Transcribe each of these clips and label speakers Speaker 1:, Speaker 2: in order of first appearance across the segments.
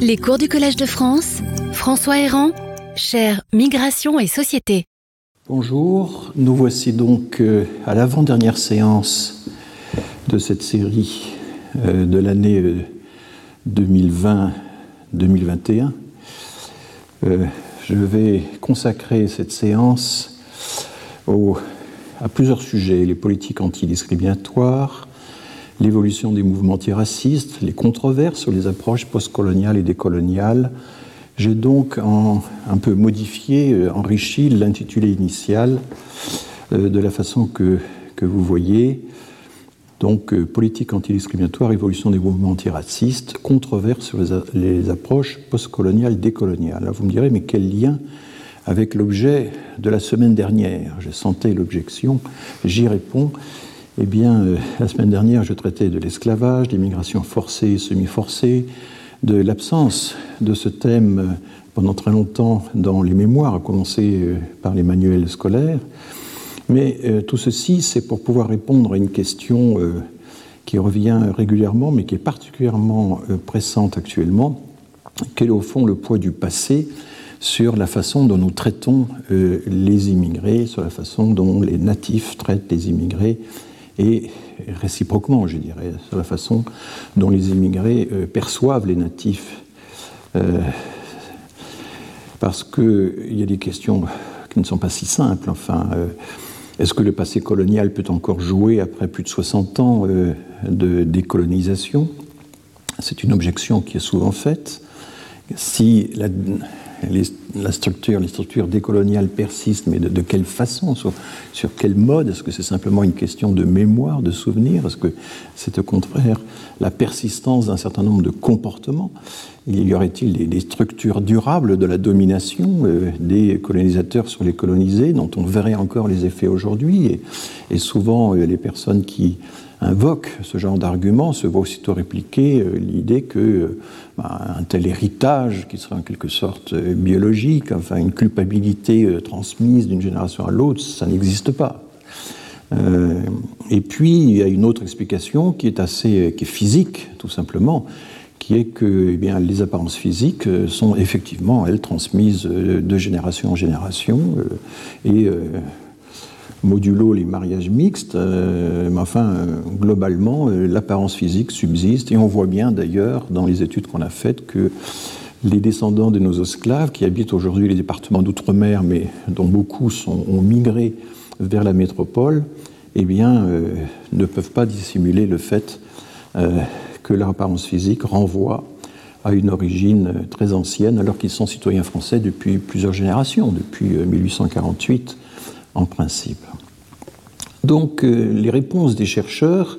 Speaker 1: Les cours du Collège de France, François Héran, cher Migration et Société.
Speaker 2: Bonjour, nous voici donc euh, à l'avant-dernière séance de cette série euh, de l'année 2020-2021. Euh, je vais consacrer cette séance à plusieurs sujets, les politiques antidiscriminatoires, l'évolution des mouvements antiracistes, les controverses sur les approches postcoloniales et décoloniales, j'ai donc un peu modifié, euh, enrichi l'intitulé initial euh, de la façon que, que vous voyez. Donc, euh, politique antidiscriminatoire, évolution des mouvements antiracistes, controverse sur les, approches postcoloniales, décoloniales. Vous me direz, mais quel lien avec l'objet de la semaine dernière? Je sentais l'objection, j'y réponds. Eh bien, la semaine dernière, je traitais de l'esclavage, d'immigration forcée et semi-forcée, de l'absence de ce thème euh, pendant très longtemps dans les mémoires, à commencer euh, par les manuels scolaires. Mais euh, tout ceci, c'est pour pouvoir répondre à une question qui revient régulièrement, mais qui est particulièrement pressante actuellement. Quel est au fond le poids du passé sur la façon dont nous traitons les immigrés, sur la façon dont les natifs traitent les immigrés et réciproquement, je dirais, sur la façon dont les immigrés euh, perçoivent les natifs. Euh, parce qu'il y a des questions qui ne sont pas si simples. Enfin, euh, est-ce que le passé colonial peut encore jouer après plus de 60 ans de décolonisation? C'est une objection qui est souvent faite. Si la, les, la structure, les structures décoloniales persistent, mais de, quelle façon sur, quel mode? Est-ce que c'est simplement une question de mémoire, de souvenir Est-ce que c'est au contraire la persistance d'un certain nombre de comportements? Y aurait-il des, structures durables de la domination euh, des colonisateurs sur les colonisés, dont on verrait encore les effets aujourd'hui? Et, et, souvent, euh, les personnes qui invoquent ce genre d'argument se voient aussitôt répliquer euh, l'idée que bah, un tel héritage, qui serait en quelque sorte euh, biologique, enfin une culpabilité euh, transmise d'une génération à l'autre, ça n'existe pas. Euh, et puis il y a une autre explication qui est assez, qui est physique, tout simplement, qui est que eh bien, les apparences physiques sont effectivement, elles, transmises de génération en génération, et modulo les mariages mixtes, euh, mais enfin, euh, globalement, euh, l'apparence physique subsiste, et on voit bien d'ailleurs dans les études qu'on a faites que les descendants de nos esclaves, qui habitent aujourd'hui les départements d'outre-mer, mais dont beaucoup ont migré vers la métropole, eh bien, ne peuvent pas dissimuler le fait que leur apparence physique renvoie à une origine très ancienne, alors qu'ils sont citoyens français depuis plusieurs générations, depuis 1848 en principe. Donc euh, les réponses des chercheurs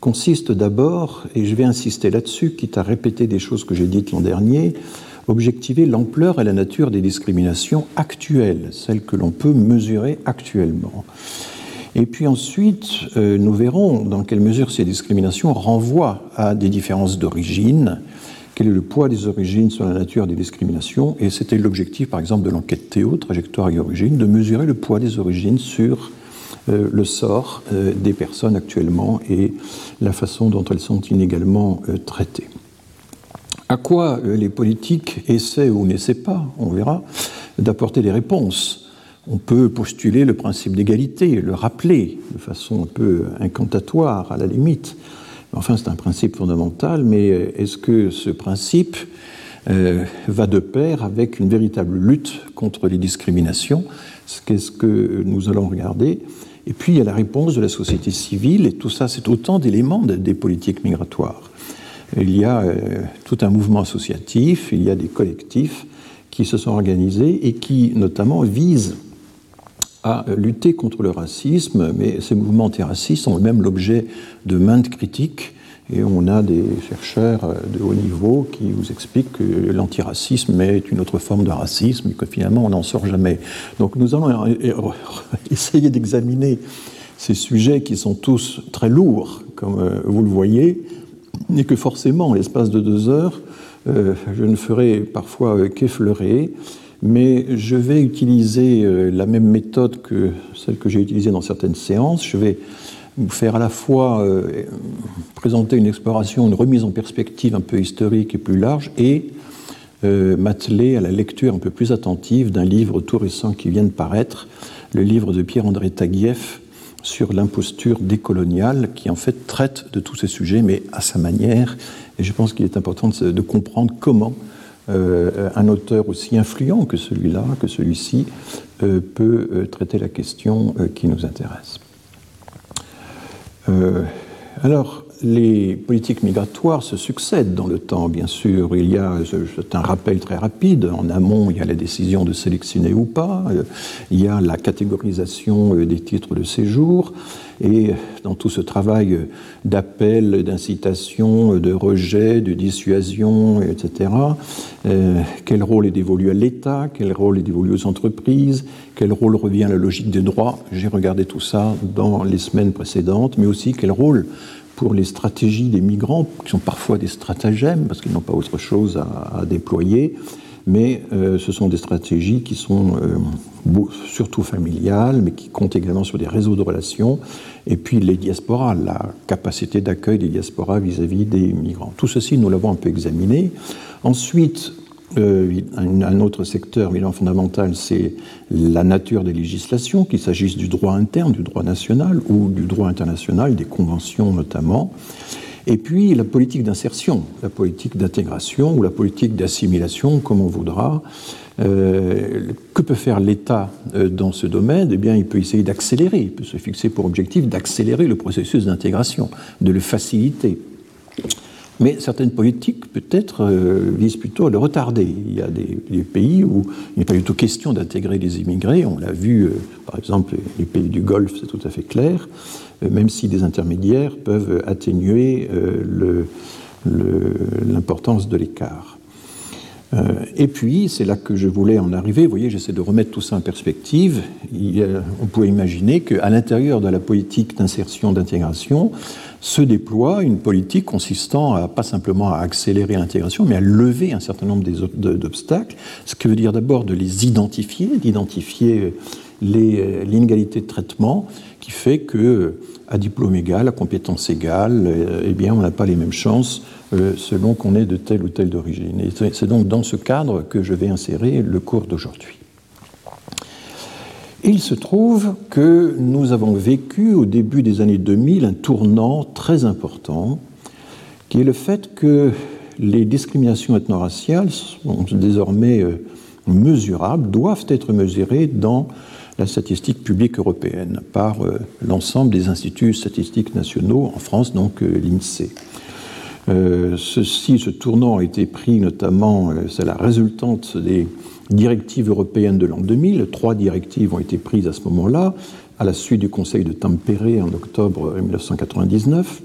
Speaker 2: consistent d'abord, et je vais insister là-dessus, quitte à répéter des choses que j'ai dites l'an dernier, objectiver l'ampleur et la nature des discriminations actuelles, celles que l'on peut mesurer actuellement. Et puis ensuite, euh, nous verrons dans quelle mesure ces discriminations renvoient à des différences d'origine, quel est le poids des origines sur la nature des discriminations, et c'était l'objectif par exemple de l'enquête Théo, trajectoire et origine, de mesurer le poids des origines sur euh, le sort euh, des personnes actuellement et la façon dont elles sont inégalement euh, traitées. À quoi les politiques essaient ou n'essaient pas, on verra, d'apporter des réponses on peut postuler le principe d'égalité, le rappeler de façon un peu incantatoire à la limite. Enfin, c'est un principe fondamental, mais est-ce que ce principe va de pair avec une véritable lutte contre les discriminations? Qu'est-ce que nous allons regarder? Et puis il y a la réponse de la société civile, et tout ça, c'est autant d'éléments des politiques migratoires. Il y a euh, tout un mouvement associatif, il y a des collectifs qui se sont organisés et qui, notamment, visent à lutter contre le racisme, mais ces mouvements antiracistes sont même l'objet de maintes critiques et on a des chercheurs de haut niveau qui vous expliquent que l'antiracisme est une autre forme de racisme et que finalement on n'en sort jamais. Donc nous allons essayer d'examiner ces sujets qui sont tous très lourds, comme euh, vous le voyez, et que forcément, en l'espace de deux heures, euh, je ne ferai parfois qu'effleurer, mais je vais utiliser la même méthode que celle que j'ai utilisée dans certaines séances. Je vais faire à la fois présenter une exploration, une remise en perspective un peu historique et plus large, et m'atteler à la lecture un peu plus attentive d'un livre tout récent qui vient de paraître, le livre de Pierre-André Taguieff sur l'imposture décoloniale, qui en fait traite de tous ces sujets, mais à sa manière. Et je pense qu'il est important de, comprendre comment euh, un auteur aussi influent que celui-là, que celui-ci, euh, peut euh, traiter la question qui nous intéresse. alors, les politiques migratoires se succèdent dans le temps, bien sûr. Il y a, c'est un rappel très rapide, en amont, il y a la décision de sélectionner ou pas, euh, il y a la catégorisation euh, des titres de séjour, et dans tout ce travail d'appel, d'incitation, de rejet, de dissuasion, etc., euh, quel rôle est dévolu à l'État, quel rôle est dévolu aux entreprises, quel rôle revient à la logique des droits, j'ai regardé tout ça dans les semaines précédentes, mais aussi quel rôle pour les stratégies des migrants, qui sont parfois des stratagèmes, parce qu'ils n'ont pas autre chose à, déployer, mais euh, ce sont des stratégies qui sont euh, surtout familiales, mais qui comptent également sur des réseaux de relations, et puis les diasporas, la capacité d'accueil des diasporas vis-à-vis des migrants. Tout ceci, nous l'avons un peu examiné. Ensuite, euh, un autre secteur évidemment fondamental, c'est la nature des législations, qu'il s'agisse du droit interne, du droit national ou du droit international, des conventions notamment. Et puis la politique d'insertion, la politique d'intégration ou la politique d'assimilation, comme on voudra. Euh, que peut faire l'État euh, dans ce domaine? Eh bien, il peut essayer d'accélérer, il peut se fixer pour objectif d'accélérer le processus d'intégration, de le faciliter. Mais certaines politiques, peut-être, euh, visent plutôt à le retarder. Il y a des, pays où il n'est pas du tout question d'intégrer les immigrés. On l'a vu, euh, par exemple, les pays du Golfe, c'est tout à fait clair, euh, même si des intermédiaires peuvent atténuer l'importance de l'écart. Et puis, c'est là que je voulais en arriver. Vous voyez, j'essaie de remettre tout ça en perspective. on peut imaginer qu'à l'intérieur de la politique d'insertion, d'intégration, se déploie une politique consistant à pas simplement à accélérer l'intégration, mais à lever un certain nombre d'obstacles, ce qui veut dire d'abord de les identifier, d'identifier l'inégalité de traitement qui fait que à diplôme égal, à compétence égale, euh, eh bien, on n'a pas les mêmes chances euh, selon qu'on est de telle ou telle origine. Et c'est donc dans ce cadre que je vais insérer le cours d'aujourd'hui. Il se trouve que nous avons vécu au début des années 2000 un tournant très important, qui est le fait que les discriminations ethno-raciales sont désormais euh, mesurables, doivent être mesurées dans la statistique publique européenne par euh, l'ensemble des instituts statistiques nationaux, en France donc euh, ceci, ce tournant a été pris notamment, c'est la résultante des directives européennes de l'an 2000. Trois directives ont été prises à ce moment-là, à la suite du Conseil de Tampere en octobre 1999.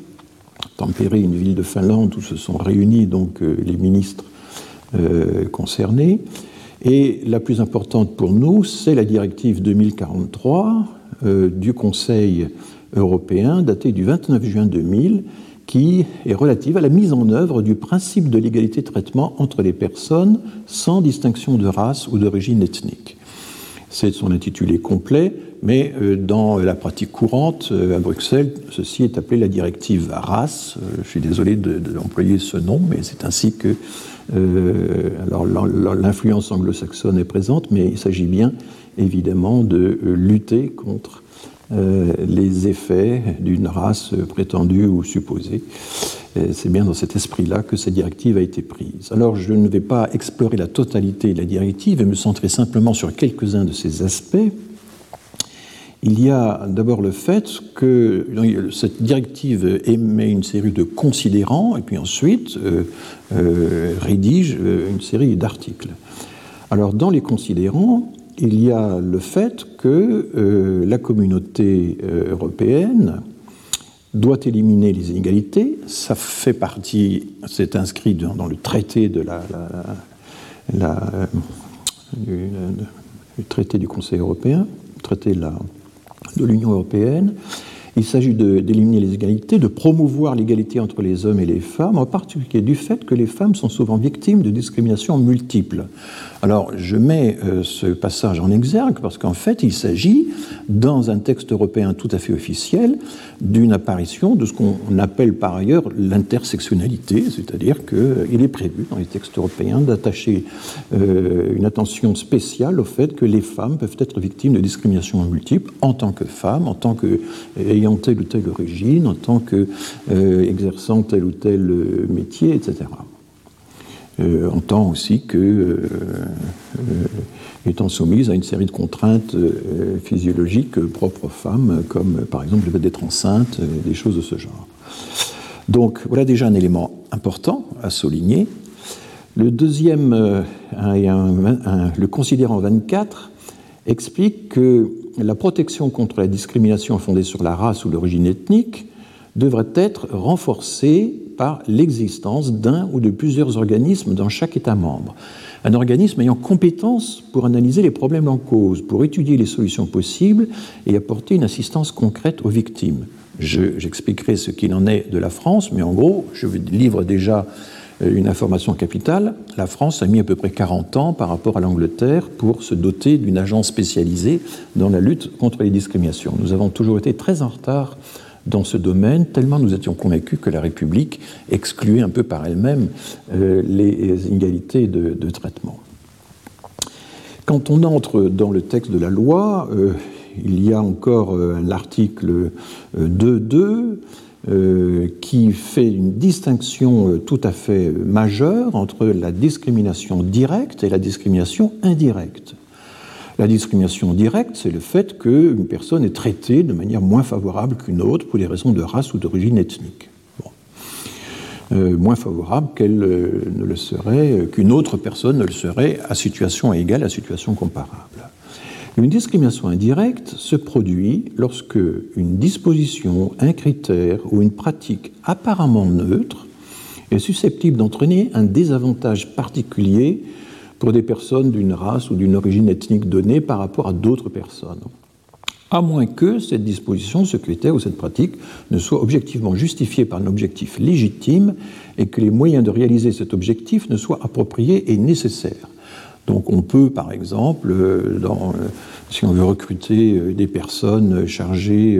Speaker 2: Tampere, une ville de Finlande où se sont réunis donc euh, les ministres euh, concernés. Et la plus importante pour nous, c'est la directive 2043 euh, du Conseil européen, datée du 29 juin 2000, qui est relative à la mise en œuvre du principe de l'égalité de traitement entre les personnes sans distinction de race ou d'origine ethnique. C'est son intitulé complet, mais euh, dans la pratique courante euh, à Bruxelles, ceci est appelé la directive race. Euh, je suis désolé d'employer ce nom, mais c'est ainsi que l'influence anglo-saxonne est présente, mais il s'agit bien évidemment de lutter contre euh, les effets d'une race prétendue ou supposée. C'est bien dans cet esprit-là que cette directive a été prise. Alors je ne vais pas explorer la totalité de la directive et me centrer simplement sur quelques-uns de ses aspects. Il y a d'abord le fait que cette directive émet une série de considérants et puis ensuite euh, euh, rédige une série d'articles. Alors dans les considérants, il y a le fait que euh, la communauté euh, européenne doit éliminer les inégalités. Ça fait partie, c'est inscrit dans, le traité de la, du, traité du Conseil européen, le traité de l'Union européenne. Il s'agit d'éliminer les égalités, de promouvoir l'égalité entre les hommes et les femmes, en particulier du fait que les femmes sont souvent victimes de discriminations multiples. Alors, je mets euh, ce passage en exergue parce qu'en fait, il s'agit, dans un texte européen tout à fait officiel, d'une apparition de ce qu'on appelle par ailleurs l'intersectionnalité, c'est-à-dire qu'il est prévu dans les textes européens d'attacher euh, une attention spéciale au fait que les femmes peuvent être victimes de discriminations multiples en tant que femmes, en tant qu'ayant telle ou telle origine, en tant qu'exerçant euh, tel ou tel métier, etc. Euh, en tant aussi que euh, euh, étant soumise à une série de contraintes physiologiques propres aux femmes, comme par exemple le fait d'être enceinte, des choses de ce genre. Donc voilà déjà un élément important à souligner. Le deuxième, le considérant 24, explique que la protection contre la discrimination fondée sur la race ou l'origine ethnique devrait être renforcée par l'existence d'un ou de plusieurs organismes dans chaque État membre. Un organisme ayant compétence pour analyser les problèmes en cause, pour étudier les solutions possibles et apporter une assistance concrète aux victimes. J'expliquerai ce qu'il en est de la France, mais en gros, je vous livre déjà euh, une information capitale. La France a mis à peu près 40 ans par rapport à l'Angleterre pour se doter d'une agence spécialisée dans la lutte contre les discriminations. Nous avons toujours été très en retard dans ce domaine, tellement nous étions convaincus que la République excluait un peu par elle-même euh, les inégalités de, traitement. Quand on entre dans le texte de la loi, euh, il y a encore euh, l'article 2.2 qui fait une distinction tout à fait majeure entre la discrimination directe et la discrimination indirecte. La discrimination directe, c'est le fait qu'une personne est traitée de manière moins favorable qu'une autre pour des raisons de race ou d'origine ethnique. Euh, moins favorable qu'elle euh, ne le serait, euh, qu'une autre personne ne le serait à situation égale, à situation comparable. Une discrimination indirecte se produit lorsque une disposition, un critère ou une pratique apparemment neutre est susceptible d'entraîner un désavantage particulier pour des personnes d'une race ou d'une origine ethnique donnée par rapport à d'autres personnes. À moins que cette disposition, ce critère ou cette pratique ne soit objectivement justifiée par un objectif légitime et que les moyens de réaliser cet objectif ne soient appropriés et nécessaires. Donc on peut, par exemple, euh, euh, si on veut recruter euh, des personnes chargées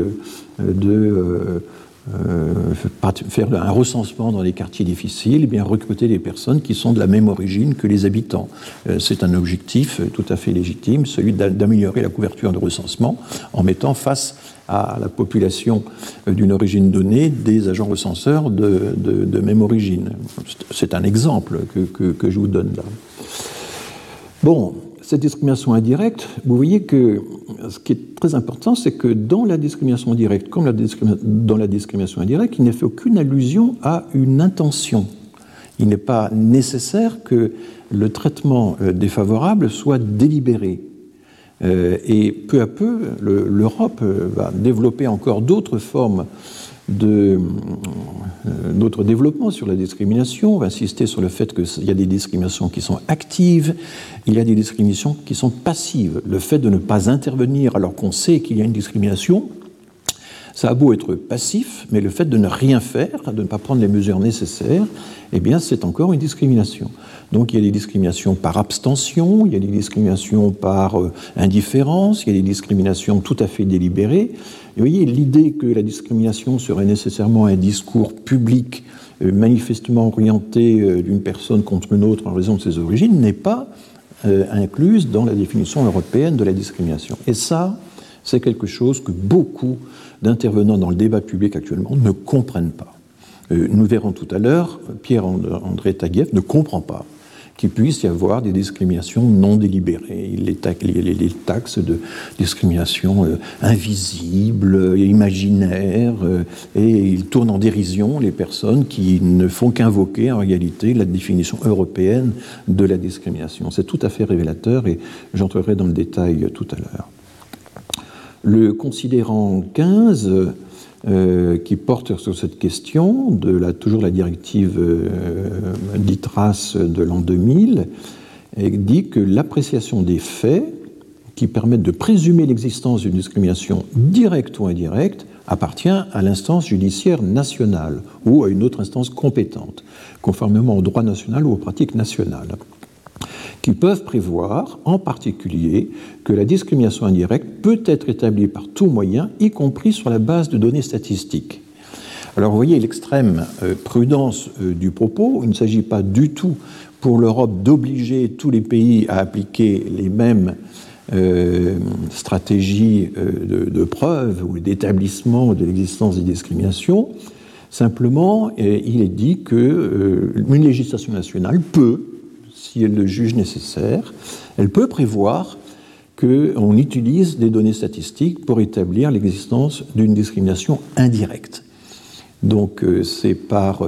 Speaker 2: de faire un recensement dans les quartiers difficiles, eh bien recruter des personnes qui sont de la même origine que les habitants. Euh, c'est un objectif tout à fait légitime, celui d'améliorer la couverture de recensement en mettant face à la population euh, d'une origine donnée des agents recenseurs de, même origine. C'est un exemple que, que je vous donne là. Bon, cette discrimination indirecte, vous voyez que ce qui est très important, c'est que dans la discrimination directe, comme dans la discrimination indirecte, il n'est fait aucune allusion à une intention. Il n'est pas nécessaire que le traitement euh, défavorable soit délibéré. Euh, et peu à peu, l'Europe euh, va développer encore d'autres formes de euh, notre développement sur la discrimination. On va insister sur le fait qu'il y a des discriminations qui sont actives, il y a des discriminations qui sont passives. Le fait de ne pas intervenir alors qu'on sait qu'il y a une discrimination, ça a beau être passif, mais le fait de ne rien faire, de ne pas prendre les mesures nécessaires, eh bien, c'est encore une discrimination. Donc, il y a des discriminations par abstention, il y a des discriminations par euh, indifférence, il y a des discriminations tout à fait délibérées. Et vous voyez, l'idée que la discrimination serait nécessairement un discours public euh, manifestement orienté euh, d'une personne contre une autre en raison de ses origines n'est pas incluse dans la définition européenne de la discrimination. Et ça, c'est quelque chose que beaucoup d'intervenants dans le débat public actuellement ne comprennent pas. Euh, nous verrons tout à l'heure, Pierre-André Taguieff ne comprend pas qu'il puisse y avoir des discriminations non délibérées. Les, taxes de discrimination euh, invisibles, imaginaires, euh, et il tourne en dérision les personnes qui ne font qu'invoquer en réalité la définition européenne de la discrimination. C'est tout à fait révélateur et j'entrerai dans le détail tout à l'heure. Le considérant 15, euh, qui porte sur cette question, de la, toujours la directive euh, d'ITRAS de l'an 2000, dit que l'appréciation des faits qui permettent de présumer l'existence d'une discrimination directe ou indirecte appartient à l'instance judiciaire nationale ou à une autre instance compétente, conformément au droit national ou aux pratiques nationales, qui peuvent prévoir en particulier que la discrimination indirecte peut être établie par tout moyen, y compris sur la base de données statistiques. Alors vous voyez l'extrême euh, prudence euh, du propos, il ne s'agit pas du tout pour l'Europe d'obliger tous les pays à appliquer les mêmes euh, stratégies euh, de, preuve ou d'établissement de l'existence des discriminations. Simplement, il est dit qu'une législation nationale peut, si elle le juge nécessaire, elle peut prévoir qu'on utilise des données statistiques pour établir l'existence d'une discrimination indirecte. Donc c'est par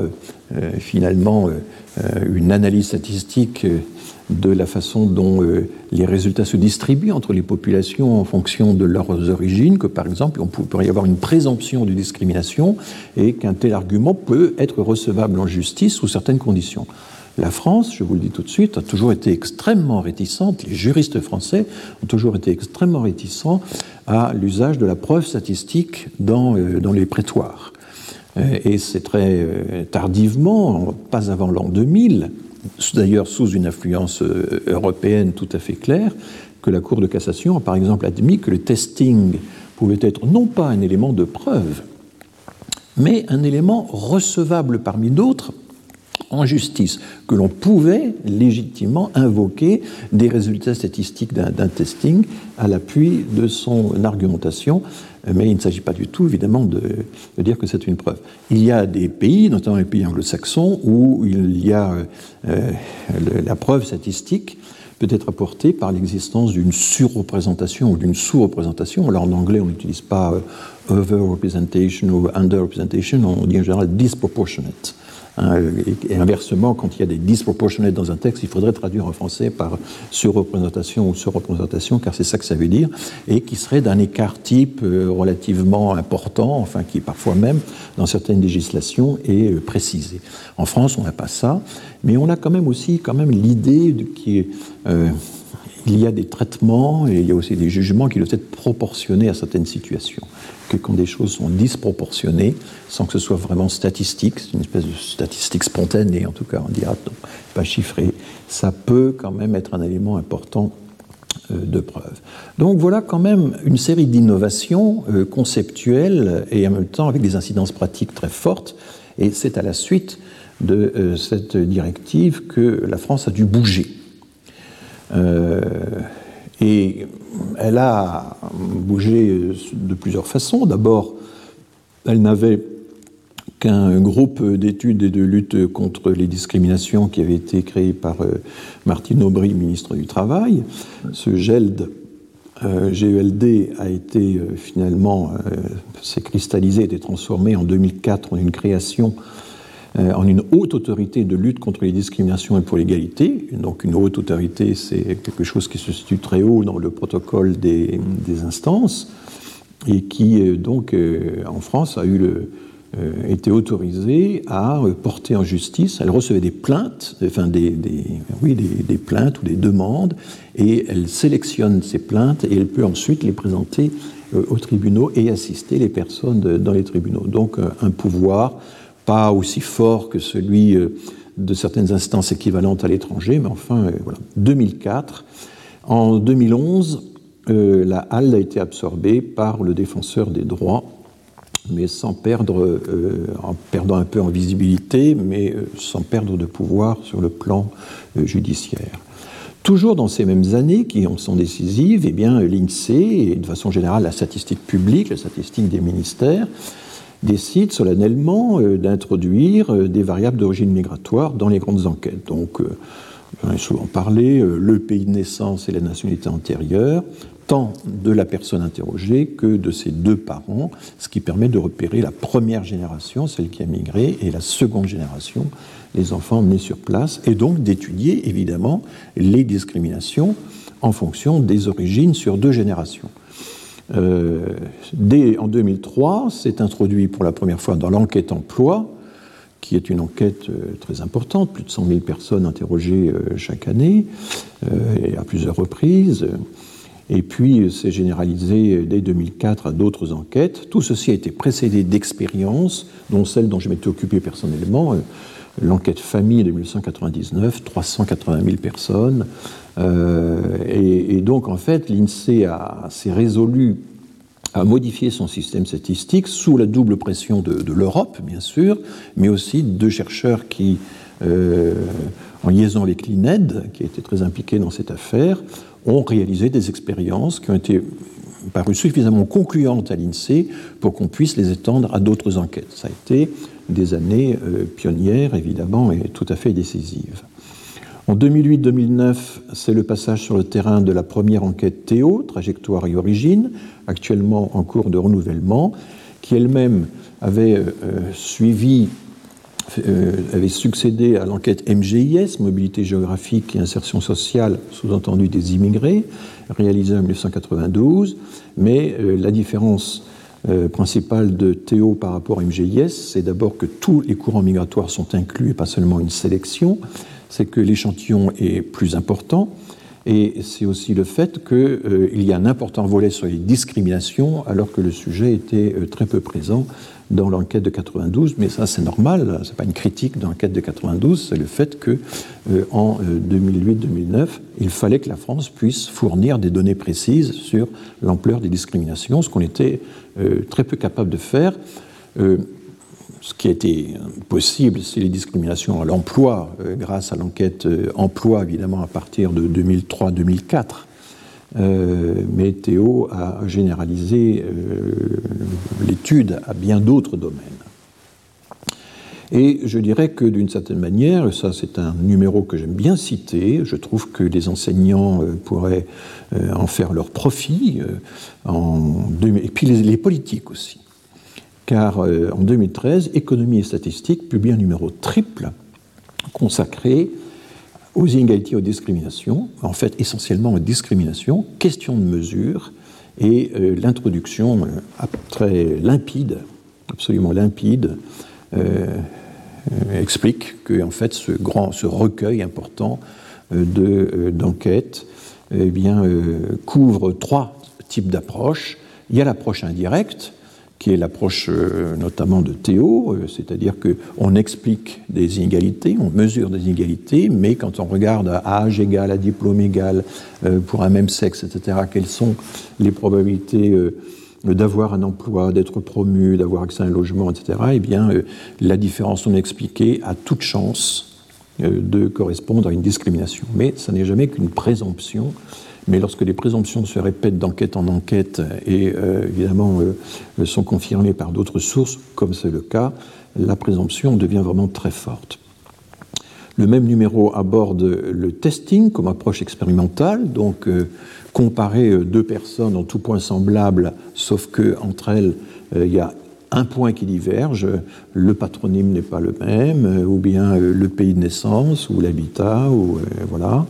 Speaker 2: finalement une analyse statistique de la façon dont euh, les résultats se distribuent entre les populations en fonction de leurs origines, que par exemple, on pourrait y avoir une présomption de discrimination et qu'un tel argument peut être recevable en justice sous certaines conditions. La France, je vous le dis tout de suite, a toujours été extrêmement réticente, les juristes français ont toujours été extrêmement réticents à l'usage de la preuve statistique dans, euh, les prétoires. Euh, et c'est très tardivement, pas avant l'an 2000, d'ailleurs sous une influence euh, européenne tout à fait claire, que la Cour de cassation a par exemple admis que le testing pouvait être non pas un élément de preuve, mais un élément recevable parmi d'autres en justice, que l'on pouvait légitimement invoquer des résultats statistiques d'un testing à l'appui de son argumentation, mais il ne s'agit pas du tout, évidemment, de, dire que c'est une preuve. Il y a des pays, notamment les pays anglo-saxons, où il y a euh, la preuve statistique peut être apportée par l'existence d'une surreprésentation ou d'une sous-représentation. Alors en anglais, on n'utilise pas euh, over-representation ou under-representation, on dit en général disproportionate. Hein, et, inversement, quand il y a des disproportionnés dans un texte, il faudrait traduire en français par surreprésentation ou surreprésentation, car c'est ça que ça veut dire, et qui serait d'un écart type euh, relativement important, enfin qui parfois même, dans certaines législations, est euh, précisé. En France, on n'a pas ça, mais on a quand même aussi quand même l'idée qu'il euh, y a des traitements et il y a aussi des jugements qui doivent être proportionnés à certaines situations que quand des choses sont disproportionnées, sans que ce soit vraiment statistique, c'est une espèce de statistique spontanée, en tout cas, on dira pas chiffré, ça peut quand même être un élément important euh, de preuve. Donc voilà quand même une série d'innovations euh, conceptuelles et en même temps avec des incidences pratiques très fortes, et c'est à la suite de euh, cette directive que la France a dû bouger. Et elle a bougé de plusieurs façons. D'abord, elle n'avait qu'un groupe d'études et de lutte contre les discriminations qui avait été créé par euh, Martine Aubry, ministre du Travail. Ce GELD, euh, GELD a été euh, finalement, s'est cristallisé, été transformé en 2004 en une création euh, en une haute autorité de lutte contre les discriminations et pour l'égalité. Donc une haute autorité, c'est quelque chose qui se situe très haut dans le protocole des, instances et qui euh, donc euh, en France a eu le, autorisée à porter en justice. Elle recevait des plaintes, enfin des, oui, des, plaintes ou des demandes, et elle sélectionne ces plaintes et elle peut ensuite les présenter aux tribunaux et assister les personnes dans les tribunaux. Donc un pouvoir pas aussi fort que celui euh, de certaines instances équivalentes à l'étranger, mais enfin, euh, voilà. 2004. En 2011, euh, la HALD a été absorbée par le défenseur des droits, mais sans perdre, en perdant un peu en visibilité, mais sans perdre de pouvoir sur le plan judiciaire. Toujours dans ces mêmes années qui sont décisives, eh bien, l'INSEE, et de façon générale la statistique publique, la statistique des ministères, décide solennellement euh, d'introduire euh, des variables d'origine migratoire dans les grandes enquêtes. Donc, euh, j'en ai souvent parlé, le pays de naissance et la nationalité antérieure, tant de la personne interrogée que de ses deux parents, ce qui permet de repérer la première génération, celle qui a migré, et la seconde génération, les enfants nés sur place, et donc d'étudier évidemment les discriminations en fonction des origines sur deux générations. Euh, dès en 2003, c'est introduit pour la première fois dans l'enquête emploi, qui est une enquête euh, très importante, plus de 100 000 personnes interrogées euh, chaque année, et à plusieurs reprises. et puis c'est généralisé dès 2004 à d'autres enquêtes. Tout ceci a été précédé d'expériences, dont celle dont je m'étais occupé personnellement, l'enquête famille de 1999, 380 000 personnes. Et, donc en fait, l'INSEE s'est résolu à modifier son système statistique sous la double pression de, l'Europe, bien sûr, mais aussi de chercheurs qui, euh, en liaison avec l'INED, qui été très impliqué dans cette affaire, ont réalisé des expériences qui ont été parues suffisamment concluantes à l'INSEE pour qu'on puisse les étendre à d'autres enquêtes. Ça a été des années euh, pionnières, évidemment, et tout à fait décisives. En 2008-2009, c'est le passage sur le terrain de la première enquête Théo, trajectoire et origine, actuellement en cours de renouvellement, qui elle-même avait euh, suivi, euh, avait succédé à l'enquête MGIS, mobilité géographique et insertion sociale, sous-entendu des immigrés, réalisée en 1992. Mais euh, la différence principale de Théo par rapport à MGIS, c'est d'abord que tous les courants migratoires sont inclus et pas seulement une sélection c'est que l'échantillon est plus important, et c'est aussi le fait qu'il euh, y a un important volet sur les discriminations, alors que le sujet était euh, très peu présent dans l'enquête de 92. Mais ça, c'est normal, c'est pas une critique de l'enquête de 92, c'est le fait que euh, en 2008-2009, il fallait que la France puisse fournir des données précises sur l'ampleur des discriminations, ce qu'on était très peu capable de faire ce qui a été possible, c'est les discriminations à l'emploi, euh, grâce à l'enquête euh, emploi, évidemment, à partir de 2003-2004. Euh, mais Théo a généralisé l'étude à bien d'autres domaines. Et je dirais que d'une certaine manière, ça c'est un numéro que j'aime bien citer, je trouve que les enseignants pourraient en faire leur profit, et puis les politiques aussi car euh, en 2013, Économie et Statistique publie un numéro triple consacré aux inégalités et aux discriminations, en fait essentiellement aux discriminations, question de mesure, et euh, l'introduction euh, très limpide, absolument limpide, explique que en fait ce grand, ce recueil important d'enquêtes eh bien couvre trois types d'approches. Il y a l'approche indirecte, qui est l'approche euh, notamment de Théo, euh, c'est-à-dire qu'on explique des inégalités, on mesure des inégalités, mais quand on regarde à âge égal, à diplôme égal, euh, pour un même sexe, etc., quelles sont les probabilités d'avoir un emploi, d'être promu, d'avoir accès à un logement, etc., eh bien, la différence non expliquée a toute chance de correspondre à une discrimination. Mais ça n'est jamais qu'une présomption mais lorsque les présomptions se répètent d'enquête en enquête et euh, évidemment euh, sont confirmées par d'autres sources, comme c'est le cas, la présomption devient vraiment très forte. Le même numéro aborde le testing comme approche expérimentale, donc euh, comparer deux personnes en tout point semblables, sauf que entre elles il y a un point qui diverge, le patronyme n'est pas le même, euh, ou bien euh, le pays de naissance, ou l'habitat, ou euh, voilà.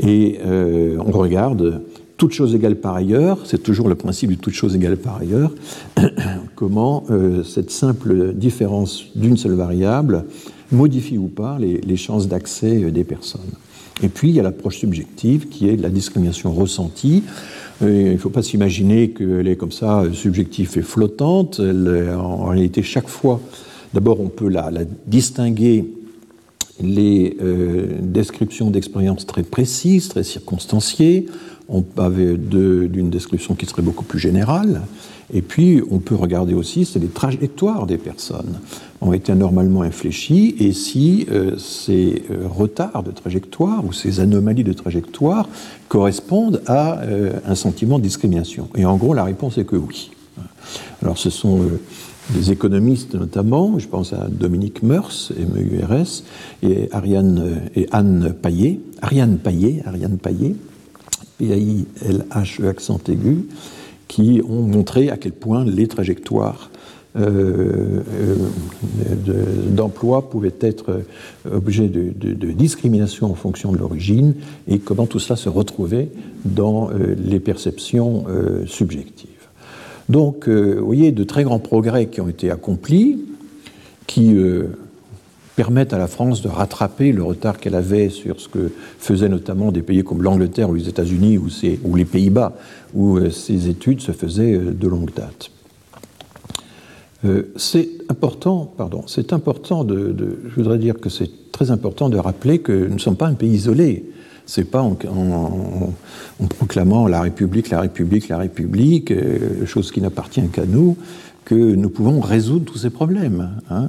Speaker 2: Et on regarde, toute chose égale par ailleurs, c'est toujours le principe de toute chose égale par ailleurs, comment cette simple différence d'une seule variable modifie ou pas les chances d'accès des personnes. Et puis il y a l'approche subjective qui est la discrimination ressentie il ne faut pas s'imaginer qu'elle est comme ça subjective et flottante. en réalité, chaque fois, d'abord, on peut la, distinguer les euh, descriptions d'expériences très précises, très circonstanciées. On avait d'une description qui serait beaucoup plus générale. Et puis, on peut regarder aussi, c'est les trajectoires des personnes ont été anormalement infléchies et si euh, ces euh, retards de trajectoire ou ces anomalies de trajectoire correspondent à euh, un sentiment de discrimination. Et en gros, la réponse est que oui. Alors, ce sont des économistes notamment, je pense à Dominique Meurs, MEURS, et Ariane et Anne Paillet, Ariane Paillet, Ariane Paillet, P-A-I-L-H-E accent aigu, qui ont montré à quel point les trajectoires d'emploi pouvaient être objet de, discrimination en fonction de l'origine et comment tout cela se retrouvait dans euh, les perceptions subjectives. Donc, vous voyez, de très grands progrès qui ont été accomplis, qui permettent à la France de rattraper le retard qu'elle avait sur ce que faisaient notamment des pays comme l'Angleterre ou les États-Unis ou, les Pays-Bas, où euh, ces études se faisaient euh, de longue date. C'est important, pardon, c'est important de, je voudrais dire que c'est très important de rappeler que nous ne sommes pas un pays isolé. C'est pas en, proclamant la République, la République, la République, chose qui n'appartient qu'à nous, que nous pouvons résoudre tous ces problèmes. Hein.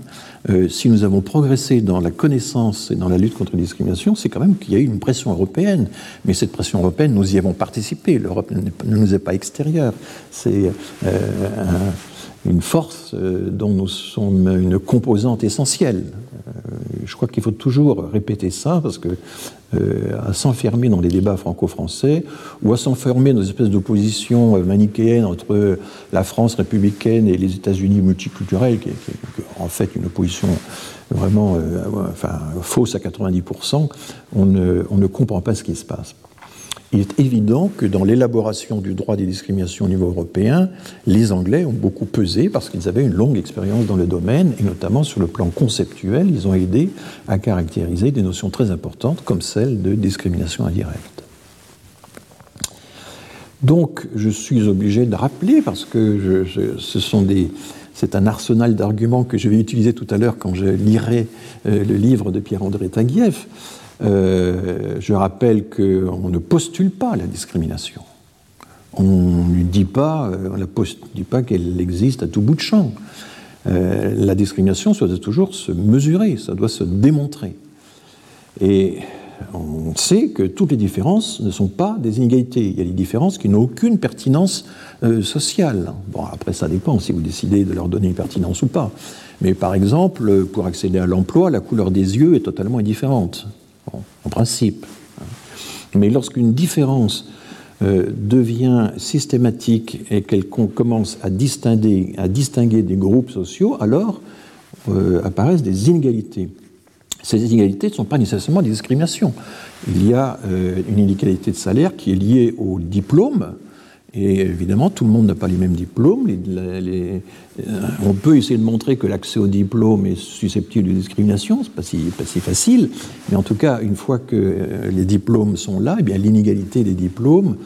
Speaker 2: Euh, si nous avons progressé dans la connaissance et dans la lutte contre la discrimination, c'est quand même qu'il y a eu une pression européenne. Mais cette pression européenne, nous y avons participé. L'Europe ne nous est pas extérieure. C'est euh, une force euh, dont nous sommes une composante essentielle. je crois qu'il faut toujours répéter ça parce que euh, à s'enfermer dans les débats franco-français ou à s'enfermer dans une espèce d'opposition euh, manichéenne entre la France républicaine et les États-Unis multiculturels, qui est, en fait une opposition vraiment euh, enfin, fausse à 90%, on ne, on ne comprend pas ce qui se passe il est évident que dans l'élaboration du droit des discriminations au niveau européen, les Anglais ont beaucoup pesé parce qu'ils avaient une longue expérience dans le domaine, et notamment sur le plan conceptuel, ils ont aidé à caractériser des notions très importantes comme celle de discrimination indirecte. Donc, je suis obligé de rappeler, parce que ce sont des, c'est un arsenal d'arguments que je vais utiliser tout à l'heure quand je lirai euh, le livre de Pierre-André Taguieff, euh, je rappelle qu'on ne postule pas la discrimination. On ne dit pas, euh, qu'elle existe à tout bout de champ. Euh, la discrimination, ça doit toujours se mesurer, ça doit se démontrer. Et on sait que toutes les différences ne sont pas des inégalités. Il y a des différences qui n'ont aucune pertinence sociale. Bon, après, ça dépend si vous décidez de leur donner une pertinence ou pas. Mais par exemple, pour accéder à l'emploi, la couleur des yeux est totalement indifférente en principe. Mais lorsqu'une différence euh, devient systématique et qu'elle commence à distinguer, à distinguer, des groupes sociaux, alors euh, apparaissent des inégalités. Ces inégalités ne sont pas nécessairement des discriminations. Il y a euh, une inégalité de salaire qui est liée au diplôme, et évidemment, tout le monde n'a pas les mêmes diplômes. Euh, on peut essayer de montrer que l'accès au diplôme est susceptible de discrimination, ce n'est pas, si, facile. Mais en tout cas, une fois que euh, les diplômes sont là, eh l'inégalité des diplômes,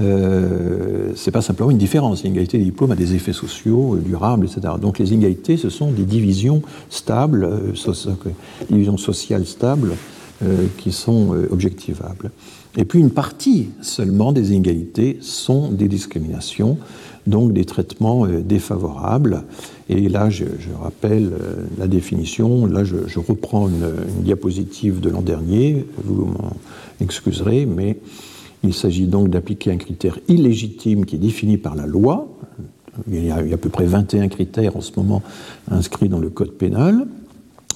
Speaker 2: euh, ce n'est pas simplement une différence. L'inégalité des diplômes a des effets sociaux, durables, etc. Donc les inégalités, ce sont des divisions stables, divisions sociales stables, qui sont objectivables. Et puis une partie seulement des inégalités sont des discriminations, donc des traitements euh, défavorables. Et là, je, rappelle euh, la définition. Là, je, reprends une, diapositive de l'an dernier. Vous m'en excuserez, mais il s'agit donc d'appliquer un critère illégitime qui est défini par la loi. Il y, a, à peu près 21 critères en ce moment inscrits dans le code pénal,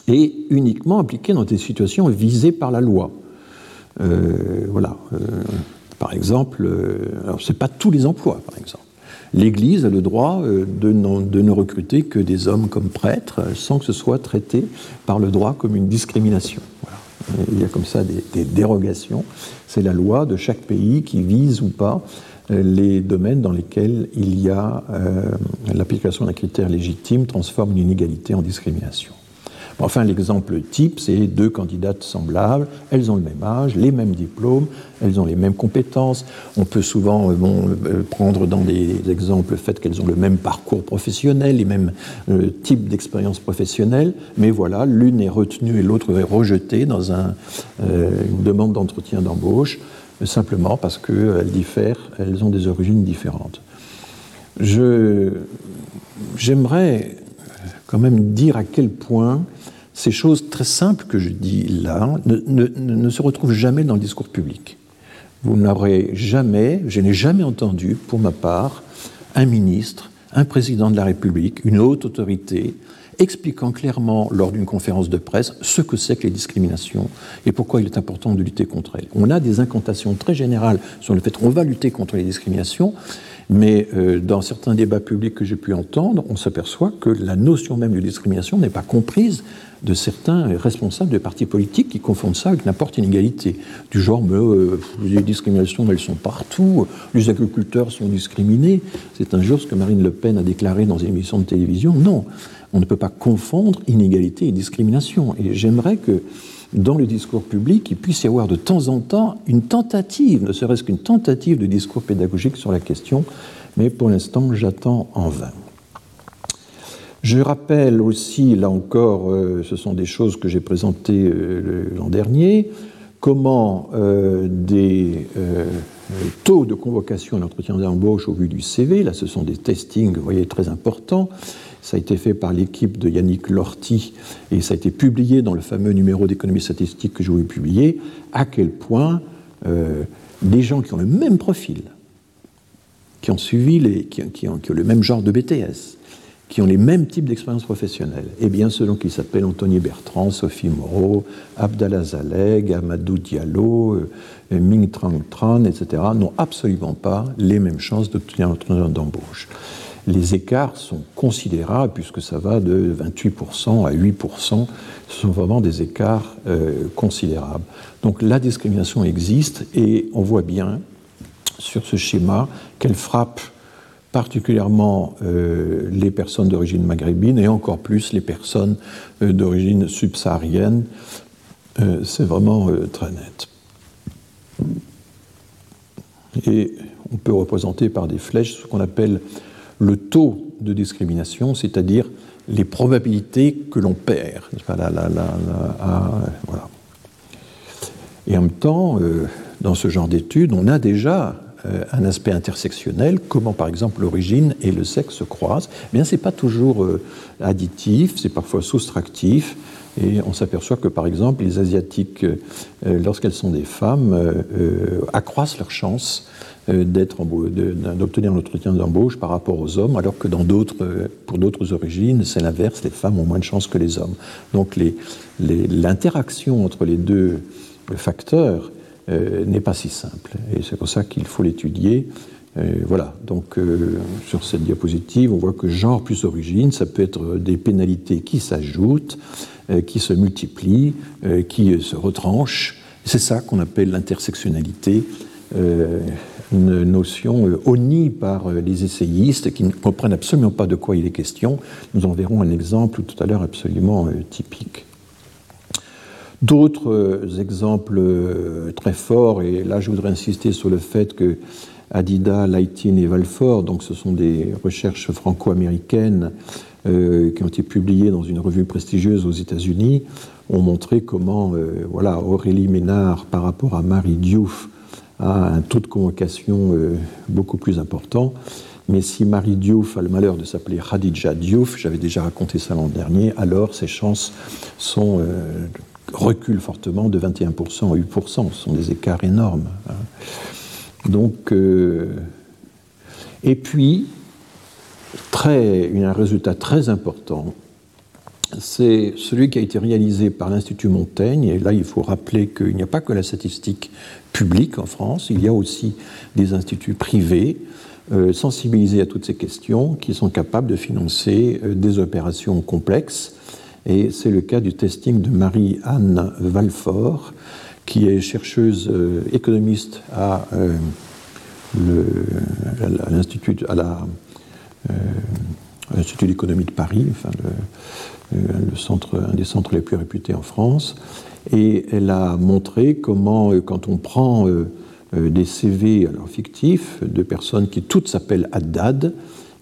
Speaker 2: et uniquement appliqué dans des situations visées par la loi. Euh, voilà. Euh, par exemple, euh, alors c'est pas tous les emplois, par exemple. L'Église a le droit de, ne recruter que des hommes comme prêtres sans que ce soit traité par le droit comme une discrimination. Il y a comme ça des, dérogations. C'est la loi de chaque pays qui vise ou pas les domaines dans lesquels il y a l'application d'un critère légitime transforme une inégalité en discrimination. Enfin, l'exemple type, c'est deux candidates semblables, elles ont le même âge, les mêmes diplômes, elles ont les mêmes compétences. On peut souvent euh, euh, prendre dans des exemples le fait qu'elles ont le même parcours professionnel, les mêmes euh, types d'expérience professionnelle, mais voilà, l'une est retenue et l'autre est rejetée dans une demande d'entretien d'embauche, simplement parce qu'elles diffèrent, elles ont des origines différentes. J'aimerais quand même dire à quel point ces choses très simples que je dis là ne, se retrouvent jamais dans le discours public. Vous n'aurez jamais, je n'ai jamais entendu, pour ma part, un ministre, un président de la République, une haute autorité, expliquant clairement lors d'une conférence de presse ce que c'est que les discriminations et pourquoi il est important de lutter contre elles. On a des incantations très générales sur le fait qu'on va lutter contre les discriminations, mais euh, dans certains débats publics que j'ai pu entendre, on s'aperçoit que la notion même de discrimination n'est pas comprise de certains responsables de partis politiques qui confondent ça avec n'importe inégalité. Du genre, mais euh, les discriminations, elles sont partout, les agriculteurs sont discriminés. C'est un jour ce que Marine Le Pen a déclaré dans une émission de télévision. Non, On ne peut pas confondre inégalité et discrimination. Et j'aimerais que dans le discours public, il puisse y avoir de temps en temps une tentative, ne serait-ce qu'une tentative de discours pédagogique sur la question, mais pour l'instant, j'attends en vain. Je rappelle aussi, là encore, euh, ce sont des choses que j'ai présentées euh, l'an dernier, comment euh, des taux de convocation à l'entretien d'embauche au vu du CV, là ce sont des testings, vous voyez, très importants, ça a été fait par l'équipe de Yannick Lorty et ça a été publié dans le fameux numéro d'économie statistique que je voulais publier, à quel point des gens qui ont le même profil, qui ont suivi les, qui ont le même genre de BTS, qui ont les mêmes types d'expériences professionnelles. Eh bien, selon qu'ils s'appellent Anthony Bertrand, Sophie Moreau, Abdallah Zaleg, Amadou Diallo, euh, Ming Trang Tran, etc., n'ont absolument pas les mêmes chances d'obtenir un d'embauche. Les écarts sont considérables puisque ça va de 28% à 8%. Ce sont vraiment des écarts euh, considérables. Donc la discrimination existe et on voit bien sur ce schéma qu'elle frappe particulièrement euh, les personnes d'origine maghrébine et encore plus les personnes euh, d'origine subsaharienne. C'est vraiment très net. Et on peut représenter par des flèches ce qu'on appelle le taux de discrimination, c'est-à-dire les probabilités que l'on perd. Et en même temps, dans ce genre d'études, on a déjà euh, un aspect intersectionnel, comment par exemple l'origine et le sexe se croisent, eh bien c'est pas toujours euh, additif, c'est parfois soustractif. Et on s'aperçoit que, par exemple, les Asiatiques, euh, lorsqu'elles sont des femmes, accroissent leurs chances d'obtenir un entretien d'embauche par rapport aux hommes, alors que dans pour d'autres origines, c'est l'inverse, les femmes ont moins de chances que les hommes. Donc l'interaction entre les deux facteurs euh, n'est pas si simple. Et c'est pour ça qu'il faut l'étudier. Euh, voilà, donc euh, sur cette diapositive, on voit que genre plus origine, ça peut être des pénalités qui s'ajoutent, qui se multiplient, qui se retranchent. C'est ça qu'on appelle l'intersectionnalité, une notion honnie par les essayistes qui ne comprennent absolument pas de quoi il est question. Nous en verrons un exemple tout à l'heure absolument typique. D'autres euh, exemples euh, très forts, et là je voudrais insister sur le fait que Adida, Leightin et Valfort, donc ce sont des recherches franco-américaines euh, qui ont été publiées dans une revue prestigieuse aux États-Unis, ont montré comment voilà, Aurélie Ménard par rapport à Marie Diouf a un taux de convocation beaucoup plus important. Mais si Marie Diouf a le malheur de s'appeler Khadija Diouf, j'avais déjà raconté ça l'an dernier, alors ses chances sont recule fortement de 21% à 8%. Ce sont des écarts énormes. Hein. Donc, euh, et puis, très, un résultat très important, c'est celui qui a été réalisé par l'Institut Montaigne. Et là, il faut rappeler qu'il n'y a pas que la statistique publique en France, il y a aussi des instituts privés euh, sensibilisés à toutes ces questions qui sont capables de financer euh, des opérations complexes et c'est le cas du testing de Marie-Anne Valfort, qui est chercheuse euh, économiste à euh, l'Institut euh, d'économie de Paris, enfin le, centre, un des centres les plus réputés en France, et elle a montré comment, quand on prend des CV alors fictifs de personnes qui toutes s'appellent Haddad,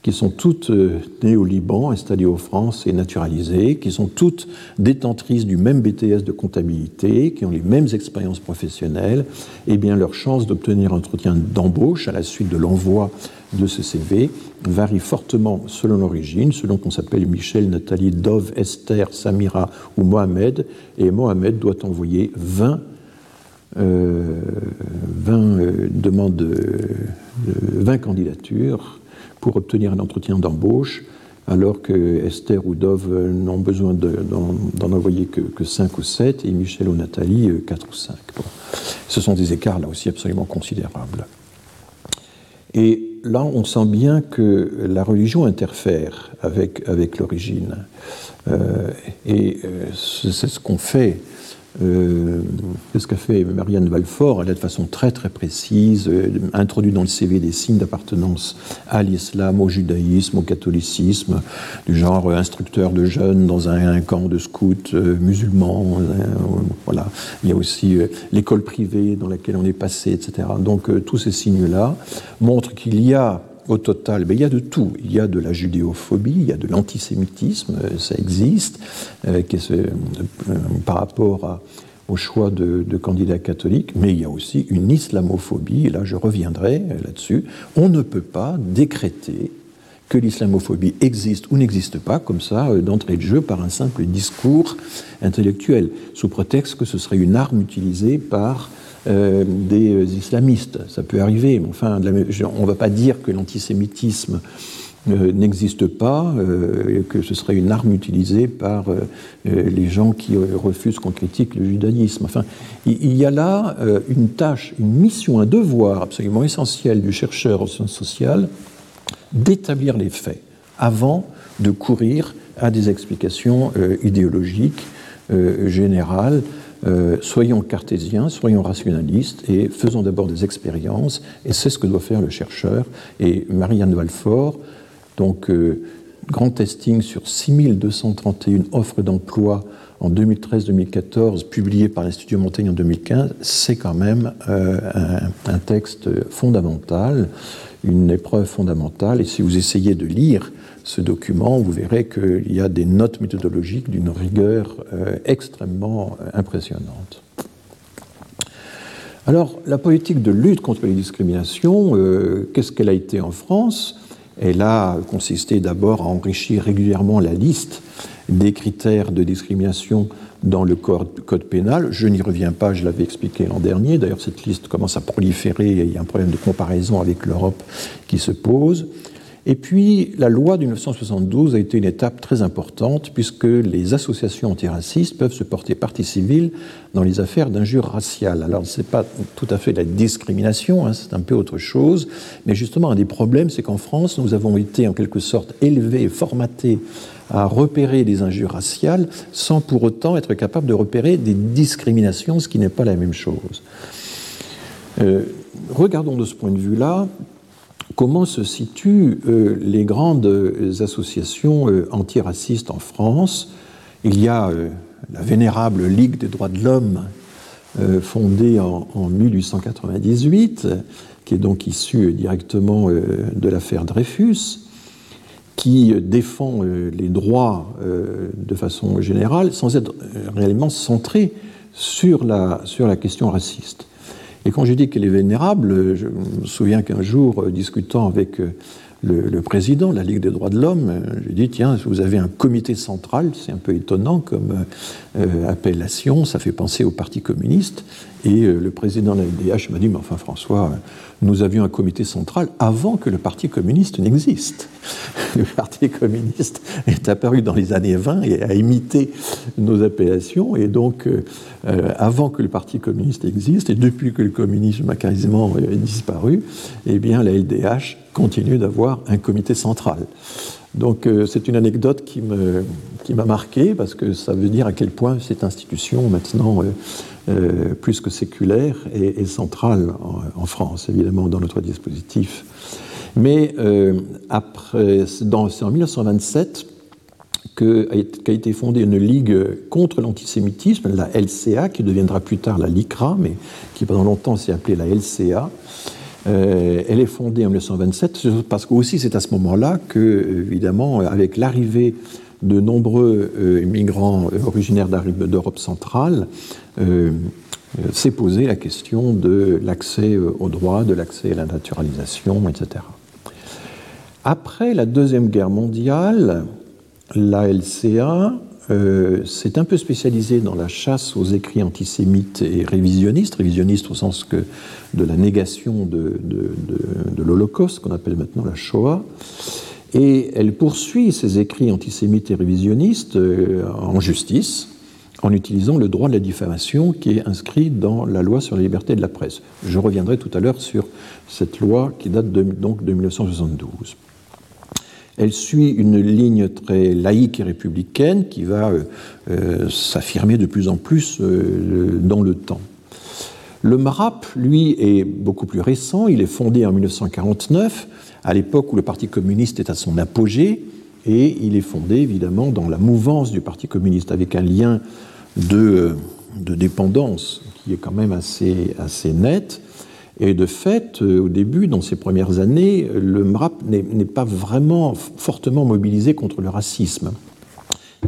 Speaker 2: qui sont toutes euh, nées au Liban, installées en France et naturalisées, qui sont toutes détentrices du même BTS de comptabilité, qui ont les mêmes expériences professionnelles, eh bien leur chance d'obtenir un entretien d'embauche à la suite de l'envoi de ce CV varie fortement selon l'origine, selon qu'on s'appelle Michel, Nathalie, Dove, Esther, Samira ou Mohamed, et Mohamed doit envoyer 20 20 euh, euh, demandes, 20 candidatures pour obtenir un entretien d'embauche, alors que Esther ou Dove n'ont besoin d'en envoyer que, que, 5 ou 7, et Michel ou Nathalie 4 euh, ou 5. Ce sont des écarts là aussi absolument considérables. Et là, on sent bien que la religion interfère avec, avec l'origine. Euh, et euh, c'est ce qu'on fait euh, ce qu'a fait Marianne Valfort, elle a de façon très très précise euh, introduit dans le CV des signes d'appartenance à l'islam, au judaïsme, au catholicisme, du genre euh, instructeur de jeunes dans un, camp de scouts musulmans. voilà. Il y a aussi l'école privée dans laquelle on est passé, etc. Donc tous ces signes-là montrent qu'il y a au total, il y a de tout. Il y a de la judéophobie, il y a de l'antisémitisme, euh, ça existe, euh, euh, par rapport au choix de, candidats catholiques, mais il y a aussi une islamophobie, et là je reviendrai là-dessus. On ne peut pas décréter que l'islamophobie existe ou n'existe pas, comme ça, d'entrée de jeu, par un simple discours intellectuel, sous prétexte que ce serait une arme utilisée par euh, des euh, islamistes. Ça peut arriver, mais enfin, on ne va pas dire que l'antisémitisme euh, n'existe pas, que ce serait une arme utilisée par les gens qui refusent qu'on critique le judaïsme. Enfin, il y a là une tâche, une mission, un devoir absolument essentiel du chercheur en sciences sociales d'établir les faits avant de courir à des explications idéologiques générales euh, soyons cartésiens, soyons rationalistes et faisons d'abord des expériences. Et c'est ce que doit faire le chercheur. Et Marianne Valfort, donc euh, grand testing sur 6231 offres d'emploi en 2013-2014, publié par l'Institut Montaigne en 2015, c'est quand même euh, un, un, texte fondamental, une épreuve fondamentale. Et si vous essayez de lire ce document, vous verrez qu'il y a des notes méthodologiques d'une rigueur euh, extrêmement euh, impressionnante. Alors, la politique de lutte contre les discriminations, euh, qu'est-ce qu'elle a été en France? Elle a consisté d'abord à enrichir régulièrement la liste des critères de discrimination dans le code, pénal. Je n'y reviens pas, je l'avais expliqué l'an dernier. D'ailleurs, cette liste commence à proliférer il y a un problème de comparaison avec l'Europe qui se pose. Et puis, la loi de 1972 a été une étape très importante puisque les associations antiracistes peuvent se porter partie civile dans les affaires d'injures raciales. Alors, ce n'est pas tout à fait la discrimination, hein, c'est un peu autre chose, mais justement, un des problèmes, c'est qu'en France, nous avons été en quelque sorte élevés formatés à repérer des injures raciales sans pour autant être capables de repérer des discriminations, ce qui n'est pas la même chose. Euh, regardons de ce point de vue-là comment se situent euh, les grandes associations euh, antiracistes en France? Il y a euh, la vénérable Ligue des droits de l'homme, fondée en, 1898, qui est donc issue directement de l'affaire Dreyfus, qui défend les droits de façon générale sans être réellement centrée sur la question raciste. Et quand je dis qu'elle est vénérable, je me souviens qu'un jour, euh, discutant avec euh, le, président de la Ligue des droits de l'homme, euh, je lui ai dit, tiens, vous avez un comité central, c'est un peu étonnant comme appellation, ça fait penser au Parti communiste. Et le président de la LDH m'a dit, mais enfin François, nous avions un comité central avant que le Parti communiste n'existe. Le Parti communiste est apparu dans les années 20 et a imité nos appellations, et donc euh, avant que le Parti communiste existe, et depuis que le communisme a quasiment euh, disparu, eh bien la LDH continue d'avoir un comité central. Donc euh, c'est une anecdote qui m'a qui marqué, parce que ça veut dire à quel point cette institution, maintenant plus que séculaire, est, centrale en, France, évidemment, dans notre dispositif. Mais après, c'est en 1927 qu'a été fondée une ligue contre l'antisémitisme, la LCA, qui deviendra plus tard la LICRA, mais qui pendant longtemps s'est appelée la LCA. Euh, elle est fondée en 1927 parce que aussi c'est à ce moment-là que, évidemment, avec l'arrivée de nombreux euh, migrants originaires d'Europe centrale, euh, s'est posée la question de l'accès aux droits, de l'accès à la naturalisation, etc. Après la Deuxième Guerre mondiale, la LCA euh, s'est un peu spécialisée dans la chasse aux écrits antisémites et révisionnistes, révisionnistes au sens que de la négation de, l'Holocauste, qu'on appelle maintenant la Shoah. Et elle poursuit ces écrits antisémites et révisionnistes euh, en justice en utilisant le droit de la diffamation qui est inscrit dans la loi sur la liberté de la presse. Je reviendrai tout à l'heure sur cette loi qui date donc de 1972. Elle suit une ligne très laïque et républicaine qui va s'affirmer de plus en plus dans le temps. Le MRAP, lui, est beaucoup plus récent. Il est fondé en 1949, à l'époque où le Parti communiste est à son apogée, et il est fondé évidemment dans la mouvance du Parti communiste, avec un lien de, dépendance qui est quand même assez, assez net. Et de fait, euh, au début, dans ces premières années, le MRAP n'est pas vraiment fortement mobilisé contre le racisme.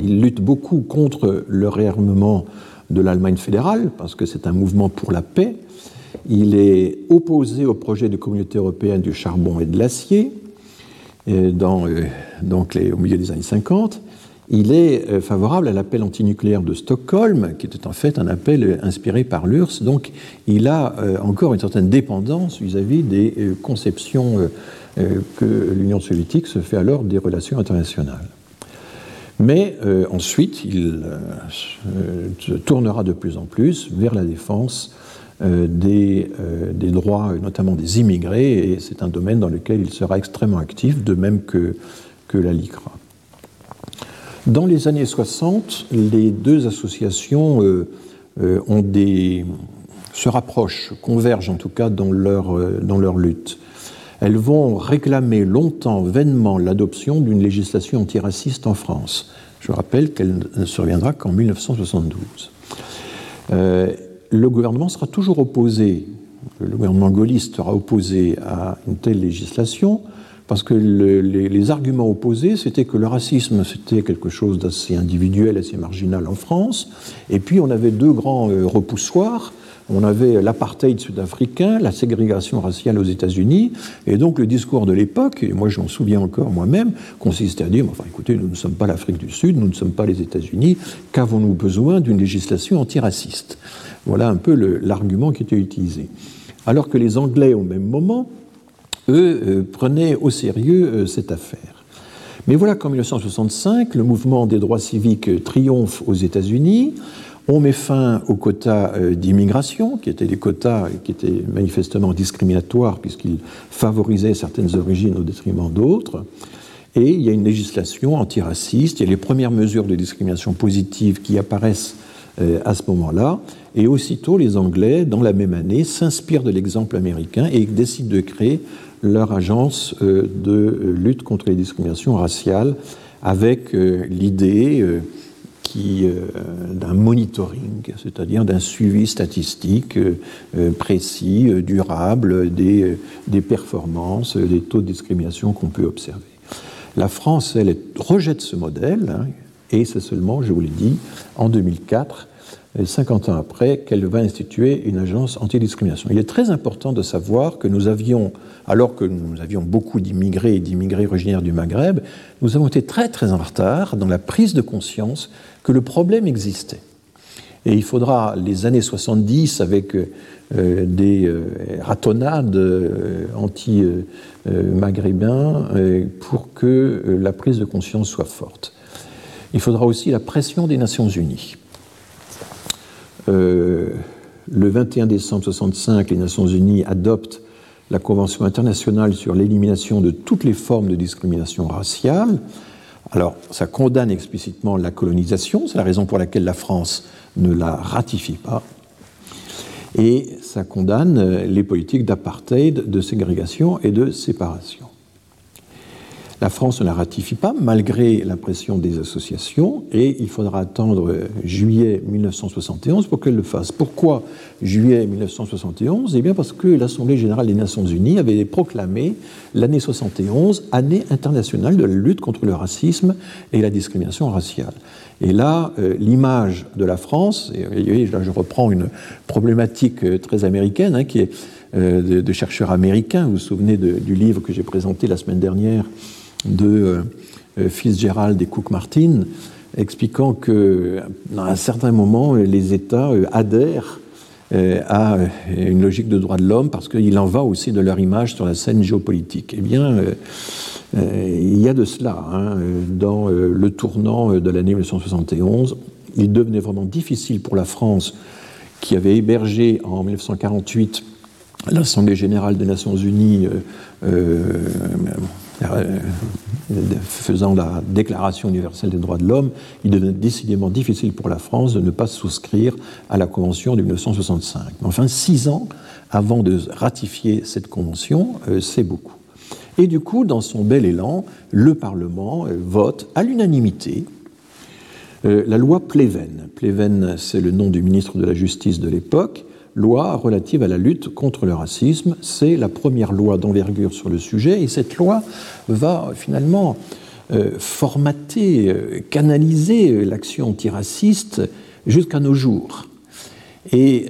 Speaker 2: Il lutte beaucoup contre le réarmement de l'Allemagne fédérale, parce que c'est un mouvement pour la paix. Il est opposé au projet de communauté européenne du charbon et de l'acier, euh, dans, euh, donc au milieu des années 50. Il est euh, favorable à l'appel antinucléaire de Stockholm, qui était en fait un appel inspiré par l'URSS. Donc il a encore une certaine dépendance vis-à-vis des conceptions que l'Union soviétique se fait alors des relations internationales. Mais euh, ensuite, il euh, se tournera de plus en plus vers la défense euh, des, droits, notamment des immigrés, et c'est un domaine dans lequel il sera extrêmement actif, de même que, que la LICRA. Dans les années 60, les deux associations des, se rapprochent, convergent en tout cas dans leur, dans leur lutte. Elles vont réclamer longtemps, vainement, l'adoption d'une législation antiraciste en France. Je rappelle qu'elle ne surviendra qu'en 1972. Euh, le gouvernement sera toujours opposé, le gouvernement gaulliste sera opposé à une telle législation, parce que les, arguments opposés, c'était que le racisme, c'était quelque chose d'assez individuel, assez marginal en France, et puis on avait deux grands euh, repoussoirs, on avait l'apartheid sud-africain, la ségrégation raciale aux États-Unis, et donc le discours de l'époque, et moi je m'en souviens encore moi-même, consistait à dire enfin écoutez, nous ne sommes pas l'Afrique du Sud, nous ne sommes pas les États-Unis, qu'avons-nous besoin d'une législation antiraciste? Voilà un peu l'argument qui était utilisé. Alors que les Anglais, au même moment, eux, euh, prenaient au sérieux euh, cette affaire. Mais voilà qu'en 1965, le mouvement des droits civiques triomphe aux États-Unis. On met fin aux quotas euh, d'immigration, qui étaient des quotas qui étaient manifestement discriminatoires puisqu'ils favorisaient certaines origines au détriment d'autres. Et il y a une législation antiraciste, il y a les premières mesures de discrimination positive qui apparaissent à ce moment-là. Et aussitôt, les Anglais, dans la même année, s'inspirent de l'exemple américain et décident de créer leur agence euh, de lutte contre les discriminations raciales avec l'idée euh, d'un monitoring, c'est-à-dire d'un suivi statistique euh, euh, précis, durable des, des, performances, des taux de discrimination qu'on peut observer. La France, elle, rejette ce modèle, hein, et c'est seulement, je vous l'ai dit, en 2004, 50 ans après, qu'elle va instituer une agence antidiscrimination. Il est très important de savoir que nous avions, alors que nous avions beaucoup d'immigrés et d'immigrés originaires du Maghreb, nous avons été très très en retard dans la prise de conscience que le problème existait. Et il faudra les années 70 avec euh, des euh, ratonnades euh, anti-maghrébins pour que la prise de conscience soit forte. Il faudra aussi la pression des Nations Unies. Le 21 décembre 65, les Nations Unies adoptent la Convention internationale sur l'élimination de toutes les formes de discrimination raciale, alors, ça condamne explicitement la colonisation, c'est la raison pour laquelle la France ne la ratifie pas, et ça condamne les politiques d'apartheid, de ségrégation et de séparation. La France ne la ratifie pas malgré la pression des associations et il faudra attendre juillet 1971 pour qu'elle le fasse. Pourquoi juillet 1971 Eh bien parce que l'Assemblée générale des Nations unies avait proclamé l'année 71 année internationale de la lutte contre le racisme et la discrimination raciale. Et là, euh, l'image de la France, et, là je reprends une problématique euh, très américaine hein, qui est euh, de, chercheurs américains, vous vous souvenez du livre que j'ai présenté la semaine dernière de euh, Fitzgerald et Cook Martin, expliquant que, dans un certain moment, les États euh, adhèrent euh, à une logique de droit de l'homme parce qu'il en va aussi de leur image sur la scène géopolitique. Eh bien, il y a de cela. Hein, dans le tournant de l'année 1971, il devenait vraiment difficile pour la France, qui avait hébergé en 1948 l'Assemblée générale des Nations unies faisant la Déclaration universelle des droits de l'homme, il devenait décidément difficile pour la France de ne pas souscrire à la Convention de 1965. Enfin, six ans avant de ratifier cette Convention, euh, c'est beaucoup. Et du coup, dans son bel élan, le Parlement euh, vote à l'unanimité la loi Pleven. Pleven, c'est le nom du ministre de la Justice de l'époque, loi relative à la lutte contre le racisme. C'est la première loi d'envergure sur le sujet et cette loi va finalement euh, formater, euh, canaliser euh, l'action antiraciste jusqu'à nos jours et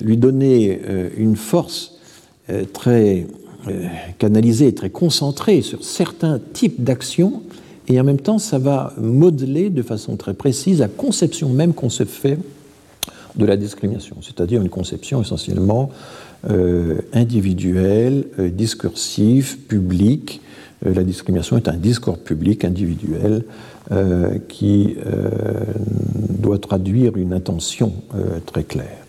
Speaker 2: lui donner une force très canalisée, très concentrée sur certains types d'actions et en même temps ça va modeler de façon très précise la conception même qu'on se fait de la discrimination, c'est-à-dire une conception essentiellement euh, individuelle, euh, discursive, publique. Euh, la discrimination est un discours public, individuel, qui doit traduire une intention très claire.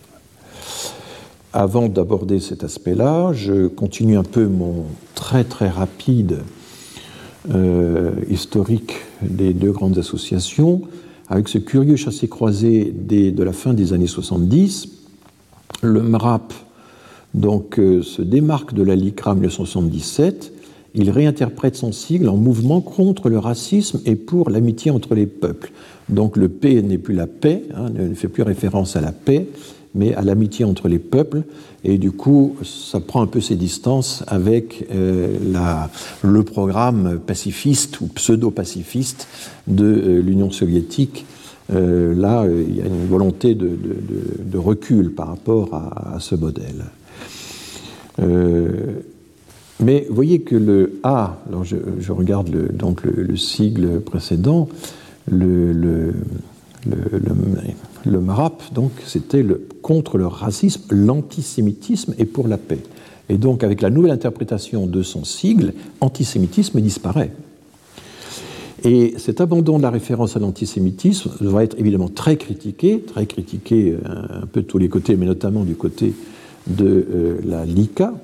Speaker 2: Avant d'aborder cet aspect-là, je continue un peu mon très très rapide historique des deux grandes associations avec ce curieux chassé-croisé de la fin des années 70. Le MRAP donc, euh, se démarque de la LICRA 1977. Il réinterprète son sigle en mouvement contre le racisme et pour l'amitié entre les peuples. Donc le P n'est plus la paix, hein, ne fait plus référence à la paix, mais à l'amitié entre les peuples. Et du coup, ça prend un peu ses distances avec euh, le programme pacifiste ou pseudo-pacifiste de euh, l'Union soviétique. Euh, là, il y a une volonté de, recul par rapport à, ce modèle. mais vous voyez que le A, alors je, je regarde le, donc le, sigle précédent, le, le, le MRAP, donc, c'était contre le racisme, l'antisémitisme et pour la paix. Et donc, avec la nouvelle interprétation de son sigle, antisémitisme disparaît. Et cet abandon de la référence à l'antisémitisme va être évidemment très critiqué, très critiqué euh, un peu de tous les côtés, mais notamment du côté de euh, la LICA.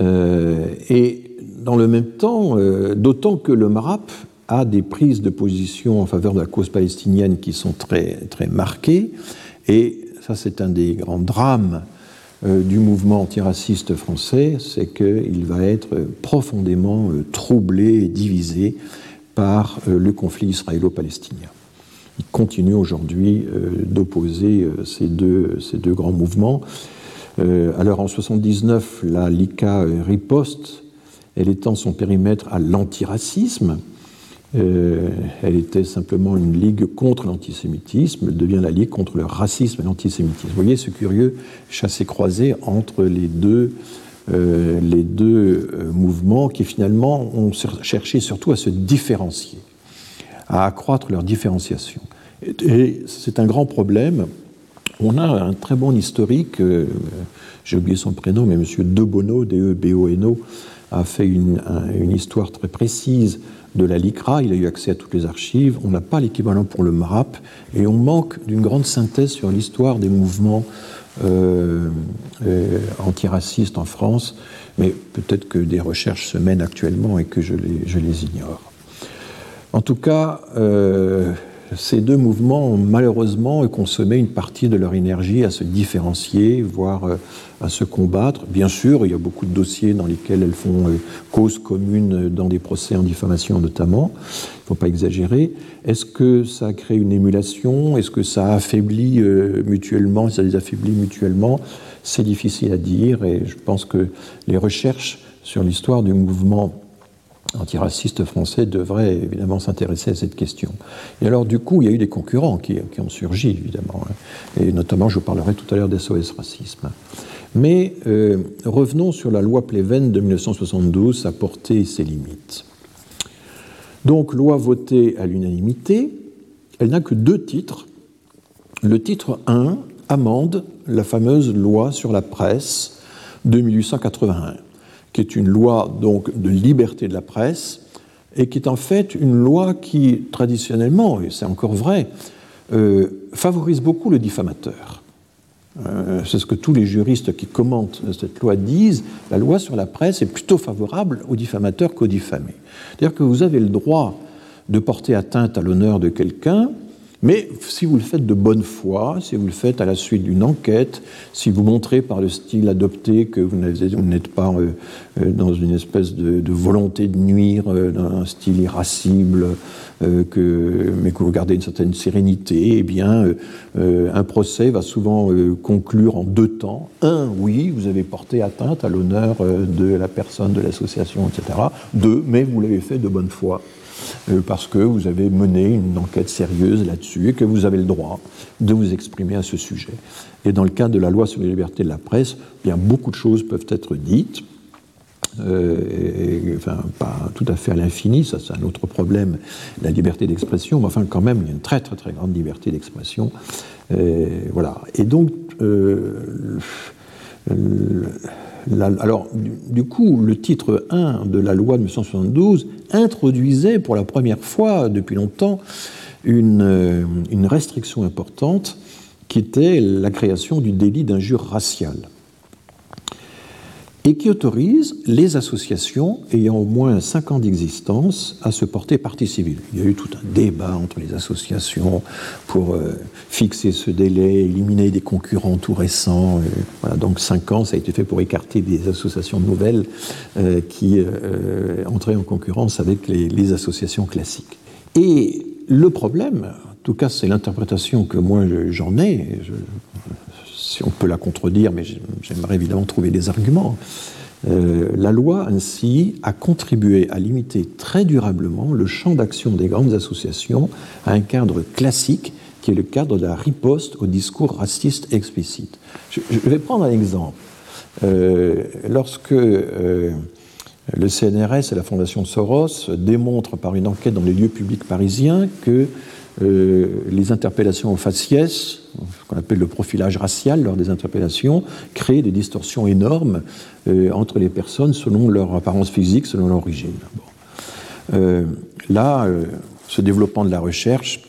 Speaker 2: Euh, et dans le même temps, d'autant que le MRAP a des prises de position en faveur de la cause palestinienne qui sont très, très marquées. Et ça, c'est un des grands drames euh, du mouvement antiraciste français, c'est qu'il va être profondément euh, troublé et divisé par euh, le conflit israélo-palestinien. Il continue aujourd'hui d'opposer ces deux, ces deux grands mouvements. alors en 79, la LICA riposte, elle étend son périmètre à l'antiracisme, euh, elle était simplement une ligue contre l'antisémitisme, elle devient la ligue contre le racisme et l'antisémitisme. Vous voyez ce curieux chassé-croisé entre les deux, euh, les deux euh, mouvements qui finalement ont cherché surtout à se différencier, à accroître leur différenciation. Et, c'est un grand problème. On a un très bon historique, j'ai oublié son prénom, mais M. Debono, D-E-B-O-N-O, a fait une, une histoire très précise de la LICRA, il a eu accès à toutes les archives, on n'a pas l'équivalent pour le MRAP, et on manque d'une grande synthèse sur l'histoire des mouvements euh, euh, antiracistes en France, mais peut-être que des recherches se mènent actuellement et que je les, ignore. En tout cas, euh, ces deux mouvements ont malheureusement consommé une partie de leur énergie à se différencier, voire à se combattre. Bien sûr, il y a beaucoup de dossiers dans lesquels elles font euh, cause commune dans des procès en diffamation notamment. Il ne faut pas exagérer. Est-ce que ça a créé une émulation? Est-ce que ça a affaibli euh, mutuellement? Ça les affaiblit mutuellement? C'est difficile à dire et je pense que les recherches sur l'histoire du mouvement antiraciste français devrait évidemment s'intéresser à cette question. Et alors, du coup, il y a eu des concurrents qui, ont surgi, évidemment. Hein. Et notamment, je vous parlerai tout à l'heure d'SOS Racisme. Mais euh, revenons sur la loi Pleven de 1972, sa portée et ses limites. Donc, loi votée à l'unanimité, elle n'a que deux titres. Le titre 1 amende la fameuse loi sur la presse de 1881 qui est une loi donc de liberté de la presse, et qui est en fait une loi qui, traditionnellement, et c'est encore vrai, euh, favorise beaucoup le diffamateur. Euh, c'est ce que tous les juristes qui commentent cette loi disent, la loi sur la presse est plutôt favorable aux diffamateurs qu'aux diffamés. C'est-à-dire que vous avez le droit de porter atteinte à l'honneur de quelqu'un mais si vous le faites de bonne foi, si vous le faites à la suite d'une enquête, si vous montrez par le style adopté que vous n'êtes pas euh, euh, dans une espèce de, volonté de nuire, euh, d'un style irascible, mais que vous gardez une certaine sérénité, eh bien, un procès va souvent conclure en deux temps. Un, oui, vous avez porté atteinte à l'honneur de la personne, de l'association, etc. Deux, mais vous l'avez fait de bonne foi. Euh, parce que vous avez mené une enquête sérieuse là-dessus et que vous avez le droit de vous exprimer à ce sujet. Et dans le cadre de la loi sur les libertés de la presse, bien beaucoup de choses peuvent être dites. Euh, enfin, pas tout à fait à l'infini, ça c'est un autre problème, la liberté d'expression, mais enfin quand même, il y a une très très très grande liberté d'expression. Euh, voilà. Et donc, alors, du, coup, le titre 1 de la loi de 1972 introduisait pour la première fois depuis longtemps une, euh, une restriction importante qui était la création du délit d'injure raciale et qui autorise les associations ayant au moins 5 ans d'existence à se porter partie civile. Il y a eu tout un débat entre les associations pour euh, fixer ce délai, éliminer des concurrents tout récents. Euh, donc 5 ans, ça a été fait pour écarter des associations nouvelles euh, qui entraient en concurrence avec les, associations classiques. Et le problème, en tout cas c'est l'interprétation que moi j'en ai, si on peut la contredire, mais j'aimerais évidemment trouver des arguments. Euh, la loi ainsi a contribué à limiter très durablement le champ d'action des grandes associations à un cadre classique qui est le cadre de la riposte au discours raciste explicite. Je, vais prendre un exemple. Euh, lorsque euh, le CNRS et la Fondation Soros démontrent par une enquête dans les lieux publics parisiens que euh, les interpellations au faciès, ce qu'on appelle le profilage racial lors des interpellations, créent des distorsions énormes euh, entre les personnes selon leur apparence physique, selon leur origine. Euh, là, ce développement de la recherche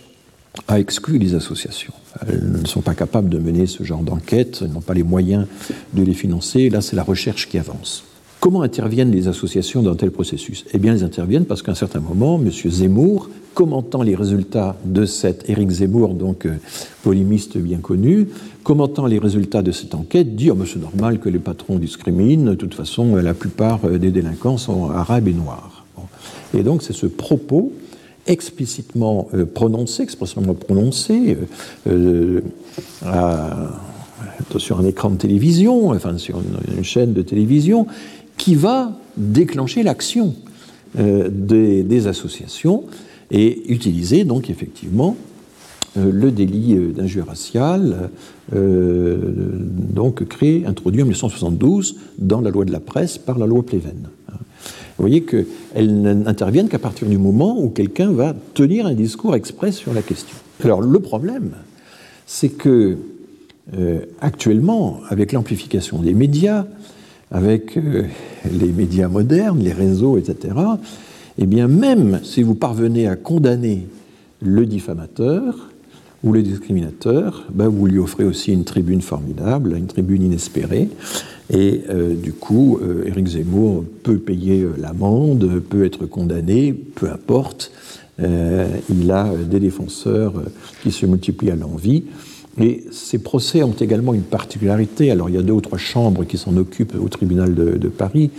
Speaker 2: a exclu les associations. Elles ne sont pas capables de mener ce genre d'enquête, elles n'ont pas les moyens de les financer. Là, c'est la recherche qui avance. Comment interviennent les associations dans tel processus? Eh bien, elles interviennent parce qu'à un certain moment, M. Zemmour, commentant les résultats de cette, Éric Zemmour, donc euh, polémiste bien connu, commentant les résultats de cette enquête, dit oh, c'est normal que les patrons discriminent, de toute façon, la plupart euh, des délinquants sont arabes et noirs. Et donc, c'est ce propos explicitement euh, prononcé, expressément prononcé, sur un écran de télévision, enfin sur une chaîne de télévision, qui va déclencher l'action euh, des, associations et utiliser donc effectivement euh, le délit euh, d'injure raciale, donc créé, introduit en 1972 dans la loi de la presse par la loi Pleven. Vous voyez qu'elles n'interviennent qu'à partir du moment où quelqu'un va tenir un discours exprès sur la question. Alors le problème, c'est que actuellement, avec l'amplification des médias, avec euh, les médias modernes, les réseaux, etc., eh bien, même si vous parvenez à condamner le diffamateur ou le discriminateur, ben, vous lui offrez aussi une tribune formidable, une tribune inespérée. Et euh, du coup, euh, Éric Zemmour peut payer l'amende, peut être condamné, peu importe. il a des défenseurs qui se multiplient à l'envie. Et ces procès ont également une particularité. Alors il y a deux ou trois chambres qui s'en occupent au tribunal de, Paris,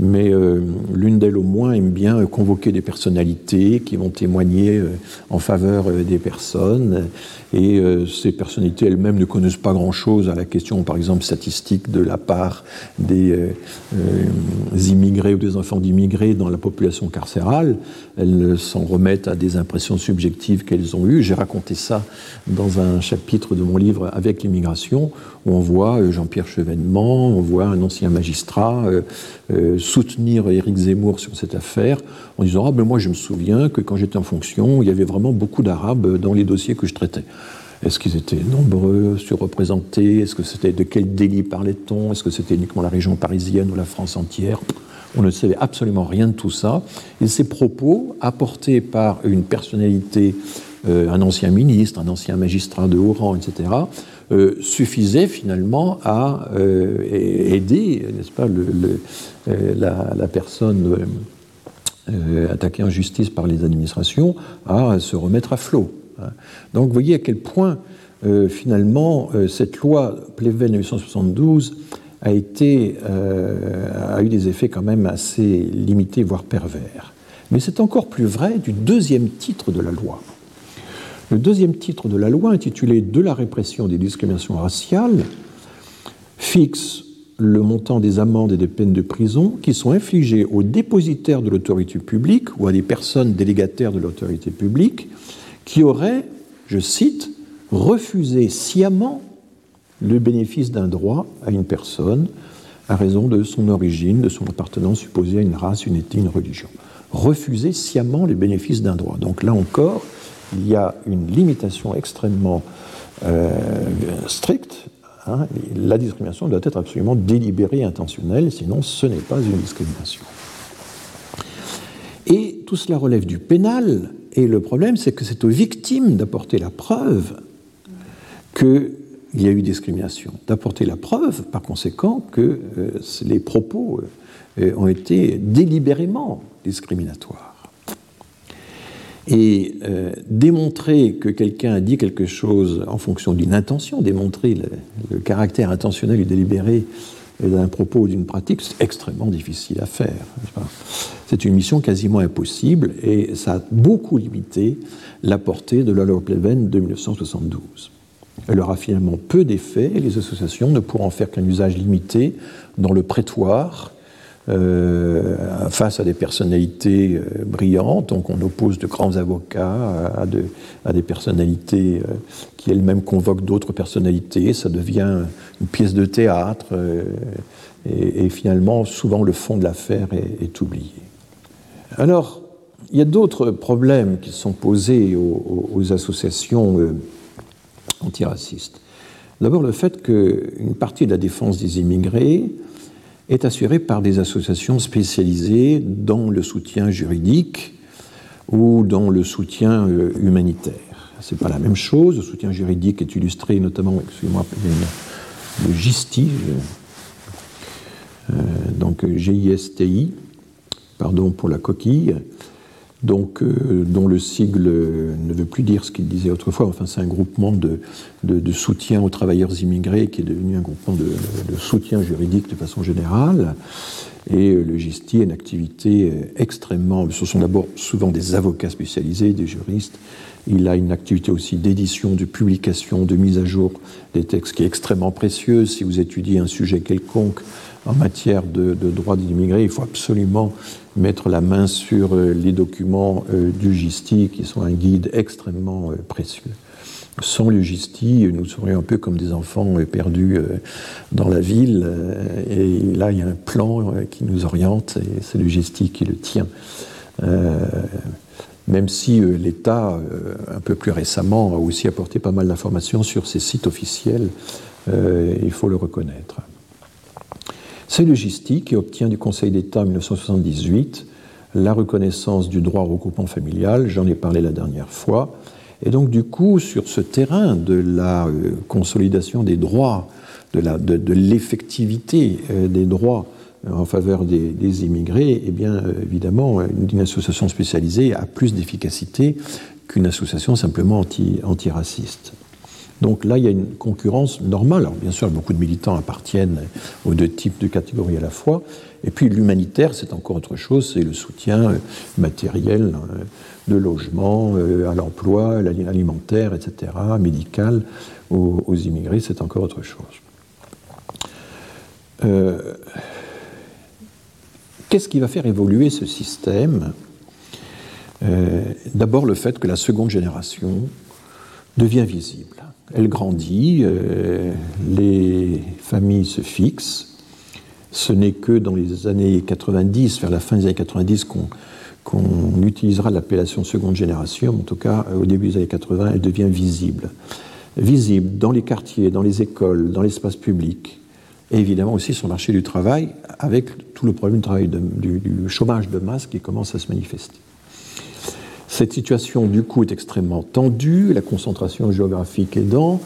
Speaker 2: mais euh, l'une d'elles au moins aime bien convoquer des personnalités qui vont témoigner euh, en faveur euh, des personnes et ces personnalités elles-mêmes ne connaissent pas grand-chose à la question, par exemple, statistique de la part des immigrés ou des enfants d'immigrés dans la population carcérale. Elles s'en remettent à des impressions subjectives qu'elles ont eues. J'ai raconté ça dans un chapitre de mon livre Avec l'immigration, où on voit Jean-Pierre Chevènement, on voit un ancien magistrat soutenir Éric Zemmour sur cette affaire en disant Ah ben moi je me souviens que quand j'étais en fonction, il y avait vraiment beaucoup d'Arabes dans les dossiers que je traitais. Est-ce qu'ils étaient nombreux, surreprésentés? Est-ce que c'était de quel délit parlait-on? Est-ce que c'était uniquement la région parisienne ou la France entière? On ne savait absolument rien de tout ça. Et ces propos, apportés par une personnalité, euh, un ancien ministre, un ancien magistrat de haut rang, etc., euh, suffisait finalement à aider, n'est-ce pas, la, personne attaquée en justice par les administrations à se remettre à flot. Hein. Donc vous voyez à quel point finalement cette loi Pleven 1872 a, été, a eu des effets quand même assez limités, voire pervers. Mais c'est encore plus vrai du deuxième titre de la loi. Le deuxième titre de la loi, intitulé De la répression des discriminations raciales, fixe le montant des amendes et des peines de prison qui sont infligées aux dépositaires de l'autorité publique ou à des personnes délégataires de l'autorité publique qui auraient, je cite, refusé sciemment le bénéfice d'un droit à une personne à raison de son origine, de son appartenance supposée à une race, une ethnie, une religion refuser sciemment les bénéfices d'un droit. Donc là encore, il y a une limitation extrêmement euh, stricte. Hein. La discrimination doit être absolument délibérée intentionnelle, sinon ce n'est pas une discrimination. Et tout cela relève du pénal, et le problème c'est que c'est aux victimes d'apporter la preuve qu'il y a eu discrimination, d'apporter la preuve par conséquent que euh, les propos euh, ont été délibérément discriminatoire. Et euh, démontrer que quelqu'un a dit quelque chose en fonction d'une intention, démontrer le, caractère intentionnel et délibéré d'un propos ou d'une pratique, c'est extrêmement difficile à faire. C'est une mission quasiment impossible et ça a beaucoup limité la portée de la loi Pleven de 1972. Elle aura finalement peu d'effet et les associations ne pourront en faire qu'un usage limité dans le prétoire euh, face à des personnalités euh, brillantes. Donc on oppose de grands avocats à, des personnalités euh, qui elles-mêmes convoquent d'autres personnalités. Ça devient une pièce de théâtre et, finalement souvent le fond de l'affaire est, oublié. Alors il y a d'autres problèmes qui sont posés aux associations antiracistes. D'abord le fait qu'une partie de la défense des immigrés est assurée par des associations spécialisées dans le soutien juridique ou dans le soutien euh, humanitaire. Ce n'est pas la même chose. Le soutien juridique est illustré notamment, excusez-moi, le GISTI, euh, donc GISTI, pardon pour la coquille, donc, euh, dont le sigle ne veut plus dire ce qu'il disait autrefois. Enfin, c'est un groupement de, soutien aux travailleurs immigrés qui est devenu un groupement de, soutien juridique de façon générale. Et euh, le GISTI est une activité euh, extrêmement. Ce sont d'abord souvent des avocats spécialisés, des juristes. Il a une activité aussi d'édition, de publication, de mise à jour des textes qui est extrêmement précieuse. Si vous étudiez un sujet quelconque, en matière de, de droits des immigrés, il faut absolument mettre la main sur euh, les documents euh, du GISTI, qui sont un guide extrêmement euh, précieux. Sans le GISTI, nous serions un peu comme des enfants perdus dans la ville. Et là, il y a un plan qui nous oriente, et c'est le GISTI qui le tient. Même si l'État, un peu plus récemment, a aussi apporté pas mal d'informations sur ses sites officiels, il faut le reconnaître. C'est le GISTI qui obtient du Conseil d'État en 1978 la reconnaissance du droit au regroupement familial, j'en ai parlé la dernière fois. Et donc du coup, sur ce terrain de la euh, consolidation des droits, de l'effectivité euh, des droits euh, en faveur des, immigrés, eh bien évidemment, une, association spécialisée a plus d'efficacité qu'une association simplement anti, antiraciste. Donc là, il y a une concurrence normale. Alors bien sûr, beaucoup de militants appartiennent aux deux types de catégories à la fois. Et puis l'humanitaire, c'est encore autre chose, c'est le soutien euh, matériel euh, de logement, euh, à l'emploi, alimentaire, etc., médical aux, immigrés, c'est encore autre chose. Qu'est-ce qui va faire évoluer ce système? D'abord le fait que la seconde génération devient visible elle grandit, euh, les familles se fixent. Ce n'est que dans les années 90, vers la fin des années 90, qu'on utilisera l'appellation seconde génération. En tout cas, au début des années 80, elle devient visible. Visible dans les quartiers, dans les écoles, dans l'espace public, et évidemment aussi sur le marché du travail, avec tout le problème du, travail du chômage de masse qui commence à se manifester. Cette situation, du coup, est extrêmement tendue, la concentration géographique aidant.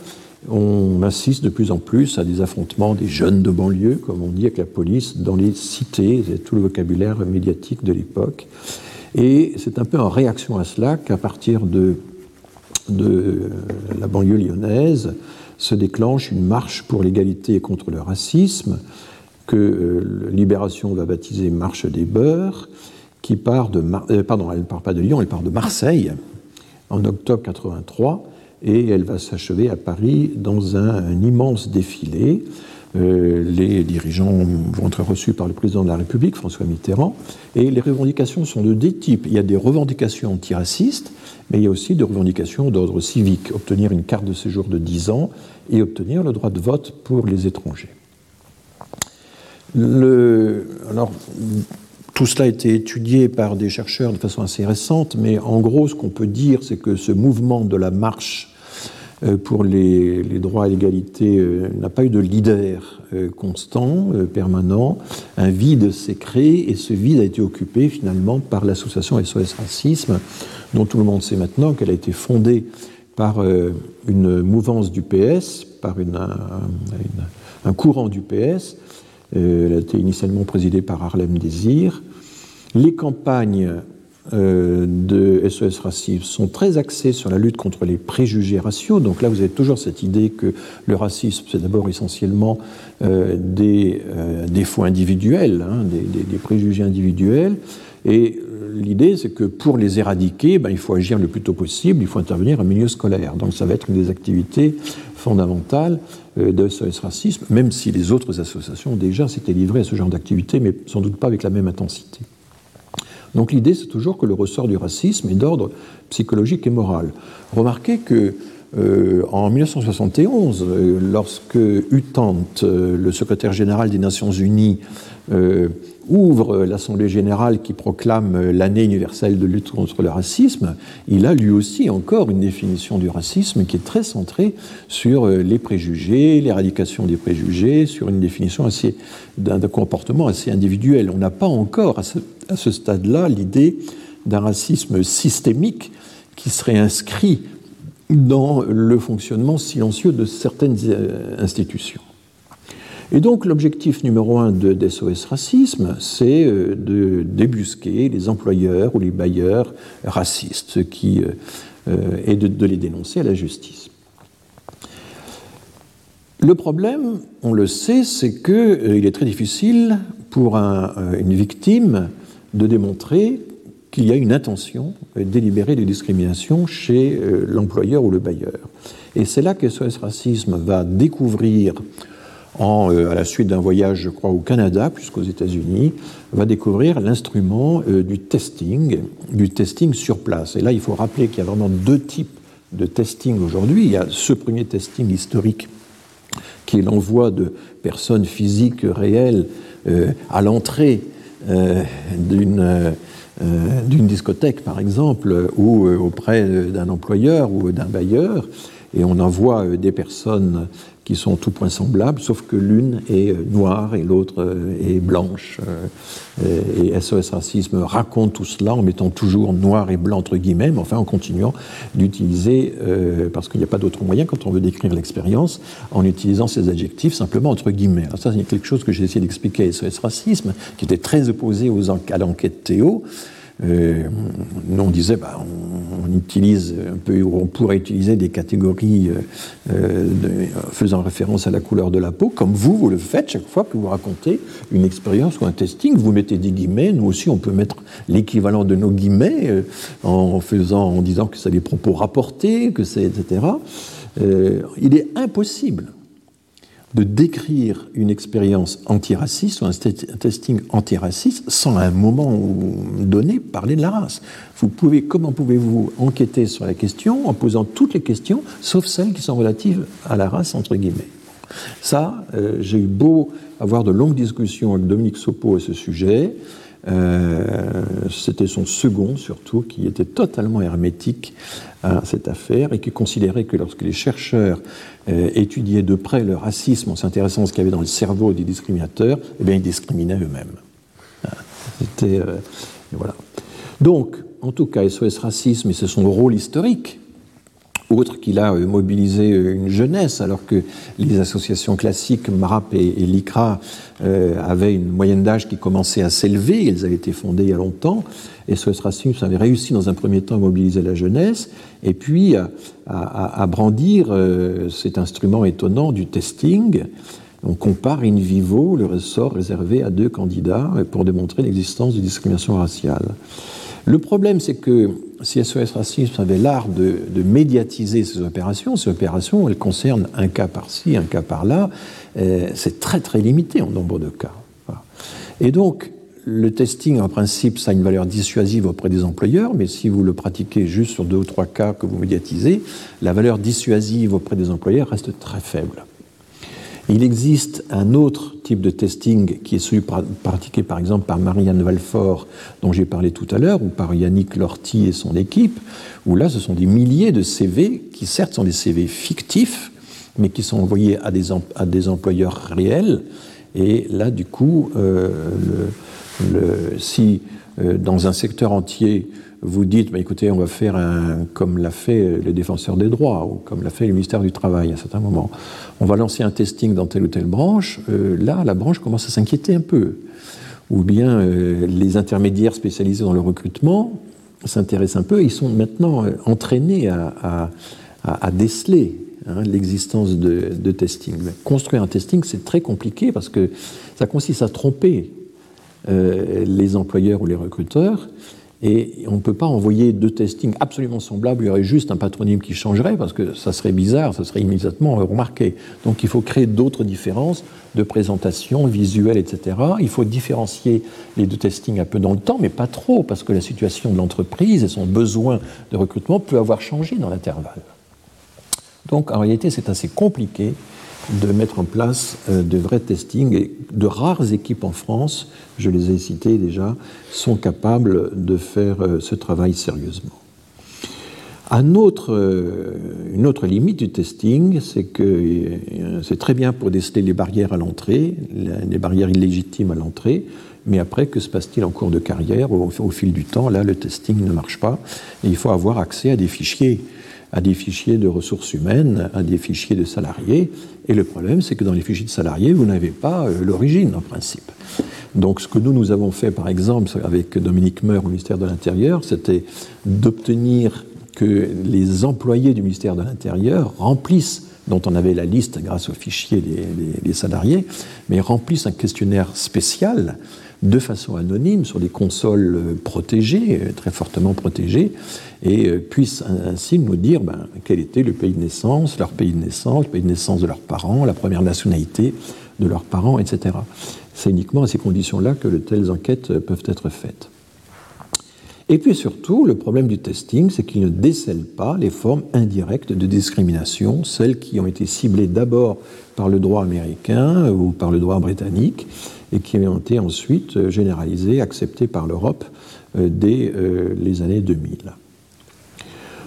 Speaker 2: on assiste de plus en plus à des affrontements des jeunes de banlieue, comme on dit, avec la police, dans les cités, c'est tout le vocabulaire médiatique de l'époque. Et c'est un peu en réaction à cela qu'à partir de, de la banlieue lyonnaise se déclenche une marche pour l'égalité et contre le racisme, que euh, Libération va baptiser Marche des Beurs, qui part de. Euh, elle ne part pas de Lyon, elle part de Marseille en octobre 83 et elle va s'achever à Paris dans un, immense défilé. Euh, les dirigeants vont être reçus par le président de la République, François Mitterrand, et les revendications sont de deux types. Il y a des revendications antiracistes, mais il y a aussi des revendications d'ordre civique, obtenir une carte de séjour de 10 ans et obtenir le droit de vote pour les étrangers. Alors, tout cela a été étudié par des chercheurs de façon assez récente, mais en gros, ce qu'on peut dire, c'est que ce mouvement de la marche euh, pour les, droits et l'égalité euh, n'a pas eu de leader euh, constant, permanent. Un vide s'est créé et ce vide a été occupé finalement par l'association SOS Racisme, dont tout le monde sait maintenant qu'elle a été fondée par une mouvance du PS, par un, courant du PS. elle a été initialement présidée par Harlem Désir. Les campagnes euh, de SOS Racisme sont très axés sur la lutte contre les préjugés raciaux. Donc là, vous avez toujours cette idée que le racisme, c'est d'abord essentiellement euh, des euh, défauts individuels, hein, des, préjugés individuels. Et l'idée, c'est que pour les éradiquer, ben, il faut agir le plus tôt possible, il faut intervenir en milieu scolaire. Donc ça va être une des activités fondamentales de SOS Racisme, même si les autres associations déjà s'étaient livrées à ce genre d'activité, mais sans doute pas avec la même intensité. Donc l'idée, c'est toujours que le ressort du racisme est d'ordre psychologique et moral. Remarquez que euh, en 1971, euh, lorsque Utant, euh, le secrétaire général des Nations Unies, ouvre l'Assemblée générale qui proclame l'année universelle de lutte contre le racisme, il a lui aussi encore une définition du racisme qui est très centrée sur les préjugés, l'éradication des préjugés, sur une définition d'un comportement assez individuel. On n'a pas encore à ce, à ce stade-là l'idée d'un racisme systémique qui serait inscrit dans le fonctionnement silencieux de certaines euh, institutions. Et donc l'objectif numéro un de SOS Racisme, c'est euh, de débusquer les employeurs ou les bailleurs racistes, qui, euh, et de, les dénoncer à la justice. Le problème, on le sait, c'est qu'il est très difficile pour une victime de démontrer qu'il y a une intention délibérée de discrimination chez euh, l'employeur ou le bailleur. Et c'est là que SOS Racisme va découvrir, en, euh, à la suite d'un voyage, je crois, au Canada, puisqu'aux États-Unis, va découvrir l'instrument euh, du testing, du testing sur place. Et là, il faut rappeler qu'il y a vraiment deux types de testing aujourd'hui. Il y a ce premier testing historique, qui est l'envoi de personnes physiques réelles à l'entrée d'une euh, d'une discothèque, par exemple, ou euh, auprès d'un employeur ou d'un bailleur, et on envoie euh, des personnes qui sont tout point semblables, sauf que l'une est noire et l'autre est blanche. Et SOS Racisme raconte tout cela en mettant toujours noir et blanc entre guillemets, mais enfin en continuant d'utiliser, parce qu'il n'y a pas d'autre moyen quand on veut décrire l'expérience, en utilisant ces adjectifs simplement entre guillemets. Alors ça, c'est quelque chose que j'ai essayé d'expliquer à SOS Racisme, qui était très opposé aux à l'enquête Théo. Euh, nous, on disait, bah, on, utilise un peu, on pourrait utiliser des catégories euh, euh, faisant référence à la couleur de la peau, comme vous, vous le faites chaque fois que vous racontez une expérience ou un testing. Vous mettez des guillemets, nous aussi, on peut mettre l'équivalent de nos guillemets en faisant, en disant que c'est des propos rapportés, que c'est etc. il est impossible de décrire une expérience antiraciste ou un testing antiraciste sans à un moment donné parler de la race. Vous pouvez, comment pouvez-vous enquêter sur la question en posant toutes les questions, sauf celles qui sont relatives à la race, entre guillemets? Ça, euh, j'ai eu beau avoir de longues discussions avec Dominique Sopo à ce sujet. Euh, c'était son second, surtout, qui était totalement hermétique à cette affaire et qui considérait que lorsque les chercheurs euh, étudiaient de près le racisme en s'intéressant à ce qu'il y avait dans le cerveau des discriminateurs, eh bien, ils discriminaient eux-mêmes. C'était. Euh, voilà. Donc, en tout cas, SOS Racisme, et c'est son rôle historique, autre qu'il a euh, mobilisé euh, une jeunesse, alors que les associations classiques, MRAP et, l'ICRA, euh, avaient une moyenne d'âge qui commençait à s'élever, elles avaient été fondées il y a longtemps, et SOS Racisme avait réussi dans un premier temps à mobiliser la jeunesse, et puis à, brandir cet instrument étonnant du testing. On compare in vivo le ressort réservé à deux candidats pour démontrer l'existence de discrimination raciale. Le problème, c'est que si SOS Racisme avait l'art de, médiatiser ces opérations, ces opérations, elles concernent un cas par-ci, un cas par-là, euh, c'est très très limité en nombre de cas. Et donc, le testing, en principe, ça a une valeur dissuasive auprès des employeurs, mais si vous le pratiquez juste sur deux ou trois cas que vous médiatisez, la valeur dissuasive auprès des employeurs reste très faible. Il existe un autre type de testing qui est celui pratiqué par exemple par Marianne Valfort, dont j'ai parlé tout à l'heure, ou par Yannick Lorty et son équipe, où là ce sont des milliers de CV qui certes sont des CV fictifs, mais qui sont envoyés à des, employeurs réels. Et là, du coup, euh, si euh, dans un secteur entier, vous dites, bah, écoutez, on va faire un, comme l'a fait le défenseur des droits, ou comme l'a fait le ministère du Travail à un certain moment, on va lancer un testing dans telle ou telle branche, euh, là, la branche commence à s'inquiéter un peu. Ou bien euh, les intermédiaires spécialisés dans le recrutement s'intéressent un peu, ils sont maintenant euh, entraînés à, déceler hein, l'existence de, de, testing. construire un testing, c'est très compliqué parce que ça consiste à tromper les employeurs ou les recruteurs et on ne peut pas envoyer deux testings absolument semblables, il y aurait juste un patronyme qui changerait, parce que ça serait bizarre, ça serait immédiatement remarqué. Donc il faut créer d'autres différences de présentation, visuelle, etc. Il faut différencier les deux testings un peu dans le temps, mais pas trop, parce que la situation de l'entreprise et son besoin de recrutement peut avoir changé dans l'intervalle. Donc en réalité, c'est assez compliqué de mettre en place euh, de vrais testings. Et de rares équipes en France, je les ai citées déjà, sont capables de faire euh, ce travail sérieusement. Un autre, euh, une autre limite du testing, c'est que c'est très bien pour déceler les barrières à l'entrée, les barrières illégitimes à l'entrée, mais après, que se passe-t-il en cours de carrière? Au, au, fil du temps Là, le testing ne marche pas. Et il faut avoir accès à des fichiers à des fichiers de ressources humaines, à des fichiers de salariés. Et le problème, c'est que dans les fichiers de salariés, vous n'avez pas euh, l'origine, en principe. Donc, ce que nous, nous avons fait, par exemple, avec Dominique Meur au ministère de l'Intérieur, c'était d'obtenir que les employés du ministère de l'Intérieur remplissent dont on avait la liste grâce aux fichiers des, salariés, mais remplissent un questionnaire spécial de façon anonyme sur des consoles euh, protégées, euh, très fortement protégées, et euh, puissent ainsi nous dire ben, quel était le pays de naissance, leur pays de naissance, le pays de naissance de leurs parents, la première nationalité de leurs parents, etc. C'est uniquement à ces conditions-là que de telles enquêtes peuvent être faites. Et puis surtout, le problème du testing, c'est qu'il ne décèle pas les formes indirectes de discrimination, celles qui ont été ciblées d'abord par le droit américain ou par le droit britannique, et qui ont été ensuite généralisées, acceptées par l'Europe euh, dès euh, les années 2000.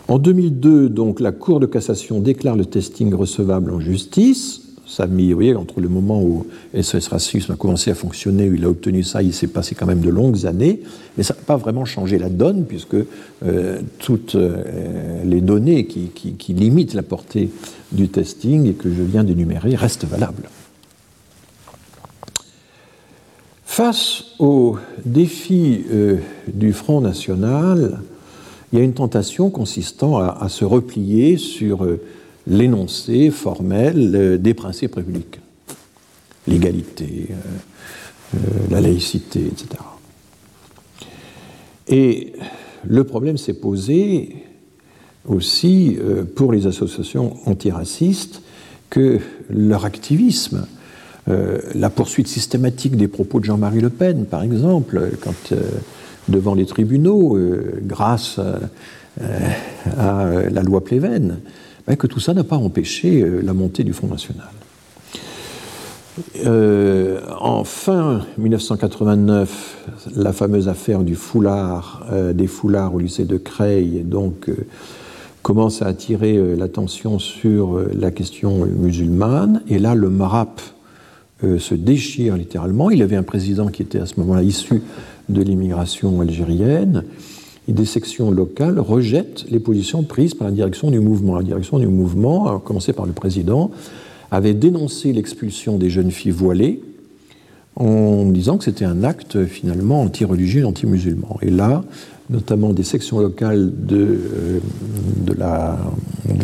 Speaker 2: En 2002, donc, la Cour de cassation déclare le testing recevable en justice. Ça a mis, vous voyez, entre le moment où SOS Racisme a commencé à fonctionner, où il a obtenu ça, il s'est passé quand même de longues années, mais ça n'a pas vraiment changé la donne, puisque euh, toutes les données qui, limitent la portée du testing et que je viens d'énumérer restent valables. Face aux défis euh, du Front National, il y a une tentation consistant à, se replier sur euh, l'énoncé formel euh, des principes républicains. L'égalité, la laïcité, etc. Et le problème s'est posé aussi pour les associations antiracistes que leur activisme euh, la poursuite systématique des propos de Jean-Marie Le Pen, par exemple, quand, euh, devant les tribunaux, euh, grâce à la loi Pleven, ben, que tout ça n'a pas empêché la montée du Front National. en fin 1989, la fameuse affaire du foulard, des foulards au lycée de Creil, donc, commence à attirer l'attention sur la question musulmane. Et là, le MARAP euh, se déchire littéralement. Il avait un président qui était à ce moment-là issu de l'immigration algérienne. des sections locales rejettent les positions prises par la direction du mouvement. La direction du mouvement, à commencer par le président, avait dénoncé l'expulsion des jeunes filles voilées en disant que c'était un acte finalement anti-religieux, anti-musulman. Et là, notamment des sections locales de, euh, la,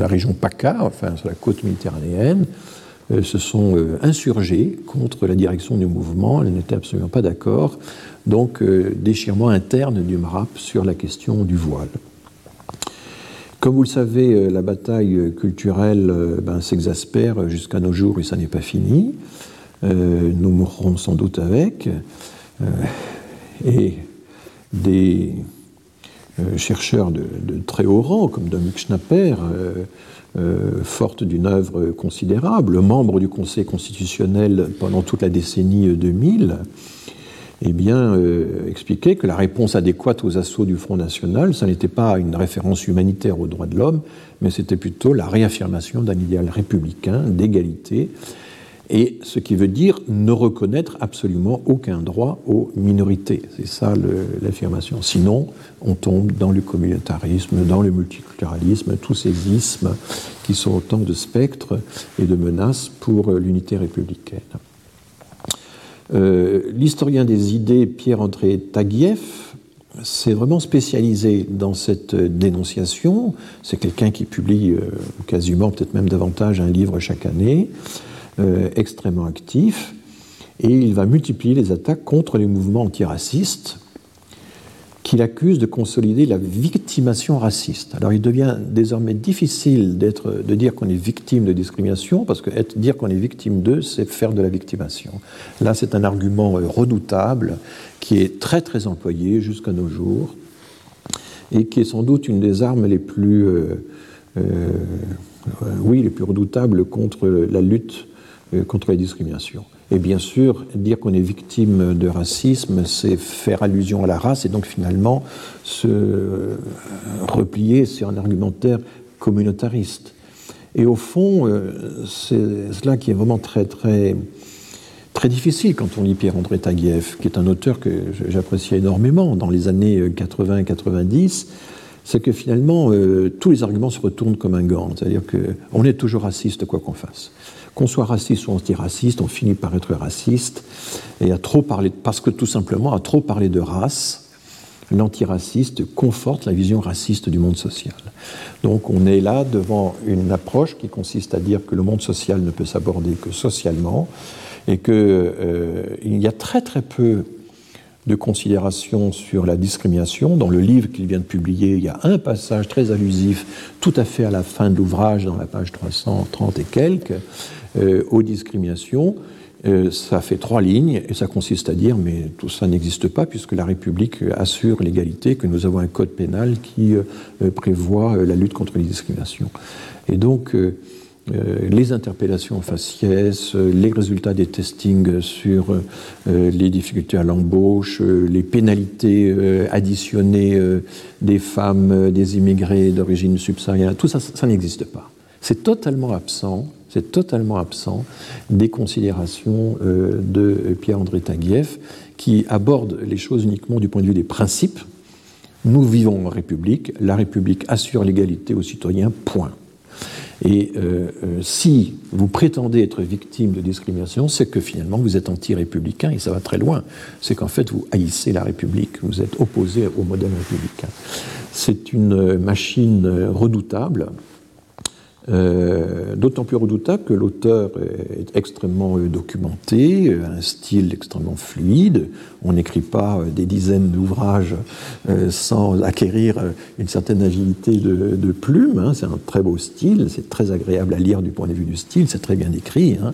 Speaker 2: région PACA, enfin sur la côte méditerranéenne, euh, se sont euh, insurgées contre la direction du mouvement. Elles n'étaient absolument pas d'accord. Donc, déchirement interne du MRAP sur la question du voile. Comme vous le savez, la bataille culturelle ben, s'exaspère jusqu'à nos jours et ça n'est pas fini. nous mourrons sans doute avec. et des euh, chercheurs de, très haut rang, comme Dominique Schnapper, euh, euh, forte d'une œuvre considérable, membre du Conseil constitutionnel pendant toute la décennie 2000, eh bien, expliquait que la réponse adéquate aux assauts du Front National, ça n'était pas une référence humanitaire aux droits de l'homme, mais c'était plutôt la réaffirmation d'un idéal républicain d'égalité et ce qui veut dire ne reconnaître absolument aucun droit aux minorités. C'est ça l'affirmation. Sinon, on tombe dans le communautarisme, dans le multiculturalisme, tous ces ismes qui sont autant de spectres et de menaces pour l'unité républicaine. Euh, l'historien des idées Pierre-André Taguieff s'est vraiment spécialisé dans cette dénonciation. C'est quelqu'un qui publie euh, quasiment, peut-être même davantage, un livre chaque année. Euh, extrêmement actif, et il va multiplier les attaques contre les mouvements antiracistes qu'il accuse de consolider la victimation raciste. Alors il devient désormais difficile de dire qu'on est victime de discrimination, parce que dire qu'on est victime d'eux, c'est faire de la victimation. Là, c'est un argument euh, redoutable qui est très très employé jusqu'à nos jours, et qui est sans doute une des armes les plus, euh, oui, les plus redoutables contre la lutte contre la discrimination. Et bien sûr, dire qu'on est victime de racisme, c'est faire allusion à la race et donc finalement se euh, replier sur un argumentaire communautariste. Et au fond, euh, c'est cela qui est vraiment très, très, très difficile quand on lit Pierre-André Taguieff, qui est un auteur que j'apprécie énormément dans les années 80 et 90 c'est que finalement, tous les arguments se retournent comme un gant. C'est-à-dire qu'on est toujours raciste, quoi qu'on fasse. Qu'on soit raciste ou antiraciste, on finit par être raciste. Et à trop parler, parce que tout simplement, à trop parler de race, l'antiraciste conforte la vision raciste du monde social. Donc on est là devant une approche qui consiste à dire que le monde social ne peut s'aborder que socialement et qu'il euh, y a très très peu de considérations sur la discrimination. Dans le livre qu'il vient de publier, il y a un passage très allusif, tout à fait à la fin de l'ouvrage, dans la page 330 et quelques, aux discriminations. Euh, ça fait trois lignes et ça consiste à dire mais tout ça n'existe pas puisque la République assure l'égalité, que nous avons un code pénal qui euh, prévoit la lutte contre les discriminations. Et donc les interpellations faciès, les résultats des testings sur les difficultés à l'embauche, les pénalités additionnées des femmes, des immigrés d'origine subsaharienne, tout ça, ça n'existe pas. C'est totalement absent c'est totalement absent des considérations euh, de Pierre-André Taguieff, qui aborde les choses uniquement du point de vue des principes. Nous vivons en République, la République assure l'égalité aux citoyens, point. Et euh, euh, si vous prétendez être victime de discrimination, c'est que finalement vous êtes anti-républicain, et ça va très loin. C'est qu'en fait vous haïssez la République, vous êtes opposé au modèle républicain. C'est une machine redoutable euh, d'autant plus redoutable que l'auteur est extrêmement euh, documenté, euh, un style extrêmement fluide. On n'écrit pas des dizaines d'ouvrages sans acquérir une certaine agilité de, plume. Hein. C'est un très beau style, c'est très agréable à lire du point de vue du style, c'est très bien écrit. Hein.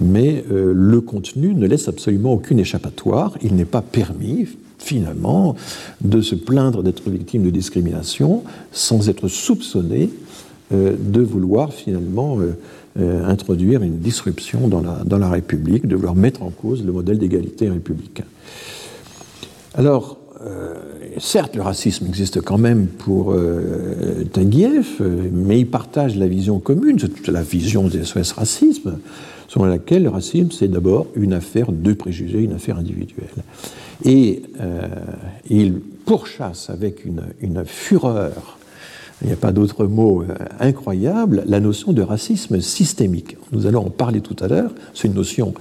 Speaker 2: Mais le contenu ne laisse absolument aucune échappatoire. Il n'est pas permis, finalement, de se plaindre d'être victime de discrimination sans être soupçonné de vouloir finalement euh, euh, introduire une disruption dans la, dans la République, de vouloir mettre en cause le modèle d'égalité républicain. Alors, certes, le racisme existe quand même pour euh, mais il partage la vision commune, la vision des SOS racisme, selon laquelle le racisme, c'est d'abord une affaire de préjugés, une affaire individuelle. Et euh, il pourchasse avec une, une fureur, il n'y a pas d'autre mot euh, incroyable, la notion de racisme systémique. Nous allons en parler tout à l'heure, c'est une notion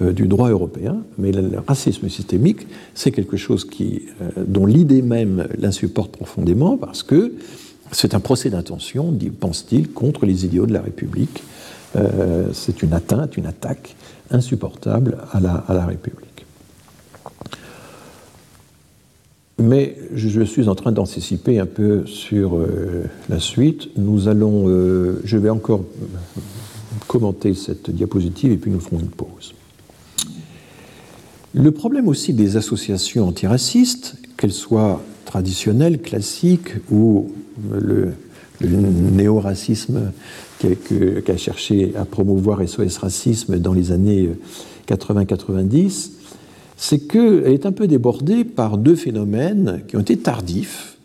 Speaker 2: euh, du droit européen, mais le, racisme systémique, c'est quelque chose qui, dont l'idée même l'insupporte profondément parce que c'est un procès d'intention, pense-t-il, contre les idéaux de la République. c'est une atteinte, une attaque insupportable à la République. Mais je suis en train d'anticiper un peu sur euh, la suite. Nous allons, euh, je vais encore commenter cette diapositive et puis nous ferons une pause. Le problème aussi des associations antiracistes, qu'elles soient traditionnelles, classiques ou le, néo-racisme qu'a cherché à promouvoir SOS Racisme dans les années 80-90, c'est qu'elle est un peu débordée par deux phénomènes qui ont été tardifs,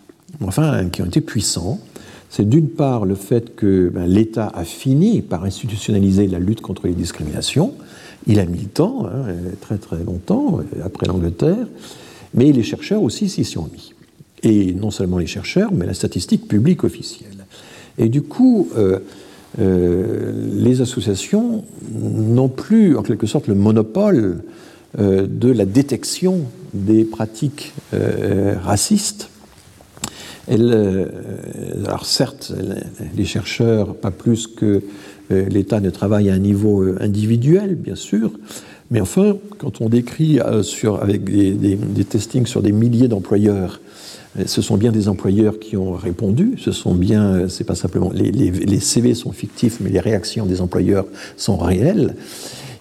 Speaker 2: enfin qui ont été puissants. C'est d'une part le fait que ben, l'État a fini par institutionnaliser la lutte contre les discriminations. Il a mis le temps, hein, très très longtemps, après l'Angleterre, mais les chercheurs aussi s'y sont mis. Et non seulement les chercheurs, mais la statistique publique officielle. Et du coup, euh, euh, les associations n'ont plus en quelque sorte le monopole euh, de la détection des pratiques euh, racistes. Euh, alors certes, les chercheurs, pas plus que l'État, ne travaillent à un niveau individuel, bien sûr, mais enfin, quand on décrit avec des, testings sur des milliers d'employeurs, ce sont bien des employeurs qui ont répondu. Ce sont bien, c'est pas simplement les, CV sont fictifs, mais les réactions des employeurs sont réelles.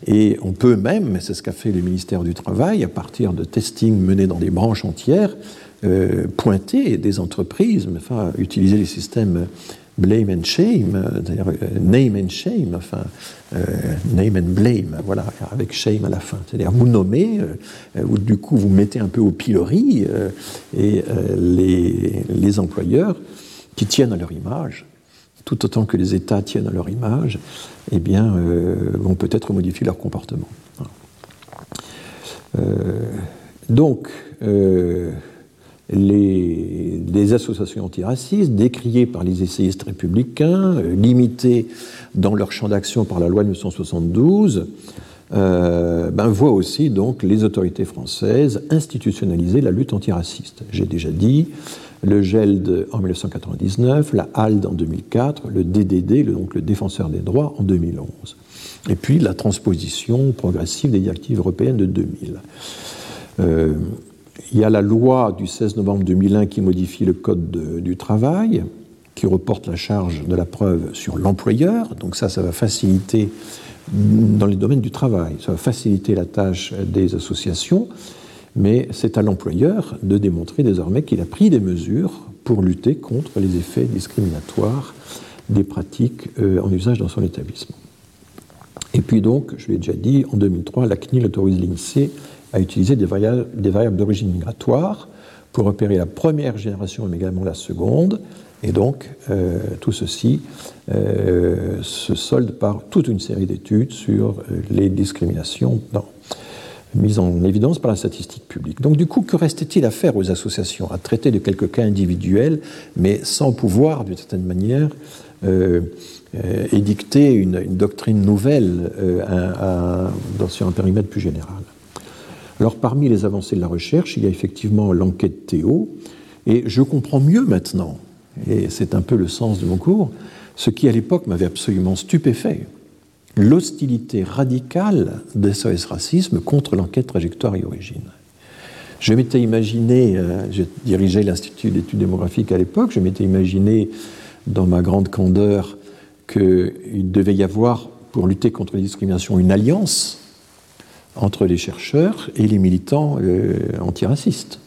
Speaker 2: Et on peut même, c'est ce qu'a fait le ministère du Travail, à partir de testing menés dans des branches entières, euh, pointer des entreprises, enfin, utiliser les systèmes blame and shame, c'est-à-dire euh, name and shame, enfin, euh, name and blame, voilà, avec shame à la fin. C'est-à-dire vous nommez, ou du coup vous mettez un peu au pilori, les, les employeurs qui tiennent à leur image, tout autant que les États tiennent à leur image, eh euh, vont peut-être modifier leur comportement. Euh, donc, euh, les, associations antiracistes, décriées par les essayistes républicains, limitées dans leur champ d'action par la loi de 1972, ben, voient aussi donc les autorités françaises institutionnaliser la lutte antiraciste. J'ai déjà dit, le GELD en 1999, la HALD en 2004, le DDD, donc le Défenseur des droits, en 2011. Et puis la transposition progressive des directives européennes de 2000. Euh, il y a la loi du 16 novembre 2001 qui modifie le Code du travail, qui reporte la charge de la preuve sur l'employeur. Donc ça, ça va faciliter dans les domaines du travail, ça va faciliter la tâche des associations mais c'est à l'employeur de démontrer désormais qu'il a pris des mesures pour lutter contre les effets discriminatoires des pratiques euh, en usage dans son établissement. Et puis donc, je l'ai déjà dit, en 2003, la CNIL autorise l'INSEE à utiliser des variables, d'origine migratoire pour repérer la première génération, mais également la seconde. Et donc, euh, tout ceci euh, se solde par toute une série d'études sur les discriminations dans mise en évidence par la statistique publique. Donc du coup, que restait-il à faire aux associations? À traiter de quelques cas individuels, mais sans pouvoir, d'une certaine manière, euh, euh, édicter une, doctrine nouvelle euh, dans, sur un périmètre plus général. Alors parmi les avancées de la recherche, il y a effectivement l'enquête Théo, et je comprends mieux maintenant, et c'est un peu le sens de mon cours, ce qui à l'époque m'avait absolument stupéfait l'hostilité radicale de SOS Racisme contre l'enquête trajectoire et origine. Je m'étais imaginé, euh, je dirigeais l'Institut d'études démographiques à l'époque, je m'étais imaginé dans ma grande candeur qu'il devait y avoir, pour lutter contre les discriminations, une alliance entre les chercheurs et les militants euh, antiracistes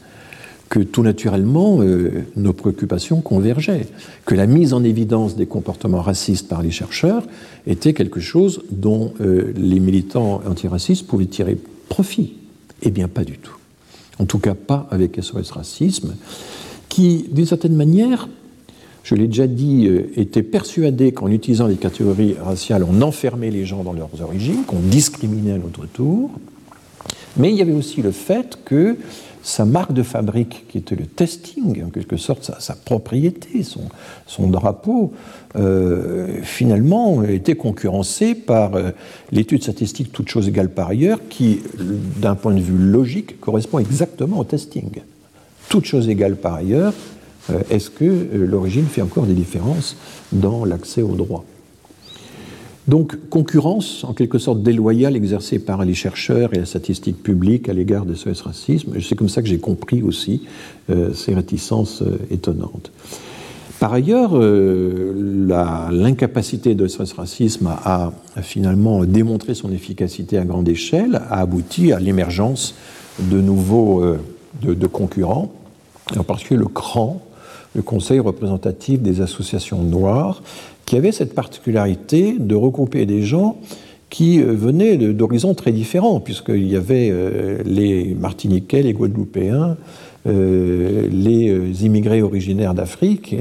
Speaker 2: que tout naturellement, euh, nos préoccupations convergeaient, que la mise en évidence des comportements racistes par les chercheurs était quelque chose dont euh, les militants antiracistes pouvaient tirer profit. Eh bien, pas du tout. en tout cas pas avec SOS Racisme, qui, d'une certaine manière, je l'ai déjà dit, euh, était persuadé qu'en utilisant les catégories raciales, on enfermait les gens dans leurs origines, qu'on discriminait à notre tour. Mais il y avait aussi le fait que sa marque de fabrique, qui était le testing, en quelque sorte sa, propriété, son, drapeau, euh, finalement était concurrencé par euh, l'étude statistique toute chose égale par ailleurs, qui, d'un point de vue logique, correspond exactement au testing. Toute chose égale par ailleurs, euh, est-ce que l'origine fait encore des différences dans l'accès aux droits donc, concurrence, en quelque sorte déloyale, exercée par les chercheurs et la statistique publique à l'égard de ce racisme. C'est comme ça que j'ai compris aussi euh, ces réticences euh, étonnantes. Par ailleurs, euh, l'incapacité de ce racisme à, finalement démontrer son efficacité à grande échelle a abouti à l'émergence de nouveaux concurrents, en particulier le CRAN, le Conseil représentatif des associations noires, qui avait cette particularité de regrouper des gens qui euh, venaient d'horizons très différents, puisqu'il y avait euh, les Martiniquais, les Guadeloupéens, euh, les immigrés originaires d'Afrique,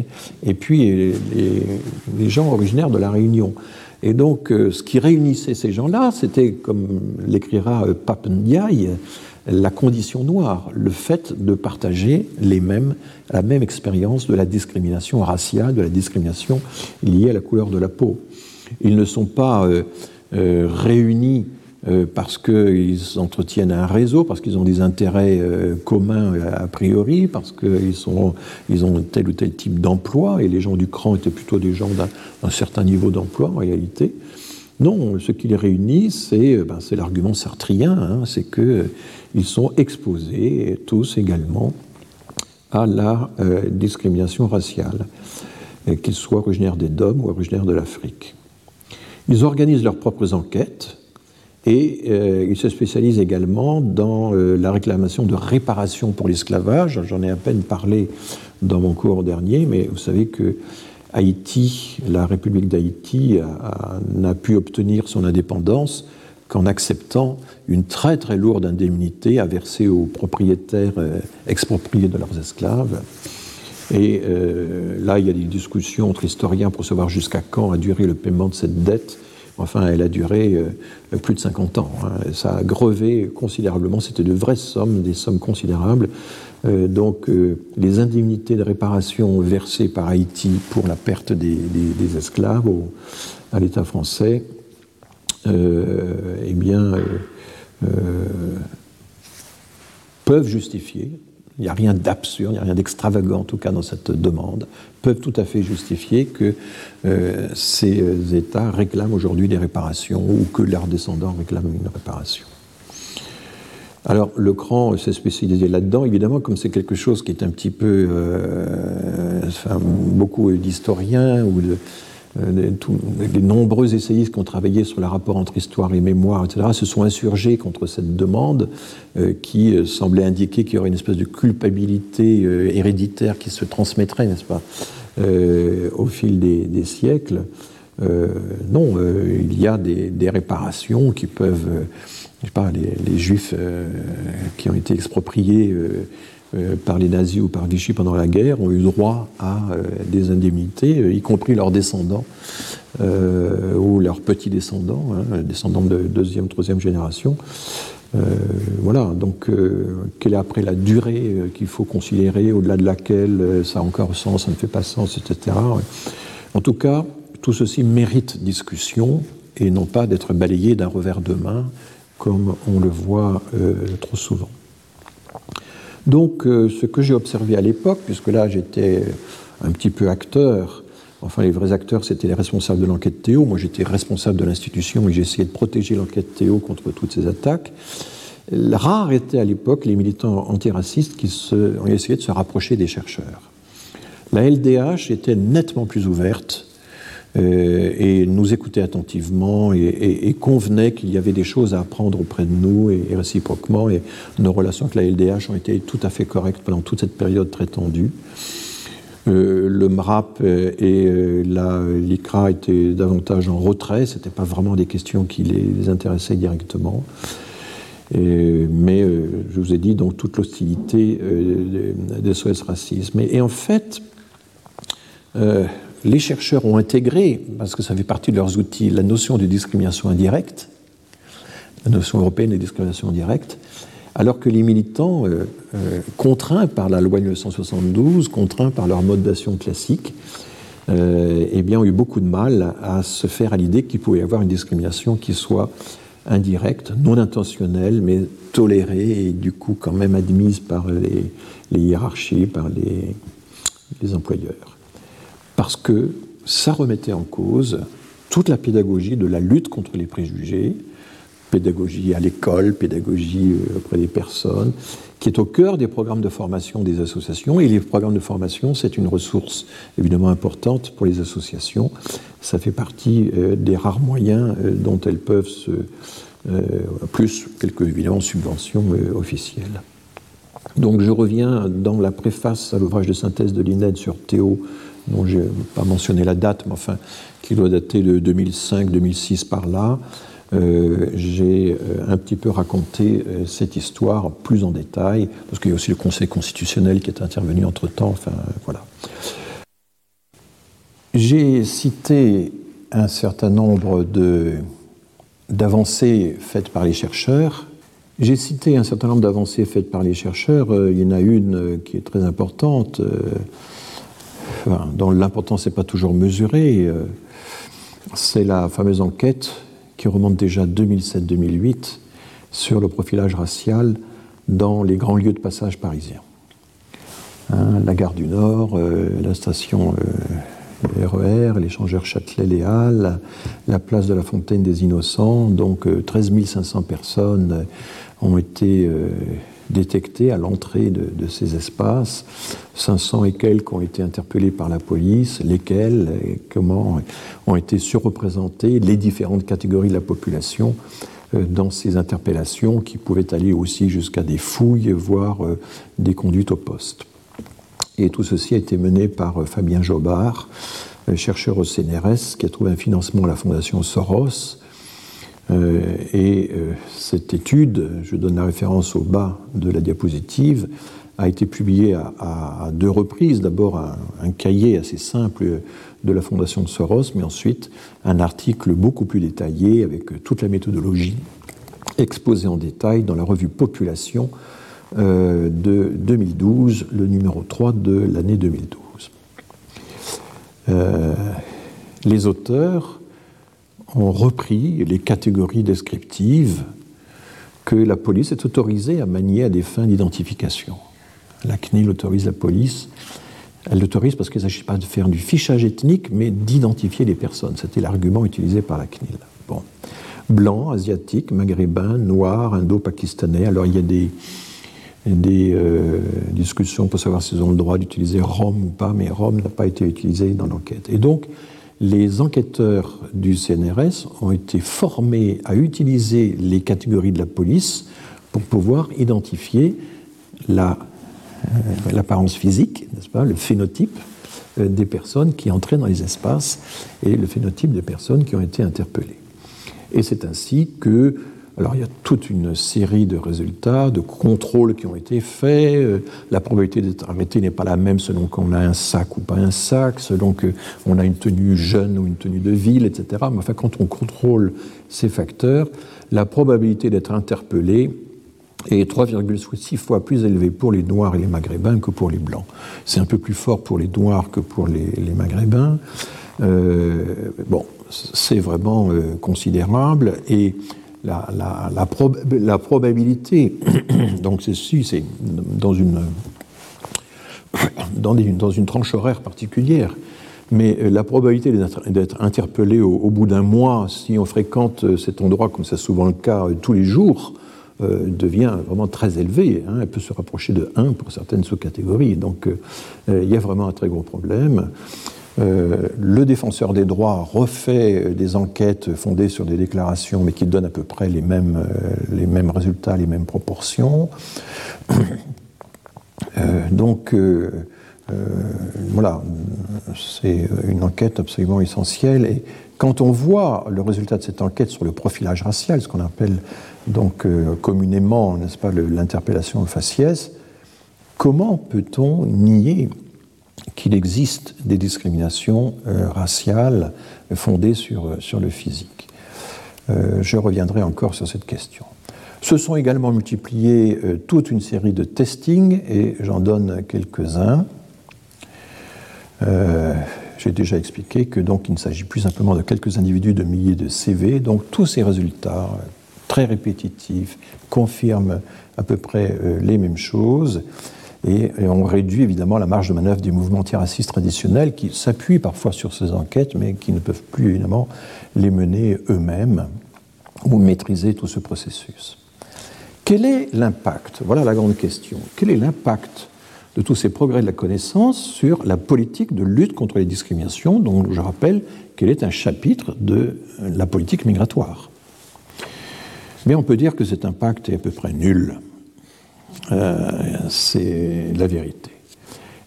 Speaker 2: et puis les, gens originaires de la Réunion. Et donc, ce qui réunissait ces gens-là, c'était, comme l'écrira Pape Ndiaye, la condition noire, le fait de partager les mêmes, la même expérience de la discrimination raciale, de la discrimination liée à la couleur de la peau. Ils ne sont pas euh, euh, réunis euh, parce qu'ils entretiennent un réseau, parce qu'ils ont des intérêts communs a priori, parce qu'ils ils ont tel ou tel type d'emploi, et les gens du cran étaient plutôt des gens d'un certain niveau d'emploi en réalité. Non, ce qui les réunit, c'est ben, l'argument sartrien, hein, c'est que ils sont exposés tous également à la euh, discrimination raciale, qu'ils soient originaires des DOM ou originaires de l'Afrique. Ils organisent leurs propres enquêtes et euh, ils se spécialisent également dans euh, la réclamation de réparation pour l'esclavage. J'en ai à peine parlé dans mon cours dernier, mais vous savez que Haïti, la République d'Haïti, n'a pu obtenir son indépendance qu'en acceptant une très très lourde indemnité à verser aux propriétaires euh, expropriés de leurs esclaves. Et euh, là, il y a des discussions entre historiens pour savoir jusqu'à quand a duré le paiement de cette dette. Enfin, elle a duré euh, plus de 50 ans. Hein. Ça a grevé considérablement. C'était de vraies sommes, des sommes considérables. Donc, les indemnités de réparation versées par Haïti pour la perte des, esclaves à l'État français euh, eh bien, euh, euh, peuvent justifier, il n'y a rien d'absurde, il n'y a rien d'extravagant en tout cas dans cette demande, peuvent tout à fait justifier que ces États réclament aujourd'hui des réparations ou que leurs descendants réclament une réparation. Alors le CRAN s'est spécialisé là-dedans, évidemment, comme c'est quelque chose qui est un petit peu... enfin, beaucoup d'historiens ou de, euh, les nombreux essayistes qui ont travaillé sur le rapport entre histoire et mémoire, etc., se sont insurgés contre cette demande euh, qui euh, semblait indiquer qu'il y aurait une espèce de culpabilité héréditaire qui se transmettrait, n'est-ce pas, au fil des, siècles. non, il y a des, réparations qui peuvent, je sais pas, les, juifs qui ont été expropriés euh, par les nazis ou par Vichy pendant la guerre ont eu droit à euh, des indemnités, euh, y compris leurs descendants ou leurs petits-descendants, hein, descendants de deuxième, troisième génération. voilà, donc quelle est après la durée qu'il faut considérer, au-delà de laquelle ça a encore sens, ça ne fait pas sens, etc. En tout cas, tout ceci mérite discussion et non pas d'être balayé d'un revers de main comme on le voit trop souvent. Donc, euh, ce que j'ai observé à l'époque, puisque là j'étais un petit peu acteur, enfin les vrais acteurs c'était les responsables de l'enquête Théo, moi j'étais responsable de l'institution et j'essayais de protéger l'enquête Théo contre toutes ces attaques. Rare était à l'époque les militants antiracistes qui ont essayé de se rapprocher des chercheurs. La LDH était nettement plus ouverte euh, et nous écoutait attentivement et, convenait qu'il y avait des choses à apprendre auprès de nous et, réciproquement. Et nos relations avec la LDH ont été tout à fait correctes pendant toute cette période très tendue. Euh, le MRAP et euh, l'ICRA étaient davantage en retrait, ce n'était pas vraiment des questions qui les intéressaient directement. mais je vous ai dit donc toute l'hostilité des SOS Racisme. Et, en fait, les chercheurs ont intégré, parce que ça fait partie de leurs outils, la notion de discrimination indirecte, la notion européenne de discrimination indirecte, alors que les militants, contraints par la loi 1972, contraints par leur mode d'action classique, euh, eh bien, ont eu beaucoup de mal à se faire à l'idée qu'il pouvait y avoir une discrimination qui soit indirecte, non intentionnelle, mais tolérée et du coup quand même admise par les, hiérarchies, par les employeurs. Parce que ça remettait en cause toute la pédagogie de la lutte contre les préjugés, pédagogie à l'école, pédagogie euh, auprès des personnes, qui est au cœur des programmes de formation des associations. Et les programmes de formation, c'est une ressource évidemment importante pour les associations. Ça fait partie euh, des rares moyens euh, dont elles peuvent se... Plus quelques évidemment subventions officielles. Donc je reviens dans la préface à l'ouvrage de synthèse de l'INED sur Théo, dont je n'ai pas mentionné la date, mais enfin qui doit dater de 2005-2006 par là. Euh, j'ai euh, un petit peu raconté euh, cette histoire plus en détail, parce qu'il y a aussi le Conseil constitutionnel qui est intervenu entre-temps, enfin voilà. J'ai cité un certain nombre d'avancées faites par les chercheurs. J'ai cité un certain nombre d'avancées faites par les chercheurs. Il y en a une qui est très importante, dont l'importance n'est pas toujours mesurée. C'est la fameuse enquête qui remonte déjà à 2007-2008 sur le profilage racial dans les grands lieux de passage parisiens. Hein, la gare du Nord, euh, la station RER, euh, l'échangeur Châtelet-Léal, la, place de la Fontaine des Innocents, donc 13 euh, 500 personnes ont été détectées à l'entrée de, ces espaces, 500 et quelques ont été interpellés par la police, lesquels, et comment ont été surreprésentées les différentes catégories de la population euh, dans ces interpellations qui pouvaient aller aussi jusqu'à des fouilles, voire euh, des conduites au poste. Et tout ceci a été mené par euh, Fabien Jobard, chercheur au CNRS, qui a trouvé un financement à la Fondation Soros et euh, cette étude, je donne la référence au bas de la diapositive, a été publiée à, deux reprises. D'abord un, cahier assez simple de la Fondation Soros, mais ensuite un article beaucoup plus détaillé avec toute la méthodologie exposée en détail dans la revue Population euh, de 2012, le numéro 3 de l'année 2012. les auteurs ont repris les catégories descriptives que la police est autorisée à manier à des fins d'identification. La CNIL autorise la police, elle l'autorise parce qu'il ne s'agit pas de faire du fichage ethnique, mais d'identifier les personnes. C'était l'argument utilisé par la CNIL. Bon. Blanc, asiatique, maghrébin, noir, indo-pakistanais. Alors il y a des, des euh, discussions pour savoir s'ils ont le droit d'utiliser Rome ou pas, mais Rome n'a pas été utilisé dans l'enquête. Et donc, les enquêteurs du CNRS ont été formés à utiliser les catégories de la police pour pouvoir identifier euh, l'apparence physique, n'est-ce pas, le phénotype euh, des personnes qui entraient dans les espaces et le phénotype des personnes qui ont été interpellées. Et c'est ainsi que alors il y a toute une série de résultats, de contrôles qui ont été faits. Euh, la probabilité d'être arrêté n'est pas la même selon qu'on a un sac ou pas un sac, selon qu'on a une tenue jeune ou une tenue de ville, etc. Mais enfin, quand on contrôle ces facteurs, la probabilité d'être interpellé est 3,6 fois plus élevée pour les Noirs et les Maghrébins que pour les Blancs. C'est un peu plus fort pour les Noirs que pour les, Maghrébins. Euh, bon, c'est vraiment euh, considérable et la, la, probabilité, donc c'est c'est dans une, dans, dans, une tranche horaire particulière, mais euh, la probabilité d'être interpellé au, bout d'un mois, si on fréquente euh, cet endroit, comme c'est souvent le cas euh, tous les jours, devient vraiment très élevée. Hein. elle peut se rapprocher de 1 pour certaines sous-catégories. Donc il y a vraiment un très gros problème. Euh, le défenseur des droits refait des enquêtes fondées sur des déclarations, mais qui donnent à peu près les mêmes, euh, les mêmes résultats, les mêmes proportions. Euh, donc, voilà, c'est une enquête absolument essentielle. Et quand on voit le résultat de cette enquête sur le profilage racial, ce qu'on appelle donc communément, n'est-ce pas, l'interpellation faciès, comment peut-on nier qu'il existe des discriminations raciales fondées sur, sur le physique Je reviendrai encore sur cette question. Se sont également multipliés euh, toute une série de testings, et j'en donne quelques-uns. Euh, j'ai déjà expliqué que donc il ne s'agit plus simplement de quelques individus de milliers de CV. Donc tous ces résultats euh, très répétitifs confirment à peu près les mêmes choses et, on réduit évidemment la marge de manœuvre des mouvements antiracistes traditionnels qui s'appuient parfois sur ces enquêtes mais qui ne peuvent plus évidemment les mener eux-mêmes ou maîtriser tout ce processus. Quel est l'impact? Voilà la grande question. Quel est l'impact de tous ces progrès de la connaissance sur la politique de lutte contre les discriminations, dont je rappelle qu'elle est un chapitre de la politique migratoire Mais on peut dire que cet impact est à peu près nul. Euh, c'est la vérité.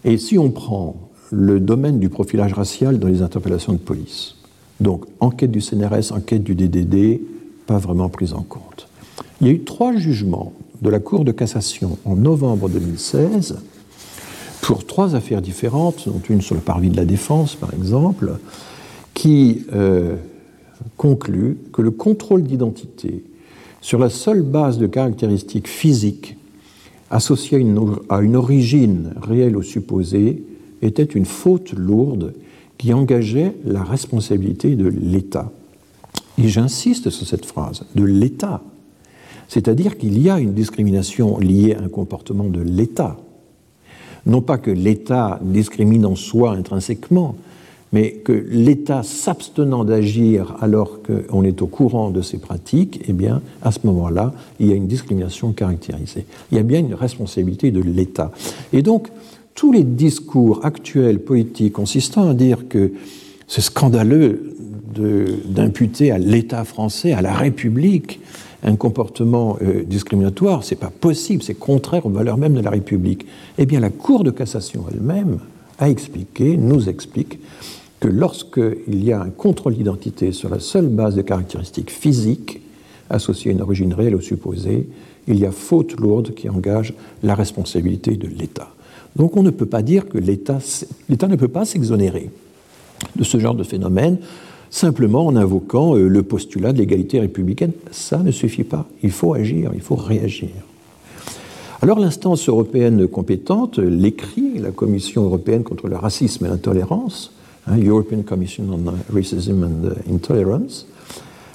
Speaker 2: Et si on prend le domaine du profilage racial dans les interpellations de police, donc enquête du CNRS, enquête du DDD, pas vraiment prise en compte. Il y a eu trois jugements de la Cour de cassation en novembre 2016 pour trois affaires différentes, dont une sur le parvis de la défense par exemple, qui euh, conclut que le contrôle d'identité sur la seule base de caractéristiques physiques une, à une origine réelle ou supposée était une faute lourde qui engageait la responsabilité de l'État. Et j'insiste sur cette phrase, de l'État. C'est-à-dire qu'il y a une discrimination liée à un comportement de l'État. Non pas que l'État discrimine en soi intrinsèquement, mais que l'État s'abstenant d'agir alors qu'on est au courant de ces pratiques, eh bien, à ce moment-là, il y a une discrimination caractérisée. Il y a bien une responsabilité de l'État. Et donc, tous les discours actuels politiques consistant à dire que c'est scandaleux d'imputer à l'État français, à la République, un comportement euh, discriminatoire, c'est pas possible, c'est contraire aux valeurs mêmes de la République. Eh bien, la Cour de cassation elle-même a expliqué, nous explique, que lorsqu'il y a un contrôle d'identité sur la seule base de caractéristiques physiques associées à une origine réelle ou supposée, il y a faute lourde qui engage la responsabilité de l'État. Donc on ne peut pas dire que l'État ne peut pas s'exonérer de ce genre de phénomène simplement en invoquant euh, le postulat de l'égalité républicaine. Ça ne suffit pas. Il faut agir, il faut réagir. Alors l'instance européenne compétente, l'écrit, la Commission européenne contre le racisme et l'intolérance, European Commission on Racism and Intolerance,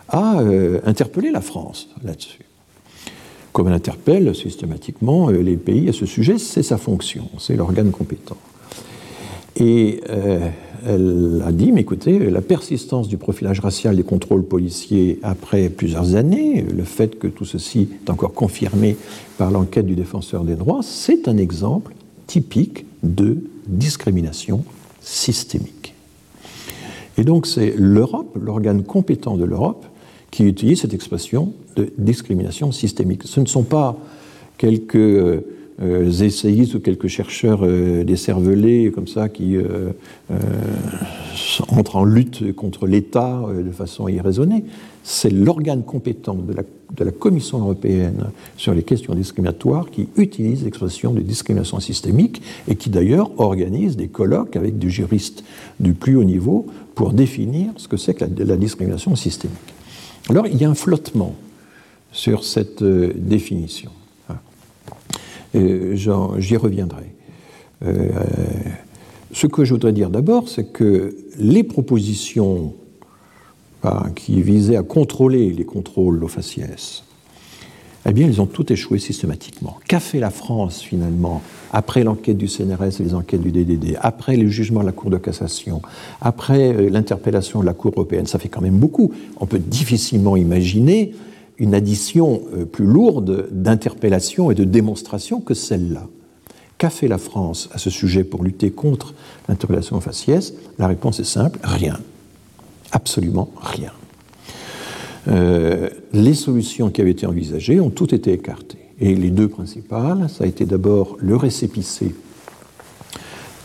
Speaker 2: a euh, interpellé la France là-dessus. Comme elle interpelle systématiquement euh, les pays à ce sujet, c'est sa fonction, c'est l'organe compétent. Et elle a dit, mais écoutez, la persistance du profilage racial des contrôles policiers après plusieurs années, le fait que tout ceci est encore confirmé par l'enquête du défenseur des droits, c'est un exemple typique de discrimination systémique. Et donc c'est l'Europe, l'organe compétent de l'Europe, qui utilise cette expression de discrimination systémique. Ce ne sont pas quelques euh, essayistes ou quelques chercheurs euh, décervelés comme ça qui euh, entrent en lutte contre l'État de façon irraisonnée. C'est l'organe compétent de la, de la, Commission européenne sur les questions discriminatoires qui utilise l'expression de discrimination systémique et qui d'ailleurs organise des colloques avec des juristes du plus haut niveau pour définir ce que c'est que la, discrimination systémique. Alors il y a un flottement sur cette définition. J'y reviendrai. Euh, ce que je voudrais dire d'abord, c'est que les propositions qui visaient à contrôler les contrôles au faciès, eh bien, elles ont toutes échoué systématiquement. Qu'a fait la France, finalement, après l'enquête du CNRS et les enquêtes du DDD, après le jugement de la Cour de cassation, après euh, l'interpellation de la Cour européenne? Ça fait quand même beaucoup. On peut difficilement imaginer une addition euh, plus lourde d'interpellation et de démonstration que celle-là. Qu'a fait la France à ce sujet pour lutter contre l'interpellation faciès? La réponse est simple, rien. Absolument rien. Euh, les solutions qui avaient été envisagées ont toutes été écartées. Et les deux principales, ça a été d'abord le récépissé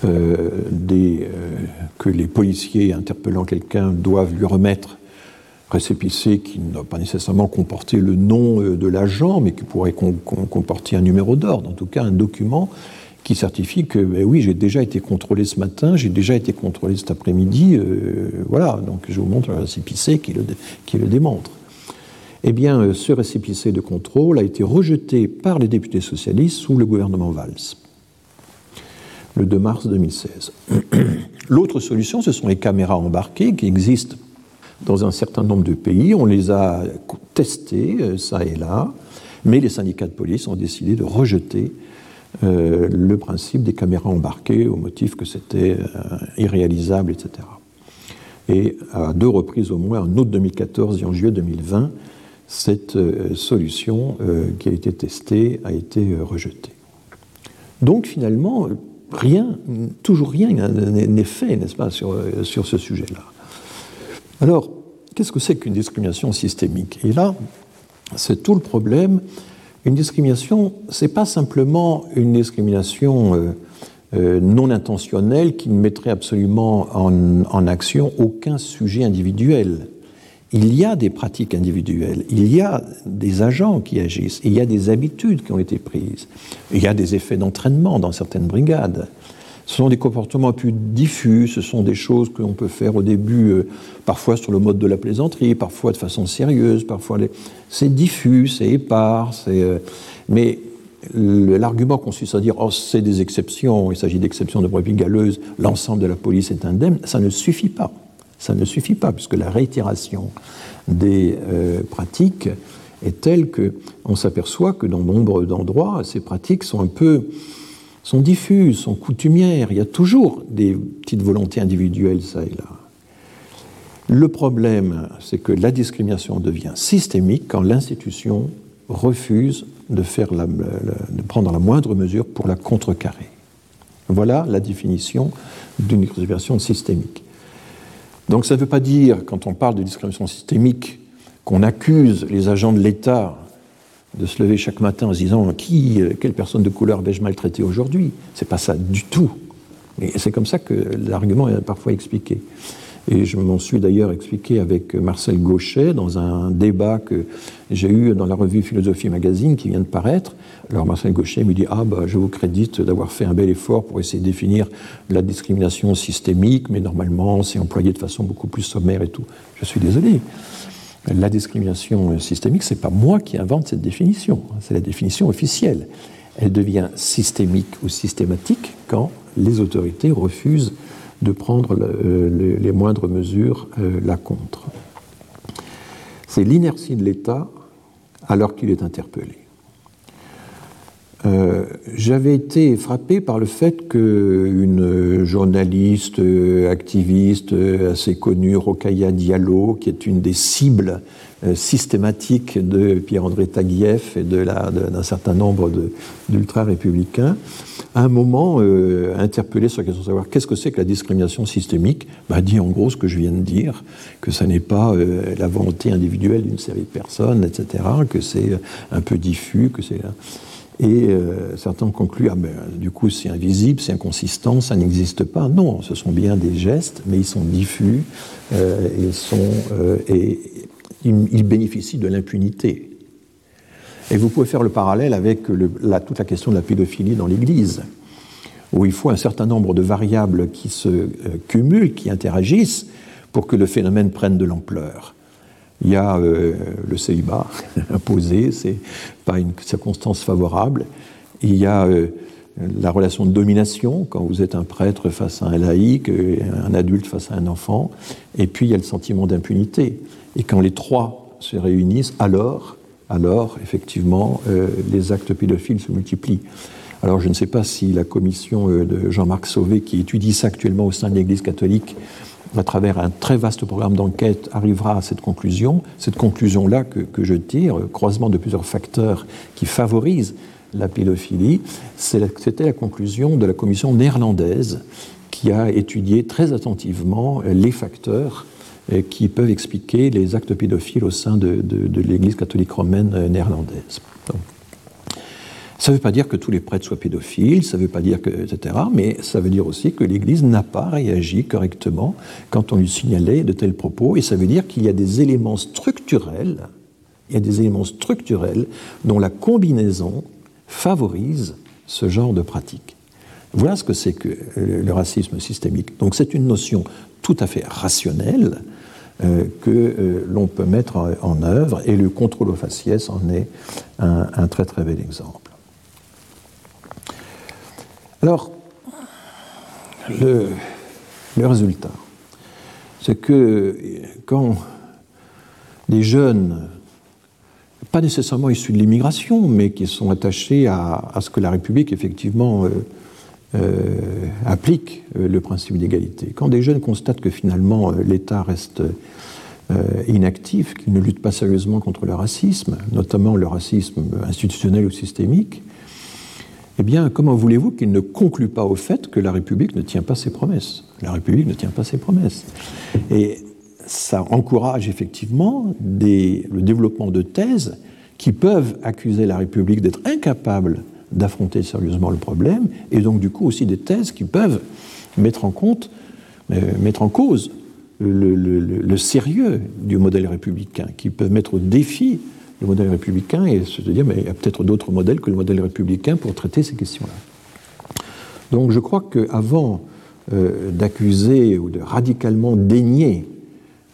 Speaker 2: euh, des, que les policiers interpellant quelqu'un doivent lui remettre récépissé qui n'a pas nécessairement comporté le nom de l'agent, mais qui pourrait comporter un numéro d'ordre, en tout cas un document qui certifie que ben oui, j'ai déjà été contrôlé ce matin, j'ai déjà été contrôlé cet après-midi, voilà, donc je vous montre un récépissé qui le, qui le démontre. Eh bien, ce récépissé de contrôle a été rejeté par les députés socialistes sous le gouvernement Valls le 2 mars 2016. L'autre solution, ce sont les caméras embarquées qui existent dans un certain nombre de pays. On les a testées, euh, ça et là, mais les syndicats de police ont décidé de rejeter euh, le principe des caméras embarquées au motif que c'était euh, irréalisable, etc. Et à deux reprises au moins, en août 2014 et en juillet 2020, cette solution qui a été testée a été rejetée. Donc finalement, rien, toujours rien n'est fait, n'est-ce pas, sur, sur ce sujet-là. Alors, qu'est-ce que c'est qu'une discrimination systémique? Et là, c'est tout le problème. Une discrimination, c'est pas simplement une discrimination euh, euh, non intentionnelle qui ne mettrait absolument en, en action aucun sujet individuel il y a des pratiques individuelles, il y a des agents qui agissent, il y a des habitudes qui ont été prises, il y a des effets d'entraînement dans certaines brigades. Ce sont des comportements plus diffus, ce sont des choses que l'on peut faire au début, euh, parfois sur le mode de la plaisanterie, parfois de façon sérieuse, parfois c'est diffus, c'est épars, euh, mais l'argument consiste à dire oh, c'est des exceptions, il s'agit d'exceptions de brebis galeuses, l'ensemble de la police est indemne, ça ne suffit pas. Ça ne suffit pas, puisque la réitération des euh, pratiques est telle qu'on s'aperçoit que dans nombre d'endroits, ces pratiques sont un peu sont diffuses, sont coutumières. Il y a toujours des petites volontés individuelles, ça et là. Le problème, c'est que la discrimination devient systémique quand l'institution refuse de, faire de prendre la moindre mesure pour la contrecarrer. Voilà la définition d'une discrimination systémique. Donc ça ne veut pas dire, quand on parle de discrimination systémique, qu'on accuse les agents de l'État de se lever chaque matin en se disant qui, euh, quelle personne de couleur vais-je maltraiter aujourd'hui? C'est pas ça du tout. Et c'est comme ça que l'argument est parfois expliqué. Et je m'en suis d'ailleurs expliqué avec Marcel Gauchet dans un débat que j'ai eu dans la revue Philosophie Magazine qui vient de paraître. Alors Marcel Gauchet me dit Ah, bah, je vous crédite d'avoir fait un bel effort pour essayer de définir la discrimination systémique, mais normalement c'est employé de façon beaucoup plus sommaire et tout. Je suis désolé. La discrimination systémique, c'est pas moi qui invente cette définition, c'est la définition officielle. Elle devient systémique ou systématique quand les autorités refusent de prendre euh, les moindres mesures euh, là contre. C'est l'inertie de l'État alors qu'il est interpellé. Euh, j'avais été frappé par le fait qu'une journaliste, activiste assez connue, Rokaya Diallo, qui est une des cibles euh, systématique de Pierre-André Taguieff et d'un certain nombre d'ultra-républicains, à un moment euh, interpellé sur la question de savoir qu'est-ce que c'est que la discrimination systémique, bah, dit en gros ce que je viens de dire, que ce n'est pas euh, la volonté individuelle d'une série de personnes, etc., que c'est un peu diffus, que c'est... Et certains concluent, ah ben, du coup c'est invisible, c'est inconsistant, ça n'existe pas. Non, ce sont bien des gestes, mais ils sont diffus, ils sont, et, il, bénéficie de l'impunité. Et vous pouvez faire le parallèle avec toute la question de la pédophilie dans l'Église, où il faut un certain nombre de variables qui se euh, cumulent, qui interagissent, pour que le phénomène prenne de l'ampleur. Il y a euh, le célibat imposé, c'est pas une circonstance favorable. Il y a euh, la relation de domination, quand vous êtes un prêtre face à un laïc, un adulte face à un enfant. Et puis il y a le sentiment d'impunité. Et quand les trois se réunissent, alors, alors effectivement, euh, les actes pédophiles se multiplient. Alors je ne sais pas si la commission euh, de Jean-Marc Sauvé, qui étudie ça actuellement au sein de l'Église catholique, à travers un très vaste programme d'enquête, arrivera à cette conclusion. Cette conclusion-là que, je tire, euh, croisement de plusieurs facteurs qui favorisent la pédophilie, c'était la conclusion de la commission néerlandaise qui a étudié très attentivement les facteurs qui peuvent expliquer les actes pédophiles au sein de, l'Église catholique romaine néerlandaise. Ça ne veut pas dire que tous les prêtres soient pédophiles, ça ne veut pas dire que, etc. Mais ça veut dire aussi que l'Église n'a pas réagi correctement quand on lui signalait de tels propos. Et ça veut dire qu'il y a des éléments structurels, il y a des éléments structurels dont la combinaison favorise ce genre de pratique. Voilà ce que c'est que le racisme systémique. Donc c'est une notion tout à fait rationnelle euh, que euh, l'on peut mettre en, œuvre et le contrôle faciès en est un très très bel exemple. Alors, le, résultat, c'est que quand des jeunes, pas nécessairement issus de l'immigration, mais qui sont attachés à, ce que la République effectivement euh, euh, applique euh, le principe d'égalité, quand des jeunes constatent que finalement l'État reste inactif, qu'il ne lutte pas sérieusement contre le racisme, notamment le racisme institutionnel ou systémique, eh bien, comment voulez-vous qu'il ne conclue pas au fait que la République ne tient pas ses promesses? La République ne tient pas ses promesses. Et ça encourage effectivement le développement de thèses qui peuvent accuser la République d'être incapable d'affronter sérieusement le problème, et donc du coup aussi des thèses qui peuvent mettre en compte, euh, mettre en cause le, sérieux du modèle républicain, qui peuvent mettre au défi le modèle républicain et se dire, mais il y a peut-être d'autres modèles que le modèle républicain pour traiter ces questions-là. Donc je crois qu'avant euh, d'accuser ou de radicalement dénier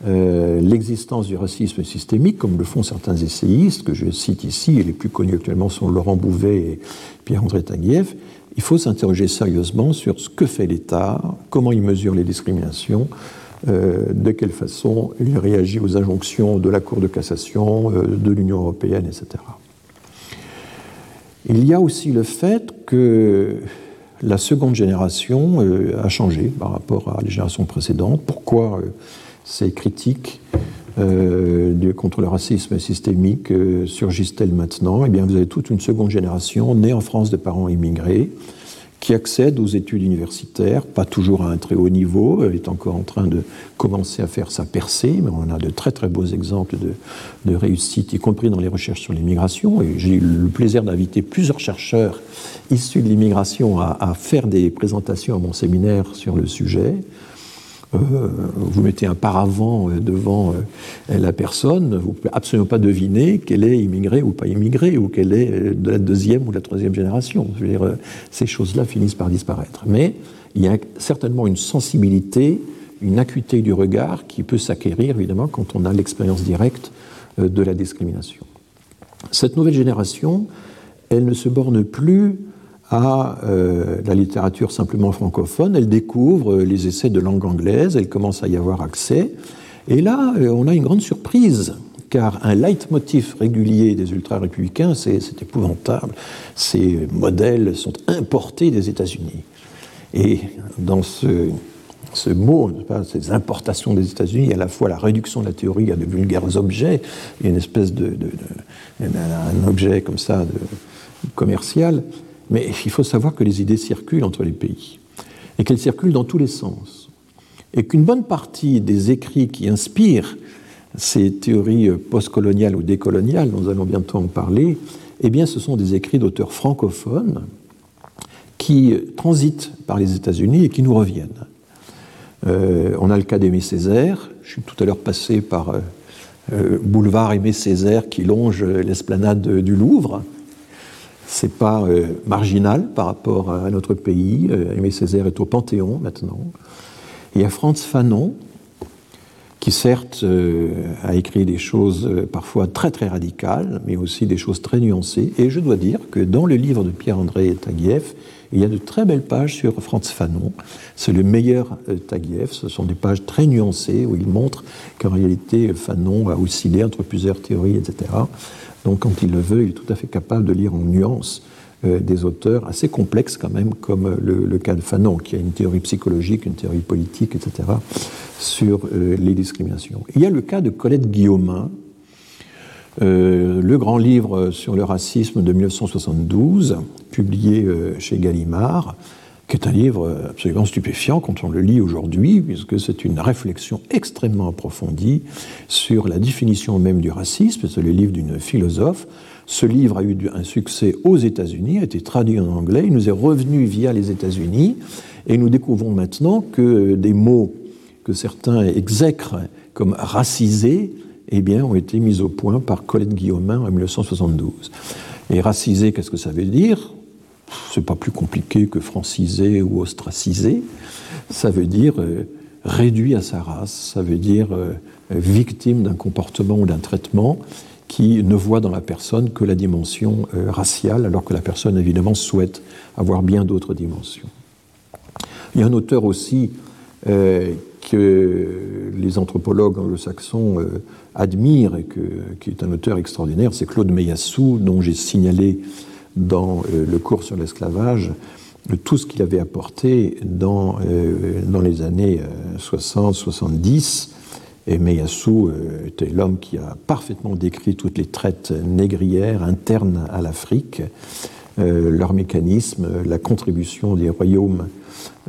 Speaker 2: euh, l'existence du racisme systémique, comme le font certains essayistes, que je cite ici, et les plus connus actuellement sont Laurent Bouvet et Pierre-André Taguieff, il faut s'interroger sérieusement sur ce que fait l'État, comment il mesure les discriminations, de quelle façon il réagit aux injonctions de la Cour de cassation, euh, de l'Union européenne, etc. Il y a aussi le fait que la seconde génération euh, a changé par rapport à les générations précédentes. Pourquoi ces critiques contre le racisme systémique surgissent-elles maintenant? Eh bien, vous avez toute une seconde génération née en France de parents immigrés, qui accède aux études universitaires, pas toujours à un très haut niveau, elle est encore en train de commencer à faire sa percée, mais on a de très très beaux exemples de, réussite, y compris dans les recherches sur l'immigration. Et j'ai eu le plaisir d'inviter plusieurs chercheurs issus de l'immigration à, faire des présentations à mon séminaire sur le sujet. Euh, vous mettez un paravent euh, devant euh, la personne, vous ne pouvez absolument pas deviner qu'elle est immigrée ou pas immigrée, ou qu'elle est de la deuxième ou la troisième génération. Ces choses-là finissent par disparaître. Mais il y a certainement une sensibilité, une acuité du regard qui peut s'acquérir, évidemment, quand on a l'expérience directe de la discrimination. Cette nouvelle génération, elle ne se borne plus à euh, la littérature simplement francophone, elle découvre euh, les essais de langue anglaise, elle commence à y avoir accès. Et là, euh, on a une grande surprise, car un leitmotiv régulier des ultra-républicains, c'est épouvantable. Ces modèles sont importés des États-Unis. Et dans ce, ce mot, ces importations des États-Unis, il y a à la fois la réduction de la théorie à de vulgaires objets, il y a une espèce de, de un objet comme ça de, commercial, mais il faut savoir que les idées circulent entre les pays et qu'elles circulent dans tous les sens. Et qu'une bonne partie des écrits qui inspirent ces théories postcoloniales ou décoloniales, dont nous allons bientôt en parler, eh bien, ce sont des écrits d'auteurs francophones qui transitent par les États-Unis et qui nous reviennent. Euh, on a le cas d'Aimé Césaire. Je suis tout à l'heure passé par euh, euh, boulevard Aimé Césaire qui longe l'esplanade du Louvre c'est pas euh, marginal par rapport à notre pays. Euh, Aimé Césaire est au Panthéon maintenant. Il y a Franz Fanon, qui certes euh, a écrit des choses parfois très très radicales, mais aussi des choses très nuancées. Et je dois dire que dans le livre de Pierre-André Taguieff, il y a de très belles pages sur Franz Fanon. C'est le meilleur Taguieff. Ce sont des pages très nuancées où il montre qu'en réalité Fanon a oscillé entre plusieurs théories, etc. Donc quand il le veut, il est tout à fait capable de lire en nuance euh, des auteurs assez complexes quand même, comme le, cas de Fanon, qui a une théorie psychologique, une théorie politique, etc., sur euh, les discriminations. Il y a le cas de Colette Guillaumin, euh, le grand livre sur le racisme de 1972, publié chez Gallimard, qui est un livre absolument stupéfiant quand on le lit aujourd'hui, puisque c'est une réflexion extrêmement approfondie sur la définition même du racisme. C'est le livre d'une philosophe, Ce livre a eu un succès aux États-Unis, a été traduit en anglais, il nous est revenu via les États-Unis, et nous découvrons maintenant que des mots que certains exècrent comme racisés eh bien, ont été mis au point par Colette Guillaumin en 1972. Et racisé, qu'est-ce que ça veut dire? C'est pas plus compliqué que francisé ou ostracisé. Ça veut dire euh, réduit à sa race, ça veut dire euh, victime d'un comportement ou d'un traitement qui ne voit dans la personne que la dimension euh, raciale, alors que la personne, évidemment, souhaite avoir bien d'autres dimensions. Il y a un auteur aussi que les anthropologues anglo-saxons admirent, et qui est un auteur extraordinaire, c'est Claude Meyassou, dont j'ai signalé dans le cours sur l'esclavage tout ce qu'il avait apporté dans, dans les années 60-70 et Meyassou euh, était l'homme qui a parfaitement décrit toutes les traites négrières internes à l'Afrique, euh, leur mécanisme, la contribution des royaumes,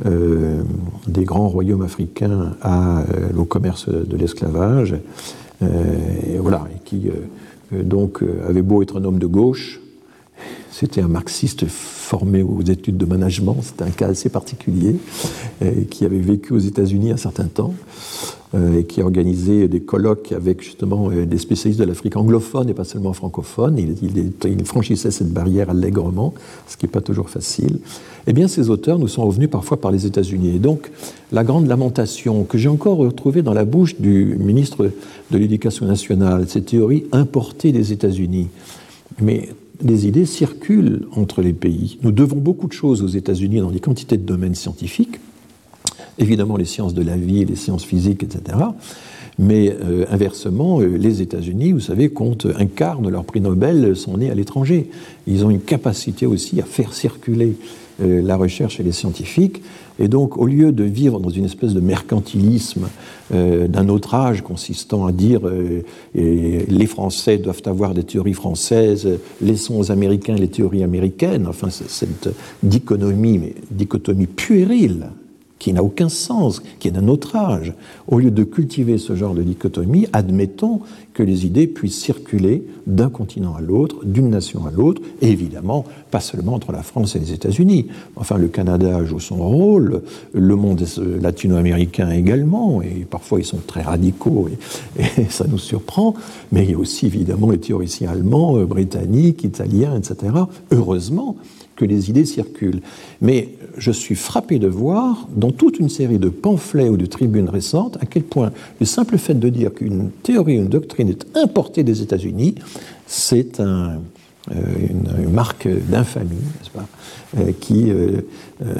Speaker 2: euh, des grands royaumes africains à, au commerce de l'esclavage, et voilà, et qui donc avait beau être un homme de gauche, c'était un marxiste formé aux études de management, c'était un cas assez particulier, qui avait vécu aux États-Unis un certain temps. Euh, et qui organisait des colloques avec justement euh, des spécialistes de l'Afrique anglophone et pas seulement francophone. Il, franchissait cette barrière allègrement, ce qui n'est pas toujours facile. Eh bien, ces auteurs nous sont revenus parfois par les États-Unis. Et donc, la grande lamentation que j'ai encore retrouvée dans la bouche du ministre de l'Éducation nationale, cette théorie importée des États-Unis. Les idées circulent entre les pays. Nous devons beaucoup de choses aux États-Unis dans des quantités de domaines scientifiques évidemment les sciences de la vie, les sciences physiques, etc. Mais euh, inversement, euh, les États-Unis, vous savez, comptent un quart de leurs prix Nobel sont nés à l'étranger. Ils ont une capacité aussi à faire circuler euh, la recherche et les scientifiques. Et donc, au lieu de vivre dans une espèce de mercantilisme d'un autre âge consistant à dire les Français doivent avoir des théories françaises, laissons aux Américains les théories américaines, enfin, cette dichotomie, mais dichotomie puérile qui n'a aucun sens, qui est d'un autre âge. Au lieu de cultiver ce genre de dichotomie, admettons que les idées puissent circuler d'un continent à l'autre, d'une nation à l'autre, et évidemment, pas seulement entre la France et les États-Unis. Enfin, le Canada joue son rôle, le monde latino-américain également, et parfois ils sont très radicaux, et, et, ça nous surprend, mais il y a aussi évidemment les théoriciens allemands, euh, britanniques, italiens, etc. Heureusement, que les idées circulent. Mais je suis frappé de voir, dans toute une série de pamphlets ou de tribunes récentes, à quel point le simple fait de dire qu'une théorie, une doctrine est importée des États-Unis, c'est euh, une, marque d'infamie, n'est-ce pas, euh, qui euh,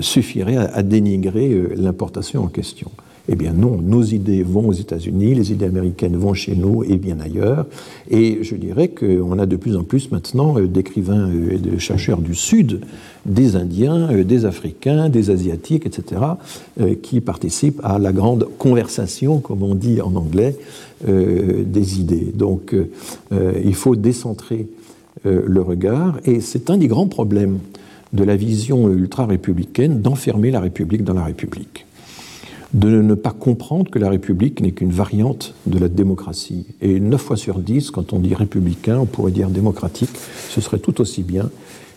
Speaker 2: suffirait à dénigrer l'importation en question. Eh bien non, nos idées vont aux États-Unis, les idées américaines vont chez nous et bien ailleurs. Et je dirais qu'on a de plus en plus maintenant euh, d'écrivains euh, et de chercheurs du Sud, des Indiens, euh, des Africains, des Asiatiques, etc., qui participent à la grande conversation, comme on dit en anglais, des idées. Donc il faut décentrer le regard et c'est un des grands problèmes de la vision ultra-républicaine d'enfermer la République dans la République de ne pas comprendre que la République n'est qu'une variante de la démocratie. Et 9 fois sur 10, quand on dit républicain, on pourrait dire démocratique, ce serait tout aussi bien.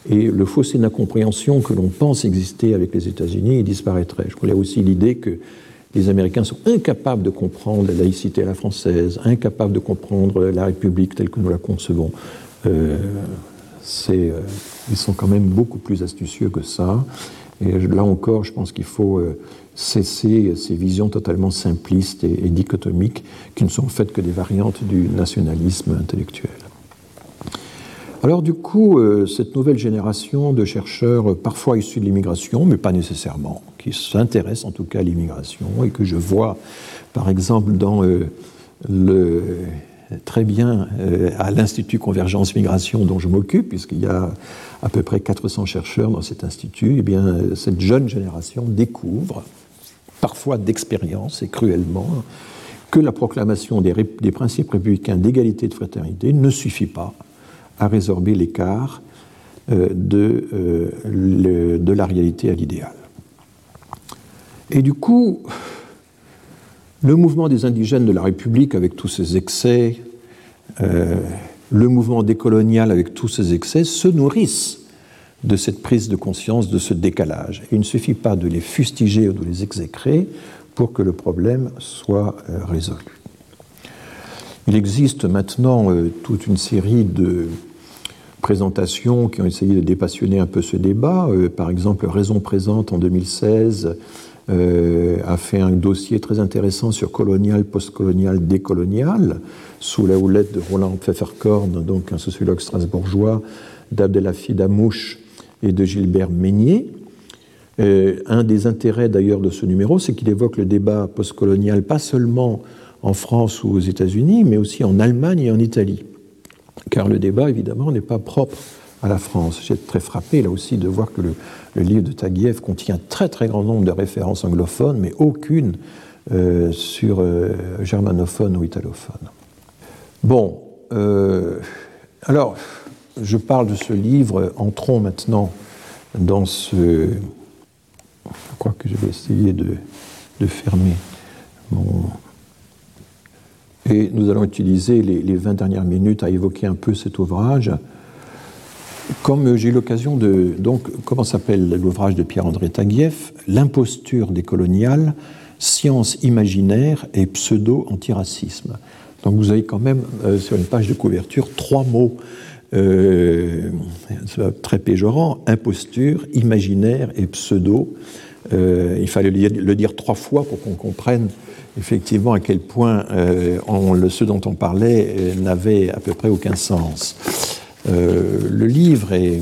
Speaker 2: Et le fossé d'incompréhension que l'on pense exister avec les États-Unis disparaîtrait. Je crois aussi l'idée que les Américains sont incapables de comprendre la laïcité à la française, incapables de comprendre la République telle que nous la concevons. Euh, euh, ils sont quand même beaucoup plus astucieux que ça. Et là encore, je pense qu'il faut euh, cesser ces visions totalement simplistes et, dichotomiques qui ne sont faites que des variantes du nationalisme intellectuel. Alors du coup, euh, cette nouvelle génération de chercheurs, parfois issus de l'immigration, mais pas nécessairement, qui s'intéressent en tout cas à l'immigration et que je vois par exemple euh, très bien euh, à l'Institut Convergence Migration dont je m'occupe, puisqu'il y a à peu près 400 chercheurs dans cet institut, eh bien, cette jeune génération découvre parfois d'expérience et cruellement, que la proclamation des, principes républicains d'égalité et de fraternité ne suffit pas à résorber l'écart euh, de, euh, de la réalité à l'idéal. Et du coup, le mouvement des indigènes de la République, avec tous ses excès, euh, le mouvement décolonial avec tous ses excès se nourrissent de cette prise de conscience de ce décalage. il ne suffit pas de les fustiger ou de les exécrer pour que le problème soit euh, résolu. Il existe maintenant euh, toute une série de présentations qui ont essayé de dépassionner un peu ce débat. Euh, par exemple, Raison présente en 2016 a fait un dossier très intéressant sur colonial, postcolonial, décolonial, sous la houlette de Roland Pfefferkorn, donc un sociologue strasbourgeois, d'Abdelhafid Amouche et de Gilbert Meignier. Un des intérêts d'ailleurs de ce numéro, c'est qu'il évoque le débat postcolonial pas seulement en France ou aux États-Unis, mais aussi en Allemagne et en Italie. Car le débat, évidemment, n'est pas propre à la France. J'ai été très frappé là aussi de voir que le, livre de Taguieff contient un très très grand nombre de références anglophones, mais aucune euh, sur euh, germanophone ou italophone. Bon, alors je parle de ce livre, entrons maintenant dans ce... Je crois que je vais essayer de, fermer mon... Et nous allons utiliser les, les, 20 dernières minutes à évoquer un peu cet ouvrage. Comme j'ai eu l'occasion de... Donc, comment s'appelle l'ouvrage de Pierre-André Taguieff? L'imposture des coloniales, science imaginaire et pseudo-antiracisme. Donc vous avez quand même euh, sur une page de couverture trois mots euh, très péjorant, imposture, imaginaire et pseudo. Euh, il fallait le dire, trois fois pour qu'on comprenne effectivement à quel point ce dont on parlait n'avait à peu près aucun sens. le livre est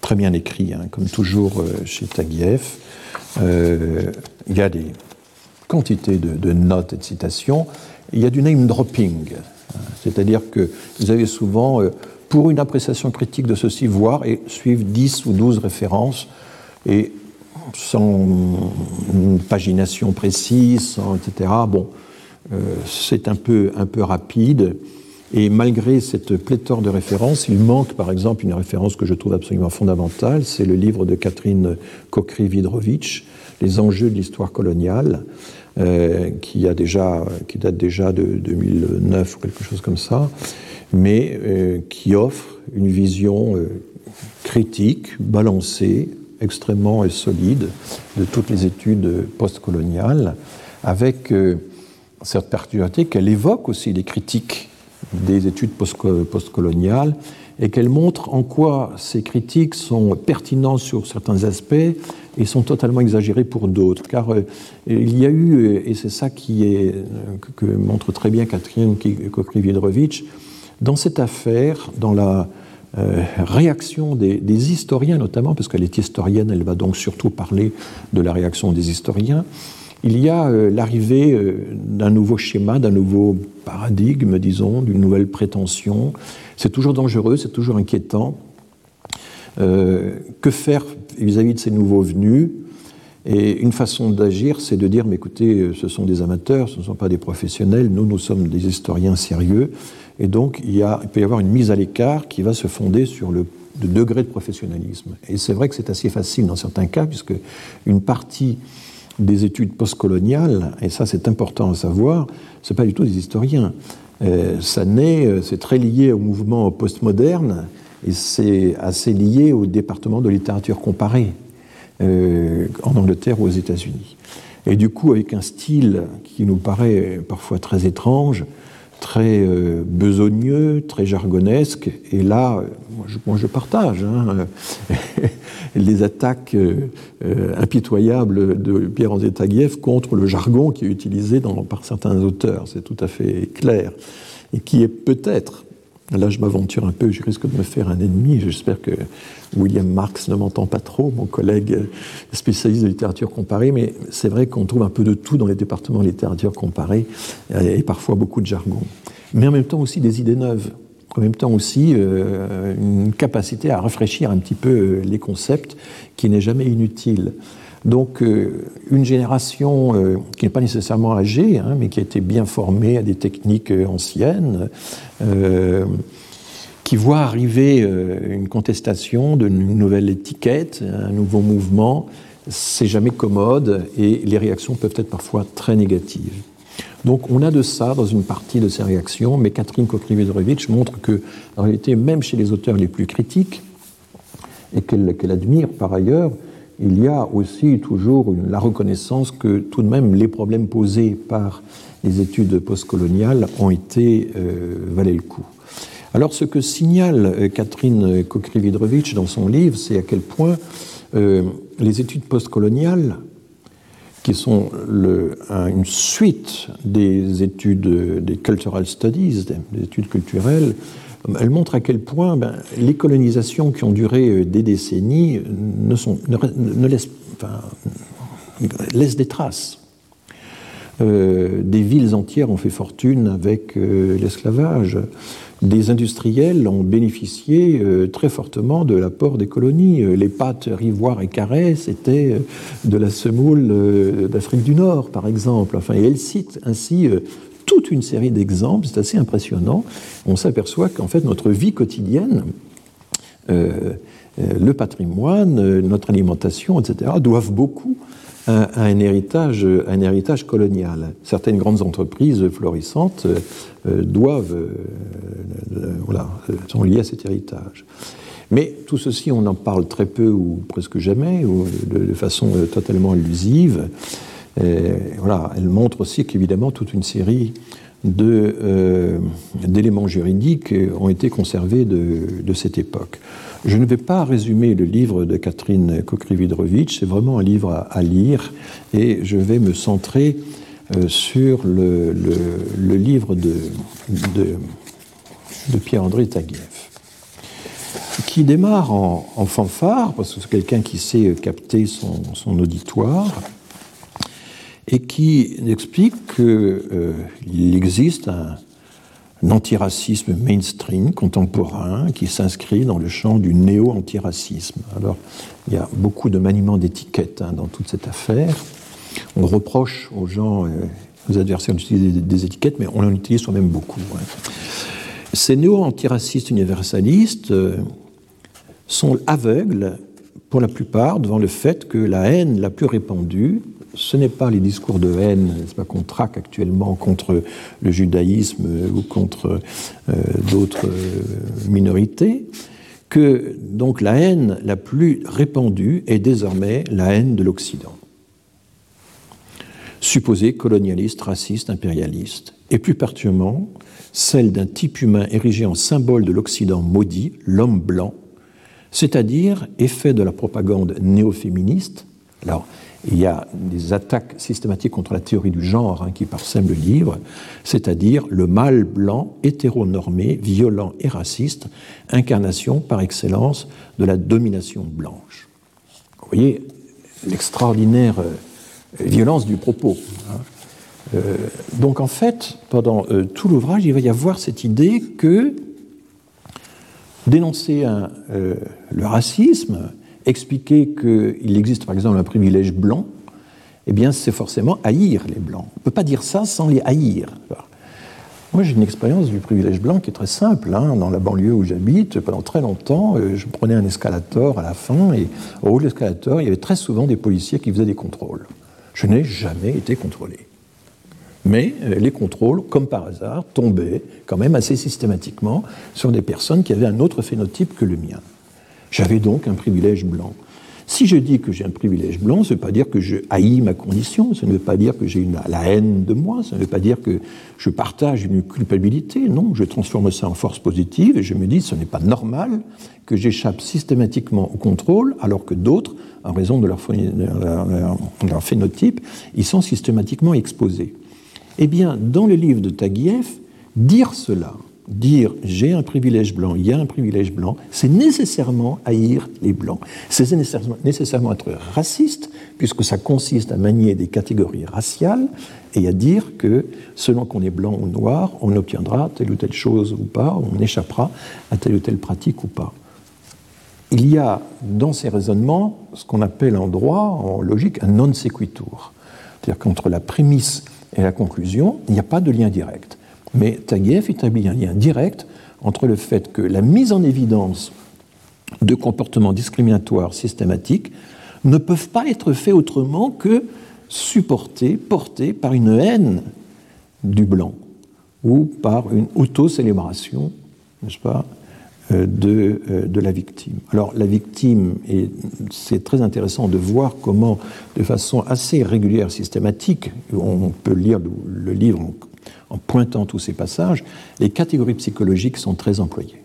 Speaker 2: très bien écrit, hein, comme toujours chez Taguieff. il y a des quantités de, notes et de citations. Il y a du name dropping, c'est-à-dire que vous avez souvent pour une appréciation critique de ceci, voir et suivre 10 ou 12 références, et sans une pagination précise, etc. Bon, euh, c'est un peu, un peu rapide. Et malgré cette pléthore de références, il manque par exemple une référence que je trouve absolument fondamentale, c'est le livre de Catherine Kokri-Vidrovitch, Les enjeux de l'histoire coloniale, euh, qui, date déjà de 2009 ou quelque chose comme ça, mais euh, qui offre une vision euh, critique, balancée, extrêmement solide de toutes les études postcoloniales, avec cette particularité qu'elle évoque aussi les critiques des études postcoloniales et qu'elle montre en quoi ces critiques sont pertinentes sur certains aspects et sont totalement exagérées pour d'autres. Car il y a eu, et c'est ça qui est, que, montre très bien Catherine Kokriviedrovitch, dans cette affaire, dans la euh, réaction des, historiens notamment, parce qu'elle est historienne, elle va donc surtout parler de la réaction des historiens, il y a euh, l'arrivée euh, d'un nouveau schéma, d'un nouveau paradigme, disons, d'une nouvelle prétention. C'est toujours dangereux, c'est toujours inquiétant. Que faire vis-à-vis -vis de ces nouveaux venus? Et une façon d'agir, c'est de dire, mais écoutez, ce sont des amateurs, ce ne sont pas des professionnels, nous, nous sommes des historiens sérieux, et donc, il, peut y avoir une mise à l'écart qui va se fonder sur le, degré de professionnalisme. Et c'est vrai que c'est assez facile dans certains cas, puisque une partie des études postcoloniales, et ça c'est important à savoir, ce pas du tout des historiens. Euh, ça naît, euh, c'est très lié au mouvement postmoderne, et c'est assez lié au département de littérature comparée euh, en Angleterre ou aux États-Unis. Et du coup, avec un style qui nous paraît parfois très étrange, très euh, besogneux, très jargonesque. Et là, moi je, partage hein, les attaques euh, impitoyables de Pierre-André Taguieff contre le jargon qui est utilisé par certains auteurs. C'est tout à fait clair. Et qui est peut-être Là, je m'aventure un peu, je risque de me faire un ennemi. J'espère que William Marx ne m'entend pas trop, mon collègue spécialiste de littérature comparée, mais c'est vrai qu'on trouve un peu de tout dans les départements de littérature comparée, et parfois beaucoup de jargon. Mais en même temps aussi des idées neuves, en même temps aussi euh, une capacité à rafraîchir un petit peu euh, les concepts qui n'est jamais inutile. Donc euh, une génération euh, qui n'est pas nécessairement âgée, hein, mais qui a été bien formée à des techniques euh, anciennes, qui voit arriver une contestation d'une nouvelle étiquette, un nouveau mouvement, c'est jamais commode et les réactions peuvent être parfois très négatives. Donc on a de ça dans une partie de ces réactions, mais Catherine Kokrivedrovitch montre que, en réalité, même chez les auteurs les plus critiques, et qu'elle admire par ailleurs, il y a aussi toujours la reconnaissance que tout de même les problèmes posés par les études postcoloniales ont été euh, le coup. Alors ce que signale euh, Catherine Kokrividrovitch dans son livre, c'est à quel point euh, les études postcoloniales, qui sont une suite des études des cultural studies, des études culturelles, elles montrent à quel point ben, les colonisations qui ont duré euh, des décennies ne, sont, ne, laissent, des traces. Euh, des villes entières ont fait fortune avec euh, l'esclavage. Des industriels ont bénéficié très fortement de l'apport des colonies. Les pâtes Rivoire et Carré, c'était de la semoule d'Afrique du Nord, par exemple. Et elle cite ainsi toute une série d'exemples, c'est assez impressionnant. On s'aperçoit qu'en fait notre vie quotidienne, euh, euh, le patrimoine, euh, notre alimentation, etc., doivent beaucoup à, un, héritage, un héritage colonial. Certaines grandes entreprises florissantes doivent, voilà, sont liées à cet héritage. Mais tout ceci, on en parle très peu ou presque jamais, ou de façon totalement allusive voilà, elle montre aussi qu'évidemment toute une série euh, d'éléments juridiques ont été conservés de, cette époque. Je ne vais pas résumer le livre de Catherine Kokrividrovitch, c'est vraiment un livre à, lire et je vais me centrer euh, sur le, livre de, de, Pierre-André Taguieff, qui démarre en, fanfare, parce que c'est quelqu'un qui sait capter son auditoire, et qui explique qu'il euh, existe un, antiracisme mainstream contemporain qui s'inscrit dans le champ du néo-antiracisme. Alors, il y a beaucoup de maniements d'étiquettes hein, dans toute cette affaire. On reproche aux gens, euh, aux adversaires d'utiliser des, étiquettes, mais on en utilise soi-même beaucoup. Ces néo-antiracistes universalistes euh, sont aveugles pour la plupart devant le fait que la haine la plus répandue ce n'est pas les discours de haine qu'on traque actuellement contre le judaïsme ou contre euh, d'autres euh, minorités, que donc la haine la plus répandue est désormais la haine de l'Occident. Supposée colonialiste, raciste, impérialiste, et plus particulièrement celle d'un type humain érigé en symbole de l'Occident maudit, l'homme blanc, c'est-à-dire effet de la propagande néo-féministe. Alors, il y a des attaques systématiques contre la théorie du genre hein, qui parsèment le livre, c'est-à-dire le mâle blanc, hétéronormé, violent et raciste, incarnation par excellence de la domination blanche. Vous voyez l'extraordinaire euh, violence du propos. Hein. Euh, donc en fait, pendant euh, tout l'ouvrage, il va y avoir cette idée que dénoncer le racisme, expliquer qu'il existe par exemple un privilège blanc, eh bien c'est forcément haïr les blancs. On ne peut pas dire ça sans les haïr. Moi j'ai une expérience du privilège blanc qui est très simple. Hein. Dans la banlieue où j'habite, pendant très longtemps, euh, je prenais un escalator à la fin et au haut de l'escalator, il y avait très souvent des policiers qui faisaient des contrôles. Je n'ai jamais été contrôlé. Mais euh, les contrôles, comme par hasard, tombaient quand même assez systématiquement sur des personnes qui avaient un autre phénotype que le mien. J'avais donc un privilège blanc. Si je dis que j'ai un privilège blanc, ça ne veut pas dire que je haïs ma condition, ça ne veut pas dire que j'ai la haine de moi, ça ne veut pas dire que je partage une culpabilité. Non, je transforme ça en force positive et je me dis ce n'est pas normal que j'échappe systématiquement au contrôle alors que d'autres, en raison de leur, leur, phénotype, ils sont systématiquement exposés. Eh bien, dans le livre de Taguieff, dire cela, dire j'ai un privilège blanc, il y a un privilège blanc, c'est nécessairement haïr les blancs. C'est nécessairement, être raciste, puisque ça consiste à manier des catégories raciales et à dire que selon qu'on est blanc ou noir, on obtiendra telle ou telle chose ou pas, on échappera à telle ou telle pratique ou pas. Il y a dans ces raisonnements ce qu'on appelle en droit, en logique, un non sequitur. C'est-à-dire qu'entre la prémisse et la conclusion, il n'y a pas de lien direct. Mais Taguieff établit un lien direct entre le fait que la mise en évidence de comportements discriminatoires systématiques ne peuvent pas être faits autrement que supportés, portés par une haine du blanc ou par une auto-célébration, n'est-ce pas, euh, de, euh, de, la victime. Alors la victime, et c'est très intéressant de voir comment, de façon assez régulière, systématique, on peut lire le, livre en, pointant tous ces passages, les catégories psychologiques sont très employées.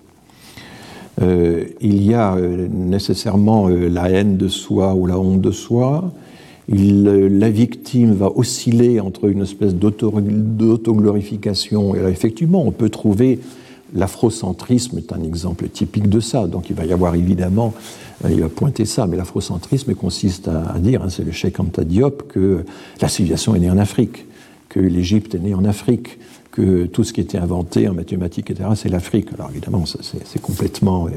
Speaker 2: Euh, il y a nécessairement la haine de soi ou la honte de soi, la victime va osciller entre une espèce d'autoglorification, et effectivement, on peut trouver l'afrocentrisme est un exemple typique de ça. Donc il va y avoir évidemment, euh, il va pointer ça, mais l'afrocentrisme consiste à, dire, hein, c'est le Cheikh Anta Diop, que la civilisation est née en Afrique, l'Égypte est née en Afrique, que tout ce qui était inventé en mathématiques, etc., c'est l'Afrique. Alors évidemment, c'est complètement euh,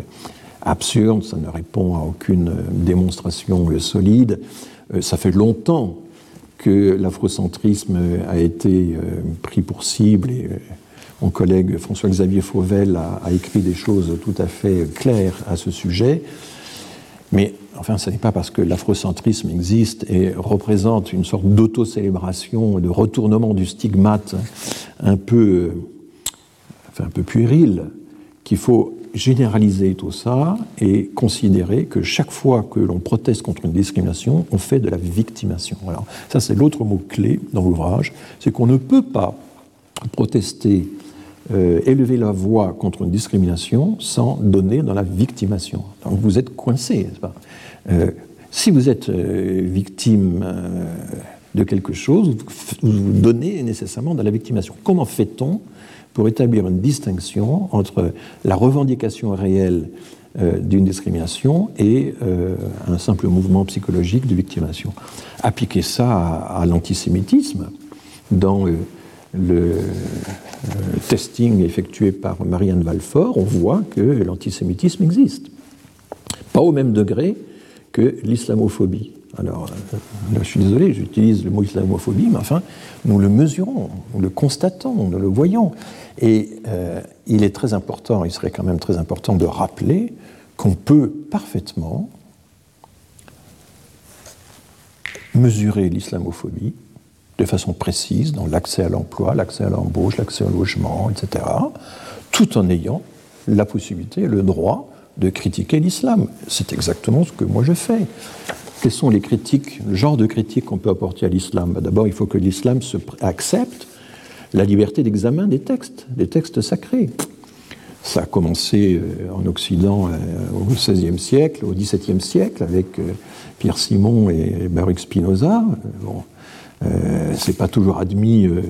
Speaker 2: absurde, ça ne répond à aucune démonstration solide. Euh, ça fait longtemps que l'afrocentrisme a été euh, pris pour cible et euh, mon collègue François-Xavier Fauvel a, écrit des choses tout à fait claires à ce sujet. Mais enfin, ce n'est pas parce que l'afrocentrisme existe et représente une sorte d'auto-célébration, de retournement du stigmate un peu, enfin, un peu puéril, qu'il faut généraliser tout ça et considérer que chaque fois que l'on proteste contre une discrimination, on fait de la victimation. Ça, c'est l'autre mot clé dans l'ouvrage, c'est qu'on ne peut pas protester, euh, élever la voix contre une discrimination sans donner dans la victimation. Donc vous êtes coincé, n'est-ce pas? Euh, Si vous êtes euh, victime de quelque chose, vous, vous donnez nécessairement dans la victimation. Comment fait-on pour établir une distinction entre la revendication réelle d'une discrimination et un simple mouvement psychologique de victimation? Appliquer ça à, l'antisémitisme dans le testing effectué par Marianne Valfort, on voit que l'antisémitisme existe. Pas au même degré que l'islamophobie. Alors, je suis désolé, j'utilise le mot islamophobie, mais enfin, nous le mesurons, nous le constatons, nous le voyons. Et euh, il est très important, il serait quand même très important de rappeler qu'on peut parfaitement mesurer l'islamophobie de façon précise dans l'accès à l'emploi, l'accès à l'embauche, l'accès au logement, etc., tout en ayant la possibilité, le droit de critiquer l'islam. C'est exactement ce que moi je fais. Quelles sont les critiques, le genre de critiques qu'on peut apporter à l'islam? Bah, D'abord, il faut que l'islam accepte la liberté d'examen des textes, des textes sacrés. Ça a commencé euh, en Occident euh, au XVIe siècle, au XVIIe siècle, avec euh, Pierre Simon et Baruch Spinoza. Euh, c'est pas toujours admis. Euh,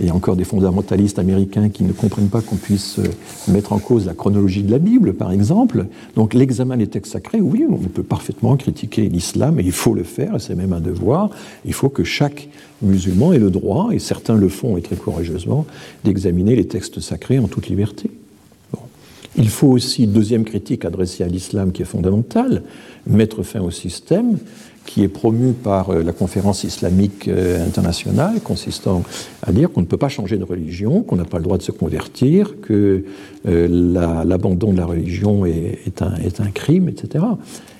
Speaker 2: il y a encore des fondamentalistes américains qui ne comprennent pas qu'on puisse mettre en cause la chronologie de la Bible, par exemple. Donc l'examen des textes sacrés, oui, on peut parfaitement critiquer l'islam, et il faut le faire, c'est même un devoir. Il faut que chaque musulman ait le droit, et certains le font et très courageusement, d'examiner les textes sacrés en toute liberté. Il faut aussi, deuxième critique adressée à l'islam qui est fondamentale, mettre fin au système qui est promu par euh, la conférence islamique euh, internationale, consistant à dire qu'on ne peut pas changer de religion, qu'on n'a pas le droit de se convertir, que euh, l'abandon de la religion est, un, crime, etc.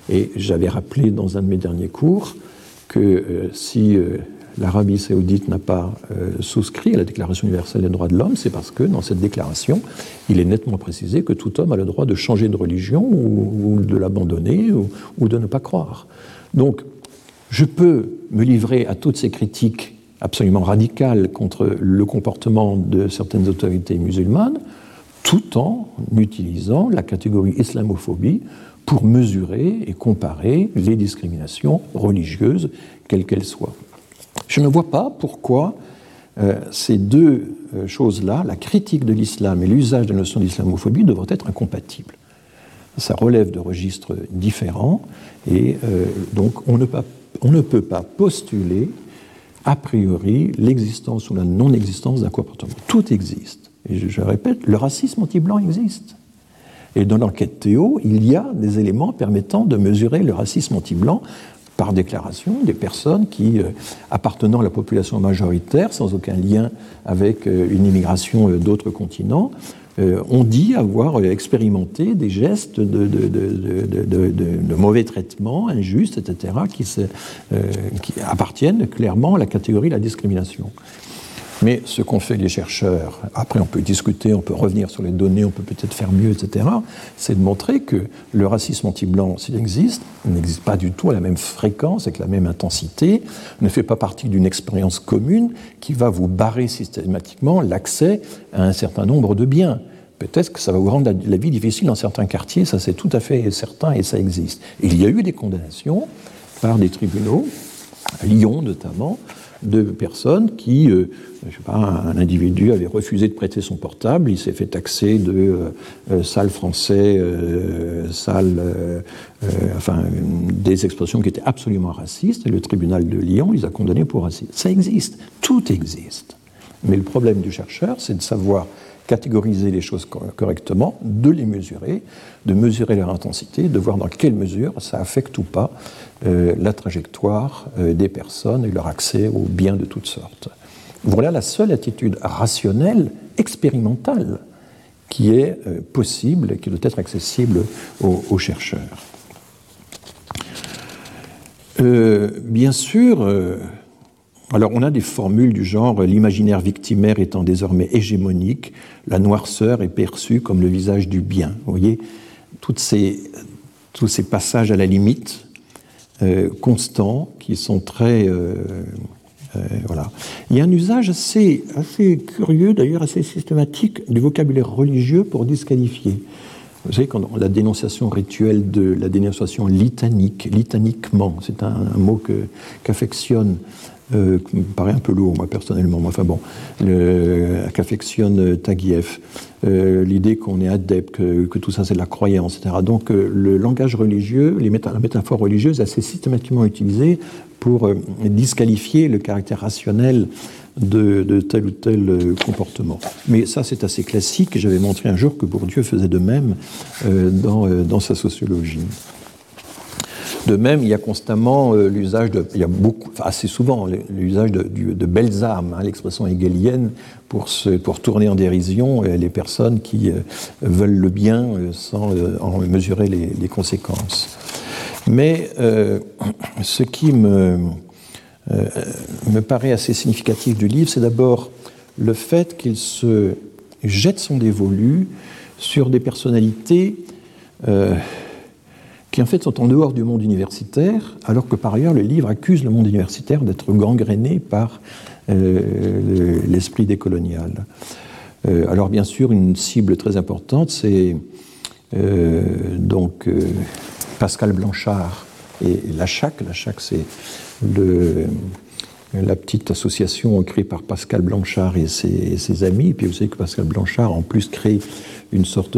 Speaker 2: Et j'avais rappelé dans un de mes derniers cours que si l'Arabie saoudite n'a pas souscrit à la Déclaration universelle des droits de l'homme, c'est parce que dans cette déclaration, il est nettement précisé que tout homme a le droit de changer de religion ou, de l'abandonner ou, de ne pas croire. Donc, je peux me livrer à toutes ces critiques absolument radicales contre le comportement de certaines autorités musulmanes, tout en utilisant la catégorie islamophobie pour mesurer et comparer les discriminations religieuses, quelles qu'elles soient. Je ne vois pas pourquoi euh, ces deux euh, choses-là, la critique de l'islam et l'usage de la notion d'islamophobie, devraient être incompatibles. Ça relève de registres différents et euh, donc on ne, peut pas postuler a priori l'existence ou la non-existence d'un comportement. Tout existe. Et je, répète, le racisme anti-blanc existe. Et dans l'enquête Théo, il y a des éléments permettant de mesurer le racisme anti-blanc par déclaration des personnes qui, euh, appartenant à la population majoritaire, sans aucun lien avec euh, une immigration d'autres continents, ont dit avoir expérimenté des gestes de, mauvais traitement, injustes, etc., se, qui, appartiennent clairement à la catégorie de la discrimination. Mais ce qu'ont fait les chercheurs, après on peut discuter, on peut revenir sur les données, on peut peut-être faire mieux, etc., c'est de montrer que le racisme anti-blanc, s'il existe, n'existe pas du tout à la même fréquence, avec la même intensité, ne fait pas partie d'une expérience commune qui va vous barrer systématiquement l'accès à un certain nombre de biens. Peut-être que ça va vous rendre la, vie difficile dans certains quartiers, ça c'est tout à fait certain et ça existe. Il y a eu des condamnations par des tribunaux, à Lyon notamment, de personnes qui, euh, je sais pas, un individu avait refusé de prêter son portable, il s'est fait taxer de euh, euh, sale français, sale, enfin, des expressions qui étaient absolument racistes, et le tribunal de Lyon les a condamnés pour racisme. Ça existe, tout existe. Mais le problème du chercheur, c'est de savoir catégoriser les choses correctement, de les mesurer, de mesurer leur intensité, de voir dans quelle mesure ça affecte ou pas euh, la trajectoire euh, des personnes et leur accès aux biens de toutes sortes. Voilà la seule attitude rationnelle, expérimentale, qui est euh, possible, qui doit être accessible aux, chercheurs. bien sûr, alors on a des formules du genre l'imaginaire victimaire étant désormais hégémonique, la noirceur est perçue comme le visage du bien. Vous voyez, tous ces passages à la limite euh, constants qui sont très. Euh, euh, voilà. Il y a un usage assez, assez curieux, d'ailleurs assez systématique, du vocabulaire religieux pour disqualifier. Vous savez, quand la dénonciation rituelle de la dénonciation litanique, litaniquement, c'est un, mot qu'affectionne euh, qui me paraît un peu lourd, moi, personnellement. Enfin bon, qu'affectionne Taguieff, euh, l'idée qu'on est adepte, que, tout ça c'est de la croyance, etc. Donc euh, le langage religieux, les la métaphore religieuse est assez systématiquement utilisée pour disqualifier le caractère rationnel de, tel ou tel comportement. Mais ça, c'est assez classique, j'avais montré un jour que Bourdieu faisait de même dans, dans, sa sociologie. De même, il y a constamment euh, l'usage de, il y a beaucoup, assez souvent, l'usage de, belles armes, hein, l'expression hegelienne, pour, tourner en dérision euh, les personnes qui euh, veulent le bien sans en mesurer les, les conséquences. Mais ce qui me, me paraît assez significatif du livre, c'est d'abord le fait qu'il se jette son dévolu sur des personnalités qui en fait sont en dehors du monde universitaire, alors que par ailleurs le livre accuse le monde universitaire d'être gangréné par euh, l'esprit décolonial. Euh, alors bien sûr, une cible très importante, c'est euh, donc Pascal Blanchard et la CHAC. La CHAC, c'est la petite association créée par Pascal Blanchard et ses, amis. Et puis vous savez que Pascal Blanchard, en plus, crée une sorte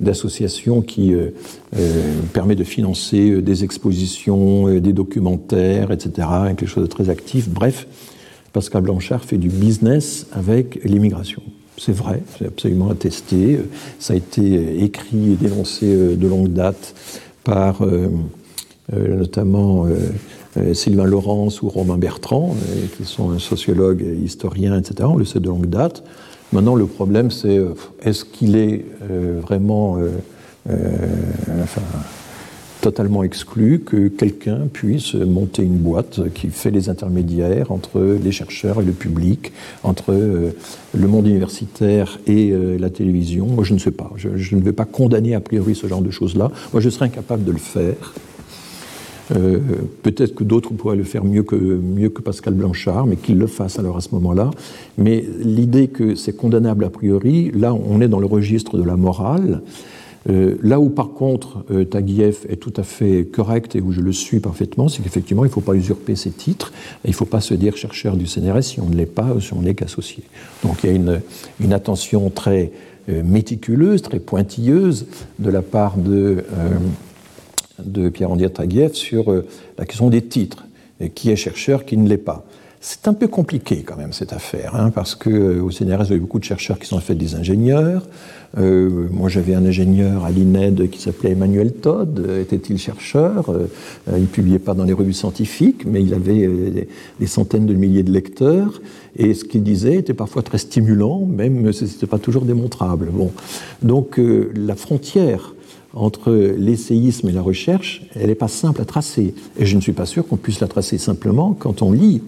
Speaker 2: d'association qui euh, euh, permet de financer euh, des expositions, des documentaires, etc., quelque chose de très actif. Bref, Pascal Blanchard fait du business avec l'immigration. C'est vrai, c'est absolument attesté. Ça a été écrit et dénoncé de longue date par notamment Sylvain Laurence ou Romain Bertrand, qui sont un sociologue, historien, etc. On le sait de longue date. Maintenant, le problème, c'est euh, est-ce qu'il est, euh, vraiment euh, totalement exclu que quelqu'un puisse monter une boîte qui fait les intermédiaires entre les chercheurs et le public, entre le monde universitaire et la télévision? Moi, je ne sais pas. Je, ne vais pas condamner a priori ce genre de choses-là. Moi, je serais incapable de le faire. Euh, peut-être que d'autres pourraient le faire mieux que, Pascal Blanchard, mais qu'ils le fassent alors à ce moment-là. Mais l'idée que c'est condamnable a priori, là on est dans le registre de la morale. Euh, là où par contre euh, Taguieff est tout à fait correct et où je le suis parfaitement, c'est qu'effectivement il ne faut pas usurper ses titres, il ne faut pas se dire chercheur du CNRS si on ne l'est pas ou si on n'est qu'associé. Donc il y a une, une attention très méticuleuse, très pointilleuse de la part de de Pierre-André Taguieff sur euh, la question des titres, et qui est chercheur, qui ne l'est pas. C'est un peu compliqué quand même cette affaire, hein, parce qu'au euh, CNRS, il y beaucoup de chercheurs qui sont en fait des ingénieurs. Euh, moi, j'avais un ingénieur à l'INED qui s'appelait Emmanuel Todd. Était-il chercheur? Il ne publiait pas dans les revues scientifiques, mais il avait des, centaines de milliers de lecteurs. Et ce qu'il disait était parfois très stimulant, même si ce n'était pas toujours démontrable. Bon. Donc, la frontière entre l'essayisme et la recherche, elle n'est pas simple à tracer. Et je ne suis pas sûr qu'on puisse la tracer simplement quand on lit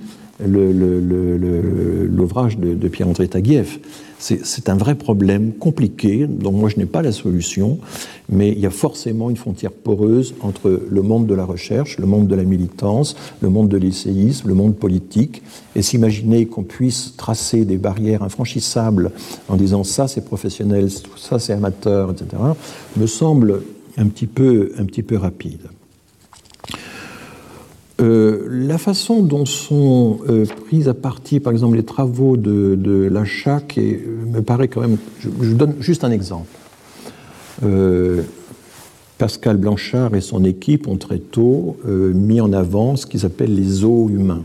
Speaker 2: l'ouvrage de, Pierre-André Taguieff. C'est un vrai problème compliqué, dont moi je n'ai pas la solution, mais il y a forcément une frontière poreuse entre le monde de la recherche, le monde de la militance, le monde de l'essayisme, le monde politique, et s'imaginer qu'on puisse tracer des barrières infranchissables en disant ça c'est professionnel, ça c'est amateur, etc., me semble un petit peu, un petit peu rapide. Euh, la façon dont sont euh, prises à partie, par exemple, les travaux de, de la CHAC me paraît quand même. Je, je donne juste un exemple. Euh, Pascal Blanchard et son équipe ont très tôt mis en avant ce qu'ils appellent les zoos humains.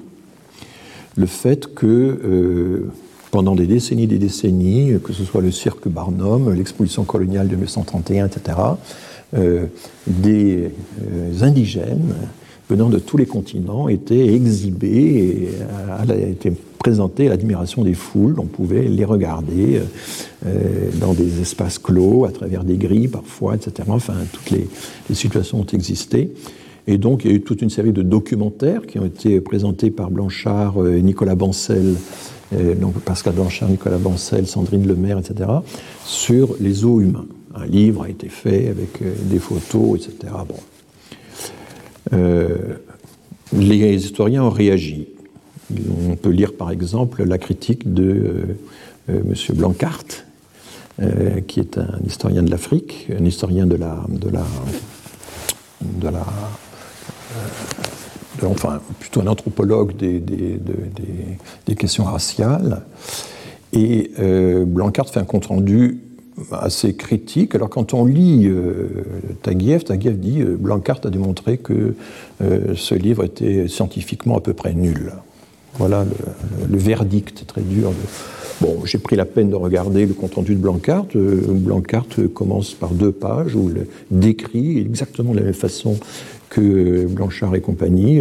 Speaker 2: Le fait que pendant des décennies et des décennies, que ce soit le cirque Barnum, l'exposition coloniale de 1931, etc., des indigènes venant de tous les continents étaient exhibés et étaient présentés à l'admiration des foules. On pouvait les regarder euh, dans des espaces clos, à travers des grilles parfois, etc. Enfin, toutes les, situations ont existé. Et donc, il y a eu toute une série de documentaires qui ont été présentés par Blanchard, euh, Nicolas Bancel, euh, donc Pascal Blanchard, Nicolas Bancel, Sandrine Lemaire, etc., sur les eaux humains. Un livre a été fait avec des photos, etc. Bon. Euh, les historiens ont réagi. On peut lire par exemple la critique de euh, euh, M. Blancart, qui est un historien de l'Afrique, un historien de la, de la, enfin plutôt un anthropologue des, questions raciales. Et Blancart fait un compte rendu assez critique. Alors quand on lit euh, Taguieff, dit euh, Blancart a démontré que euh, ce livre était scientifiquement à peu près nul. Voilà le, verdict très dur. Bon, j'ai pris la peine de regarder le compte-rendu de Blancart. Blancart commence par deux pages où il décrit exactement de la même façon que Blanchard et compagnie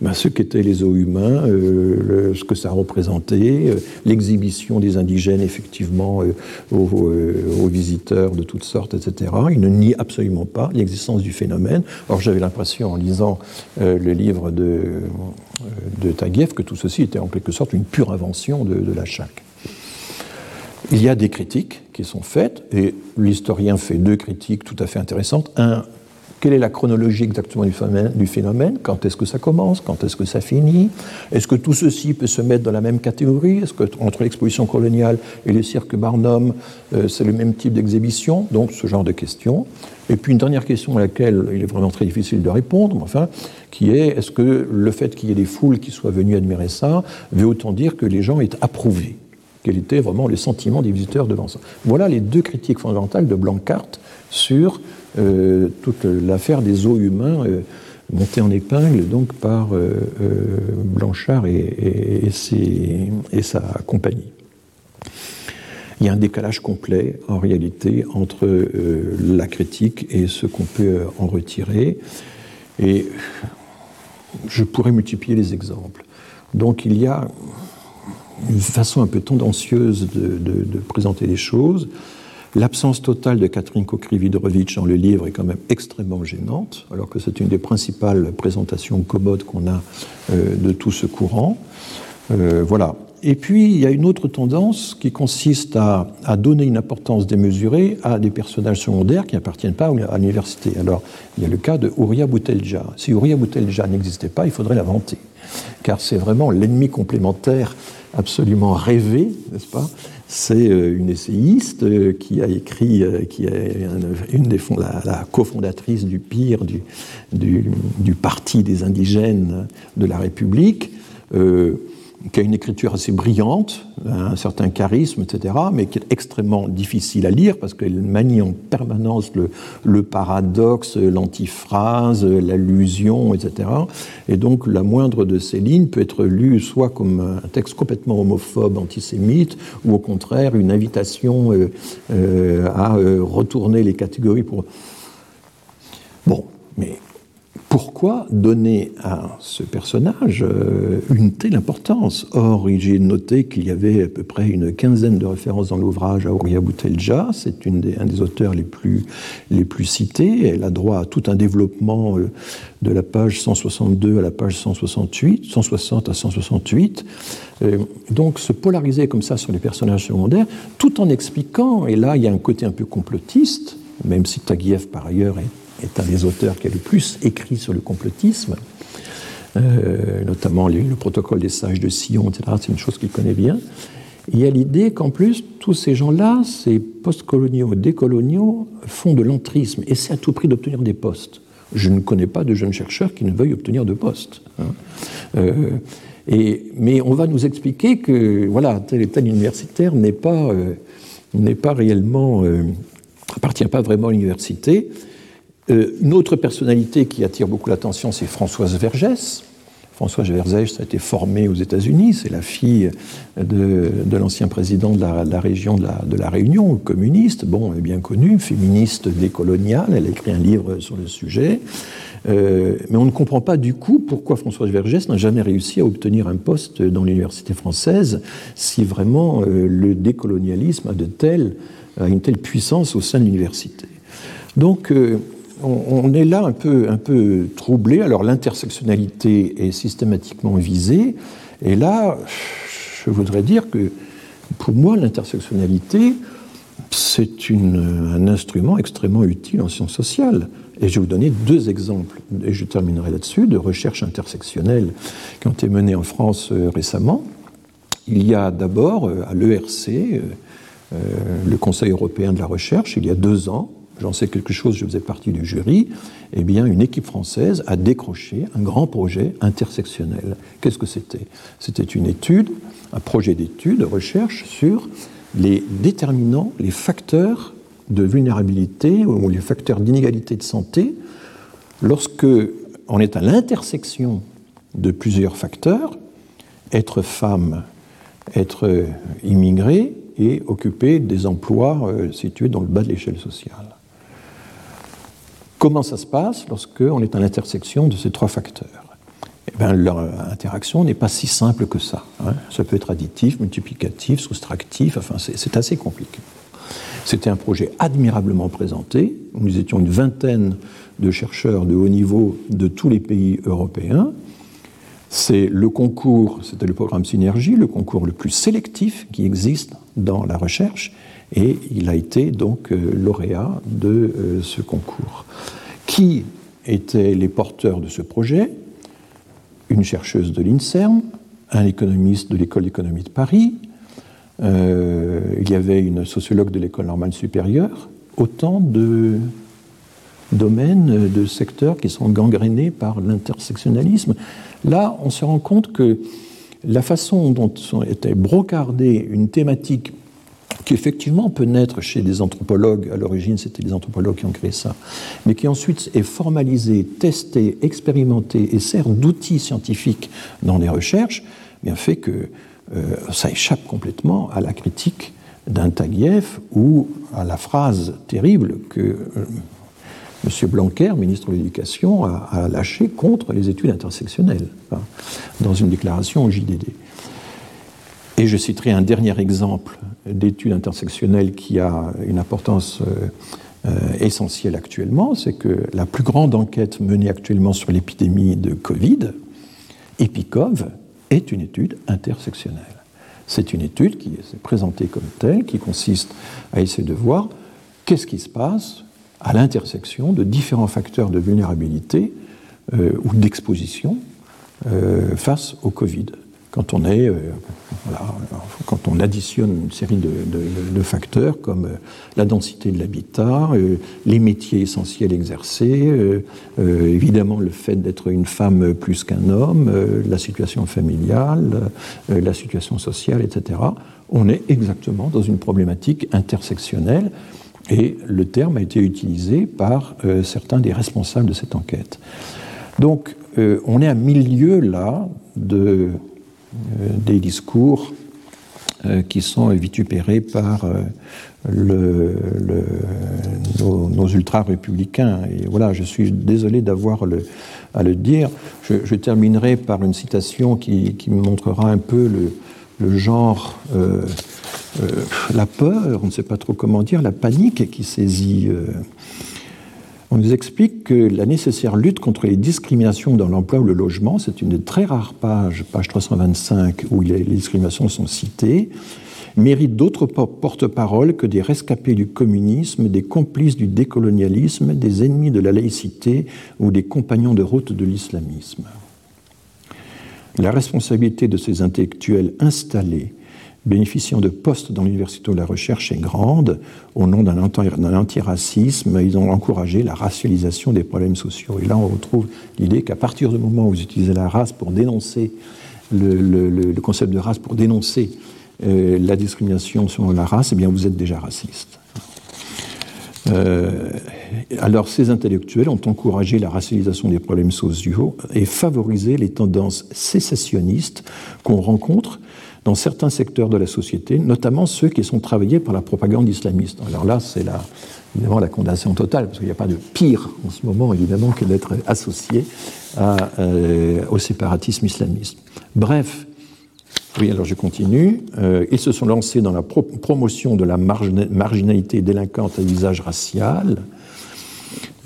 Speaker 2: ben, ce qu'étaient les eaux humains, euh, ce que ça représentait, euh, l'exhibition des indigènes effectivement euh, aux, visiteurs de toutes sortes, etc. Il ne nie absolument pas l'existence du phénomène. Or j'avais l'impression en lisant le livre de, de que tout ceci était en quelque sorte une pure invention de, de la chaque. Il y a des critiques qui sont faites, et l'historien fait deux critiques tout à fait intéressantes. Un quelle est la chronologie exactement du phénomène, Quand est-ce que ça commence? Quand est-ce que ça finit? Est-ce que tout ceci peut se mettre dans la même catégorie? Est-ce que entre l'exposition coloniale et le cirque Barnum, euh, c'est le même type d'exhibition? Donc ce genre de questions. Et puis une dernière question à laquelle il est vraiment très difficile de répondre, enfin, qui est est-ce que le fait qu'il y ait des foules qui soient venues admirer ça veut autant dire que les gens aient approuvé? Quel était vraiment le sentiment des visiteurs devant ça? Voilà les deux critiques fondamentales de Blancart sur euh, toute l'affaire des eaux humains euh, montée en épingle donc par euh, Blanchard et, sa compagnie. Il y a un décalage complet en réalité entre la critique et ce qu'on peut en retirer. Et je pourrais multiplier les exemples. Donc il y a une façon un peu tendancieuse de, de présenter les choses. L'absence totale de Catherine Kokrividorovitch dans le livre est quand même extrêmement gênante, alors que c'est une des principales présentations commodes qu'on a euh, de tout ce courant. Euh, voilà. Et puis, il y a une autre tendance qui consiste à, donner une importance démesurée à des personnages secondaires qui n'appartiennent pas à l'université. Alors, il y a le cas de Ouria Boutelja. Si Ouria Boutelja n'existait pas, il faudrait l'inventer, car c'est vraiment l'ennemi complémentaire absolument rêvé, n'est-ce pas? C'est euh, une essayiste euh, qui a écrit, euh, qui est une des la, la cofondatrice du PIR, du, Parti des indigènes de la République qui a une écriture assez brillante, un certain charisme, etc., mais qui est extrêmement difficile à lire parce qu'elle manie en permanence le, le paradoxe, l'antiphrase, l'allusion, etc. Et donc la moindre de ces lignes peut être lue soit comme un texte complètement homophobe, antisémite, ou au contraire une invitation euh, euh, à euh, retourner les catégories pour... Bon, mais pourquoi donner à ce personnage euh, une telle importance? Or, j'ai noté qu'il y avait à peu près une quinzaine de références dans l'ouvrage à Ouria Boutelja, c'est un des auteurs les plus, les plus cités, elle a droit à tout un développement euh, de la page 162 à la page 168, 160 à 168, euh, donc se polariser comme ça sur les personnages secondaires, tout en expliquant, et là il y a un côté un peu complotiste, même si Taguieff par ailleurs est est un des auteurs qui a le plus écrit sur le complotisme, euh, notamment le protocole des sages de Sion, etc. C'est une chose qu'il connaît bien. il y a l'idée qu'en plus, tous ces gens-là, ces postcoloniaux, décoloniaux, font de l'entrisme, c'est à tout prix d'obtenir des postes. Je ne connais pas de jeunes chercheurs qui ne veuillent obtenir de postes. Hein. Euh, mais on va nous expliquer que voilà, tel et universitaire n'est pas, euh, pas réellement, appartient pas vraiment à l'université, euh, une autre personnalité qui attire beaucoup l'attention, c'est Françoise Vergès. Françoise Vergès a été formée aux États-Unis, c'est la fille de, l'ancien président de la, région de la, Réunion, communiste, bon, bien connue, féministe décoloniale, elle a écrit un livre sur le sujet. Euh, mais on ne comprend pas du coup pourquoi Françoise Vergès n'a jamais réussi à obtenir un poste dans l'université française si vraiment euh, le décolonialisme a, de a une telle puissance au sein de l'université. Donc, on, est là un peu, un peu troublé. Alors l'intersectionnalité est systématiquement visée. Et là, je voudrais dire que pour moi, l'intersectionnalité, c'est un instrument extrêmement utile en sciences sociales. Et je vais vous donner deux exemples, et je terminerai là-dessus, de recherches intersectionnelles qui ont été menées en France euh, récemment. Il y a d'abord euh, à l'ERC, euh, le Conseil européen de la recherche, il y a deux ans, j'en sais quelque chose, je faisais partie du jury, eh bien, une équipe française a décroché un grand projet intersectionnel. Qu'est-ce que c'était? C'était une étude, un projet d'étude, de recherche sur les déterminants, les facteurs de vulnérabilité ou les facteurs d'inégalité de santé lorsque on est à l'intersection de plusieurs facteurs, être femme, être immigré et occuper des emplois euh, situés dans le bas de l'échelle sociale. Comment ça se passe lorsqu'on est à l'intersection de ces trois facteurs eh bien, Leur interaction n'est pas si simple que ça. Hein. Ça peut être additif, multiplicatif, soustractif, enfin c'est assez compliqué. C'était un projet admirablement présenté. Nous étions une vingtaine de chercheurs de haut niveau de tous les pays européens. C'est le concours, c'était le programme Synergie, le concours le plus sélectif qui existe dans la recherche, et il a été donc euh, lauréat de euh, ce concours. Qui étaient les porteurs de ce projet? Une chercheuse de l'INSERM, un économiste de l'école d'économie de Paris, euh, il y avait une sociologue de l'école normale supérieure, autant de domaines, de secteurs qui sont gangrénés par l'intersectionnalisme. Là, on se rend compte que la façon dont était brocardée une thématique qui effectivement peut naître chez des anthropologues, à l'origine c'était des anthropologues qui ont créé ça, mais qui ensuite est formalisé, testé, expérimenté et sert d'outil scientifique dans les recherches, bien fait que euh, ça échappe complètement à la critique d'un Taguieff ou à la phrase terrible que euh, M. Blanquer, ministre de l'Éducation, a, a lâchée contre les études intersectionnelles, hein, dans une déclaration au JDD. Et je citerai un dernier exemple d'étude intersectionnelle qui a une importance euh, euh, essentielle actuellement, c'est que la plus grande enquête menée actuellement sur l'épidémie de Covid, EPICOV, est une étude intersectionnelle. C'est une étude qui est présentée comme telle, qui consiste à essayer de voir qu'est-ce qui se passe à l'intersection de différents facteurs de vulnérabilité euh, ou d'exposition face au Covid quand on est, euh, quand on additionne une série de, facteurs comme euh, la densité de l'habitat, euh, les métiers essentiels exercés, évidemment le fait d'être une femme plus qu'un homme, la situation familiale, la situation sociale, etc. On est exactement dans une problématique intersectionnelle et le terme a été utilisé par certains des responsables de cette enquête. Donc, on est à milieu là de des discours qui sont vitupérés par le, nos, ultra-républicains. Et voilà, je suis désolé d'avoir à le dire. Je, terminerai par une citation qui, qui montrera un peu le, le genre, euh, euh, la peur, on ne sait pas trop comment dire, la panique qui saisit. Euh. On nous explique que la nécessaire lutte contre les discriminations dans l'emploi ou le logement, c'est une très rares pages, page 325, où les discriminations sont citées, mérite d'autres porte-paroles que des rescapés du communisme, des complices du décolonialisme, des ennemis de la laïcité ou des compagnons de route de l'islamisme. La responsabilité de ces intellectuels installés, bénéficiant de postes dans l'université ou la recherche, est grande. Au nom d'un antiracisme, ils ont encouragé la racialisation des problèmes sociaux. Et là, on retrouve l'idée qu'à partir du moment où vous utilisez la race pour dénoncer le, concept de race, pour dénoncer euh, la discrimination selon la race, eh bien, vous êtes déjà raciste. Euh, alors, ces intellectuels ont encouragé la racialisation des problèmes sociaux et favorisé les tendances sécessionnistes qu'on rencontre dans certains secteurs de la société, notamment ceux qui sont travaillés par la propagande islamiste. Alors là, c'est la, évidemment la condamnation totale, parce qu'il n'y a pas de pire en ce moment, évidemment, que d'être associé euh, au séparatisme islamiste. Bref, oui, alors je continue. Euh, ils se sont lancés dans la promotion de la marginalité délinquante à visage racial,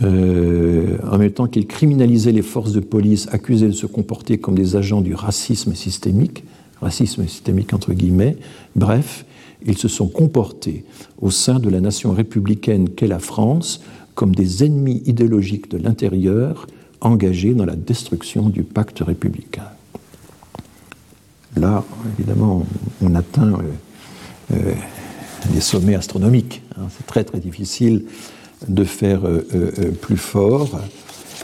Speaker 2: euh, en même temps qu'ils criminalisaient les forces de police accusées de se comporter comme des agents du racisme systémique, racisme systémique entre guillemets. Bref, ils se sont comportés au sein de la nation républicaine qu'est la France comme des ennemis idéologiques de l'intérieur engagés dans la destruction du pacte républicain. Là, évidemment, on atteint euh, euh, des sommets astronomiques. Hein. C'est très très difficile de faire euh, plus fort.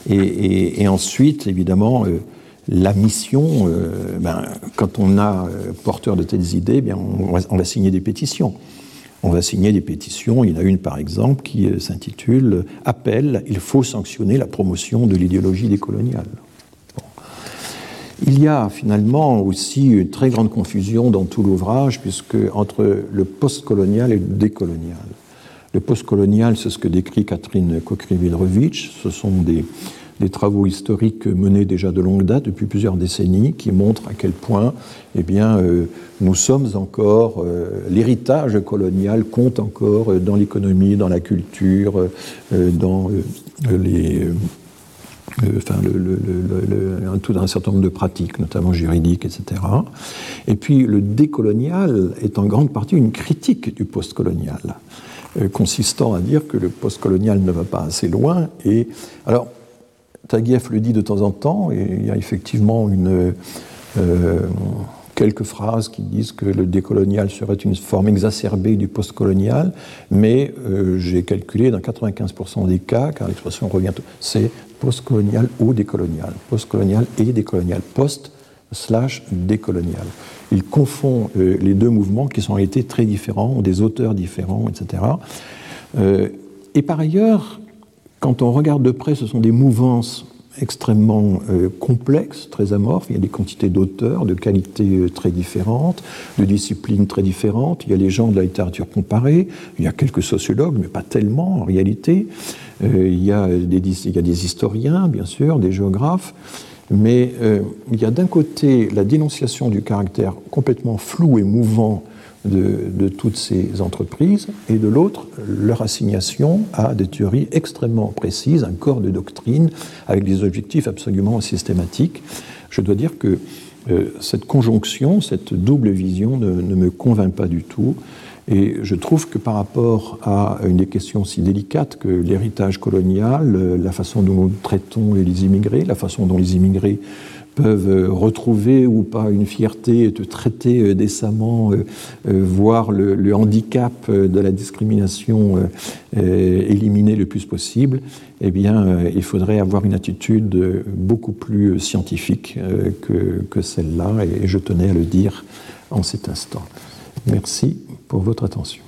Speaker 2: Et, ensuite, évidemment, la mission, ben, quand on a porteur de telles idées, bien, on, va, signer des pétitions. On va signer des pétitions. Il y en a une, par exemple, qui s'intitule Appel, il faut sanctionner la promotion de l'idéologie décoloniale. Il y a finalement aussi une très grande confusion dans tout l'ouvrage, puisque entre le postcolonial et le décolonial. Le postcolonial, c'est ce que décrit Catherine Kokrivil-Rovitch. Ce sont des, travaux historiques menés déjà de longue date, depuis plusieurs décennies, qui montrent à quel point eh bien, euh, nous sommes encore, euh, l'héritage colonial compte encore dans l'économie, dans la culture, euh, dans les euh, enfin, le, un tout d'un certain nombre de pratiques, notamment juridiques, etc. Et puis le décolonial est en grande partie une critique du postcolonial, euh, consistant à dire que le postcolonial ne va pas assez loin. Et alors, Taguieff le dit de temps en temps, il y a effectivement une euh, quelques phrases qui disent que le décolonial serait une forme exacerbée du postcolonial, mais euh, j'ai calculé dans 95% des cas, car l'expression revient, c'est postcolonial ou décolonial, postcolonial et décolonial, post slash décolonial. Il confond euh, les deux mouvements qui sont réalité très différents, ont des auteurs différents, etc. Euh, et par ailleurs, quand on regarde de près, ce sont des mouvances extrêmement euh, complexe, très amorphe. Il y a des quantités d'auteurs, de qualités euh, très différentes, de disciplines très différentes. Il y a les gens de la littérature comparée, il y a quelques sociologues, mais pas tellement en réalité. Euh, il, y a des, il y a des historiens, bien sûr, des géographes. Mais il y a d'un côté la dénonciation du caractère complètement flou et mouvant de, toutes ces entreprises, et de l'autre, leur assignation à des théories extrêmement précises, un corps de doctrine avec des objectifs absolument systématiques. Je dois dire que euh, cette conjonction, cette double vision ne, me convainc pas du tout. Et je trouve que par rapport à une des questions si délicates que l'héritage colonial, la façon dont nous traitons les immigrés, la façon dont les immigrés peuvent euh, retrouver ou pas une fierté de traiter euh, décemment, euh, voir le, handicap de la discrimination éliminé le plus possible, eh bien, il faudrait avoir une attitude beaucoup plus scientifique que, que celle-là, et je tenais à le dire en cet instant. Merci pour votre attention.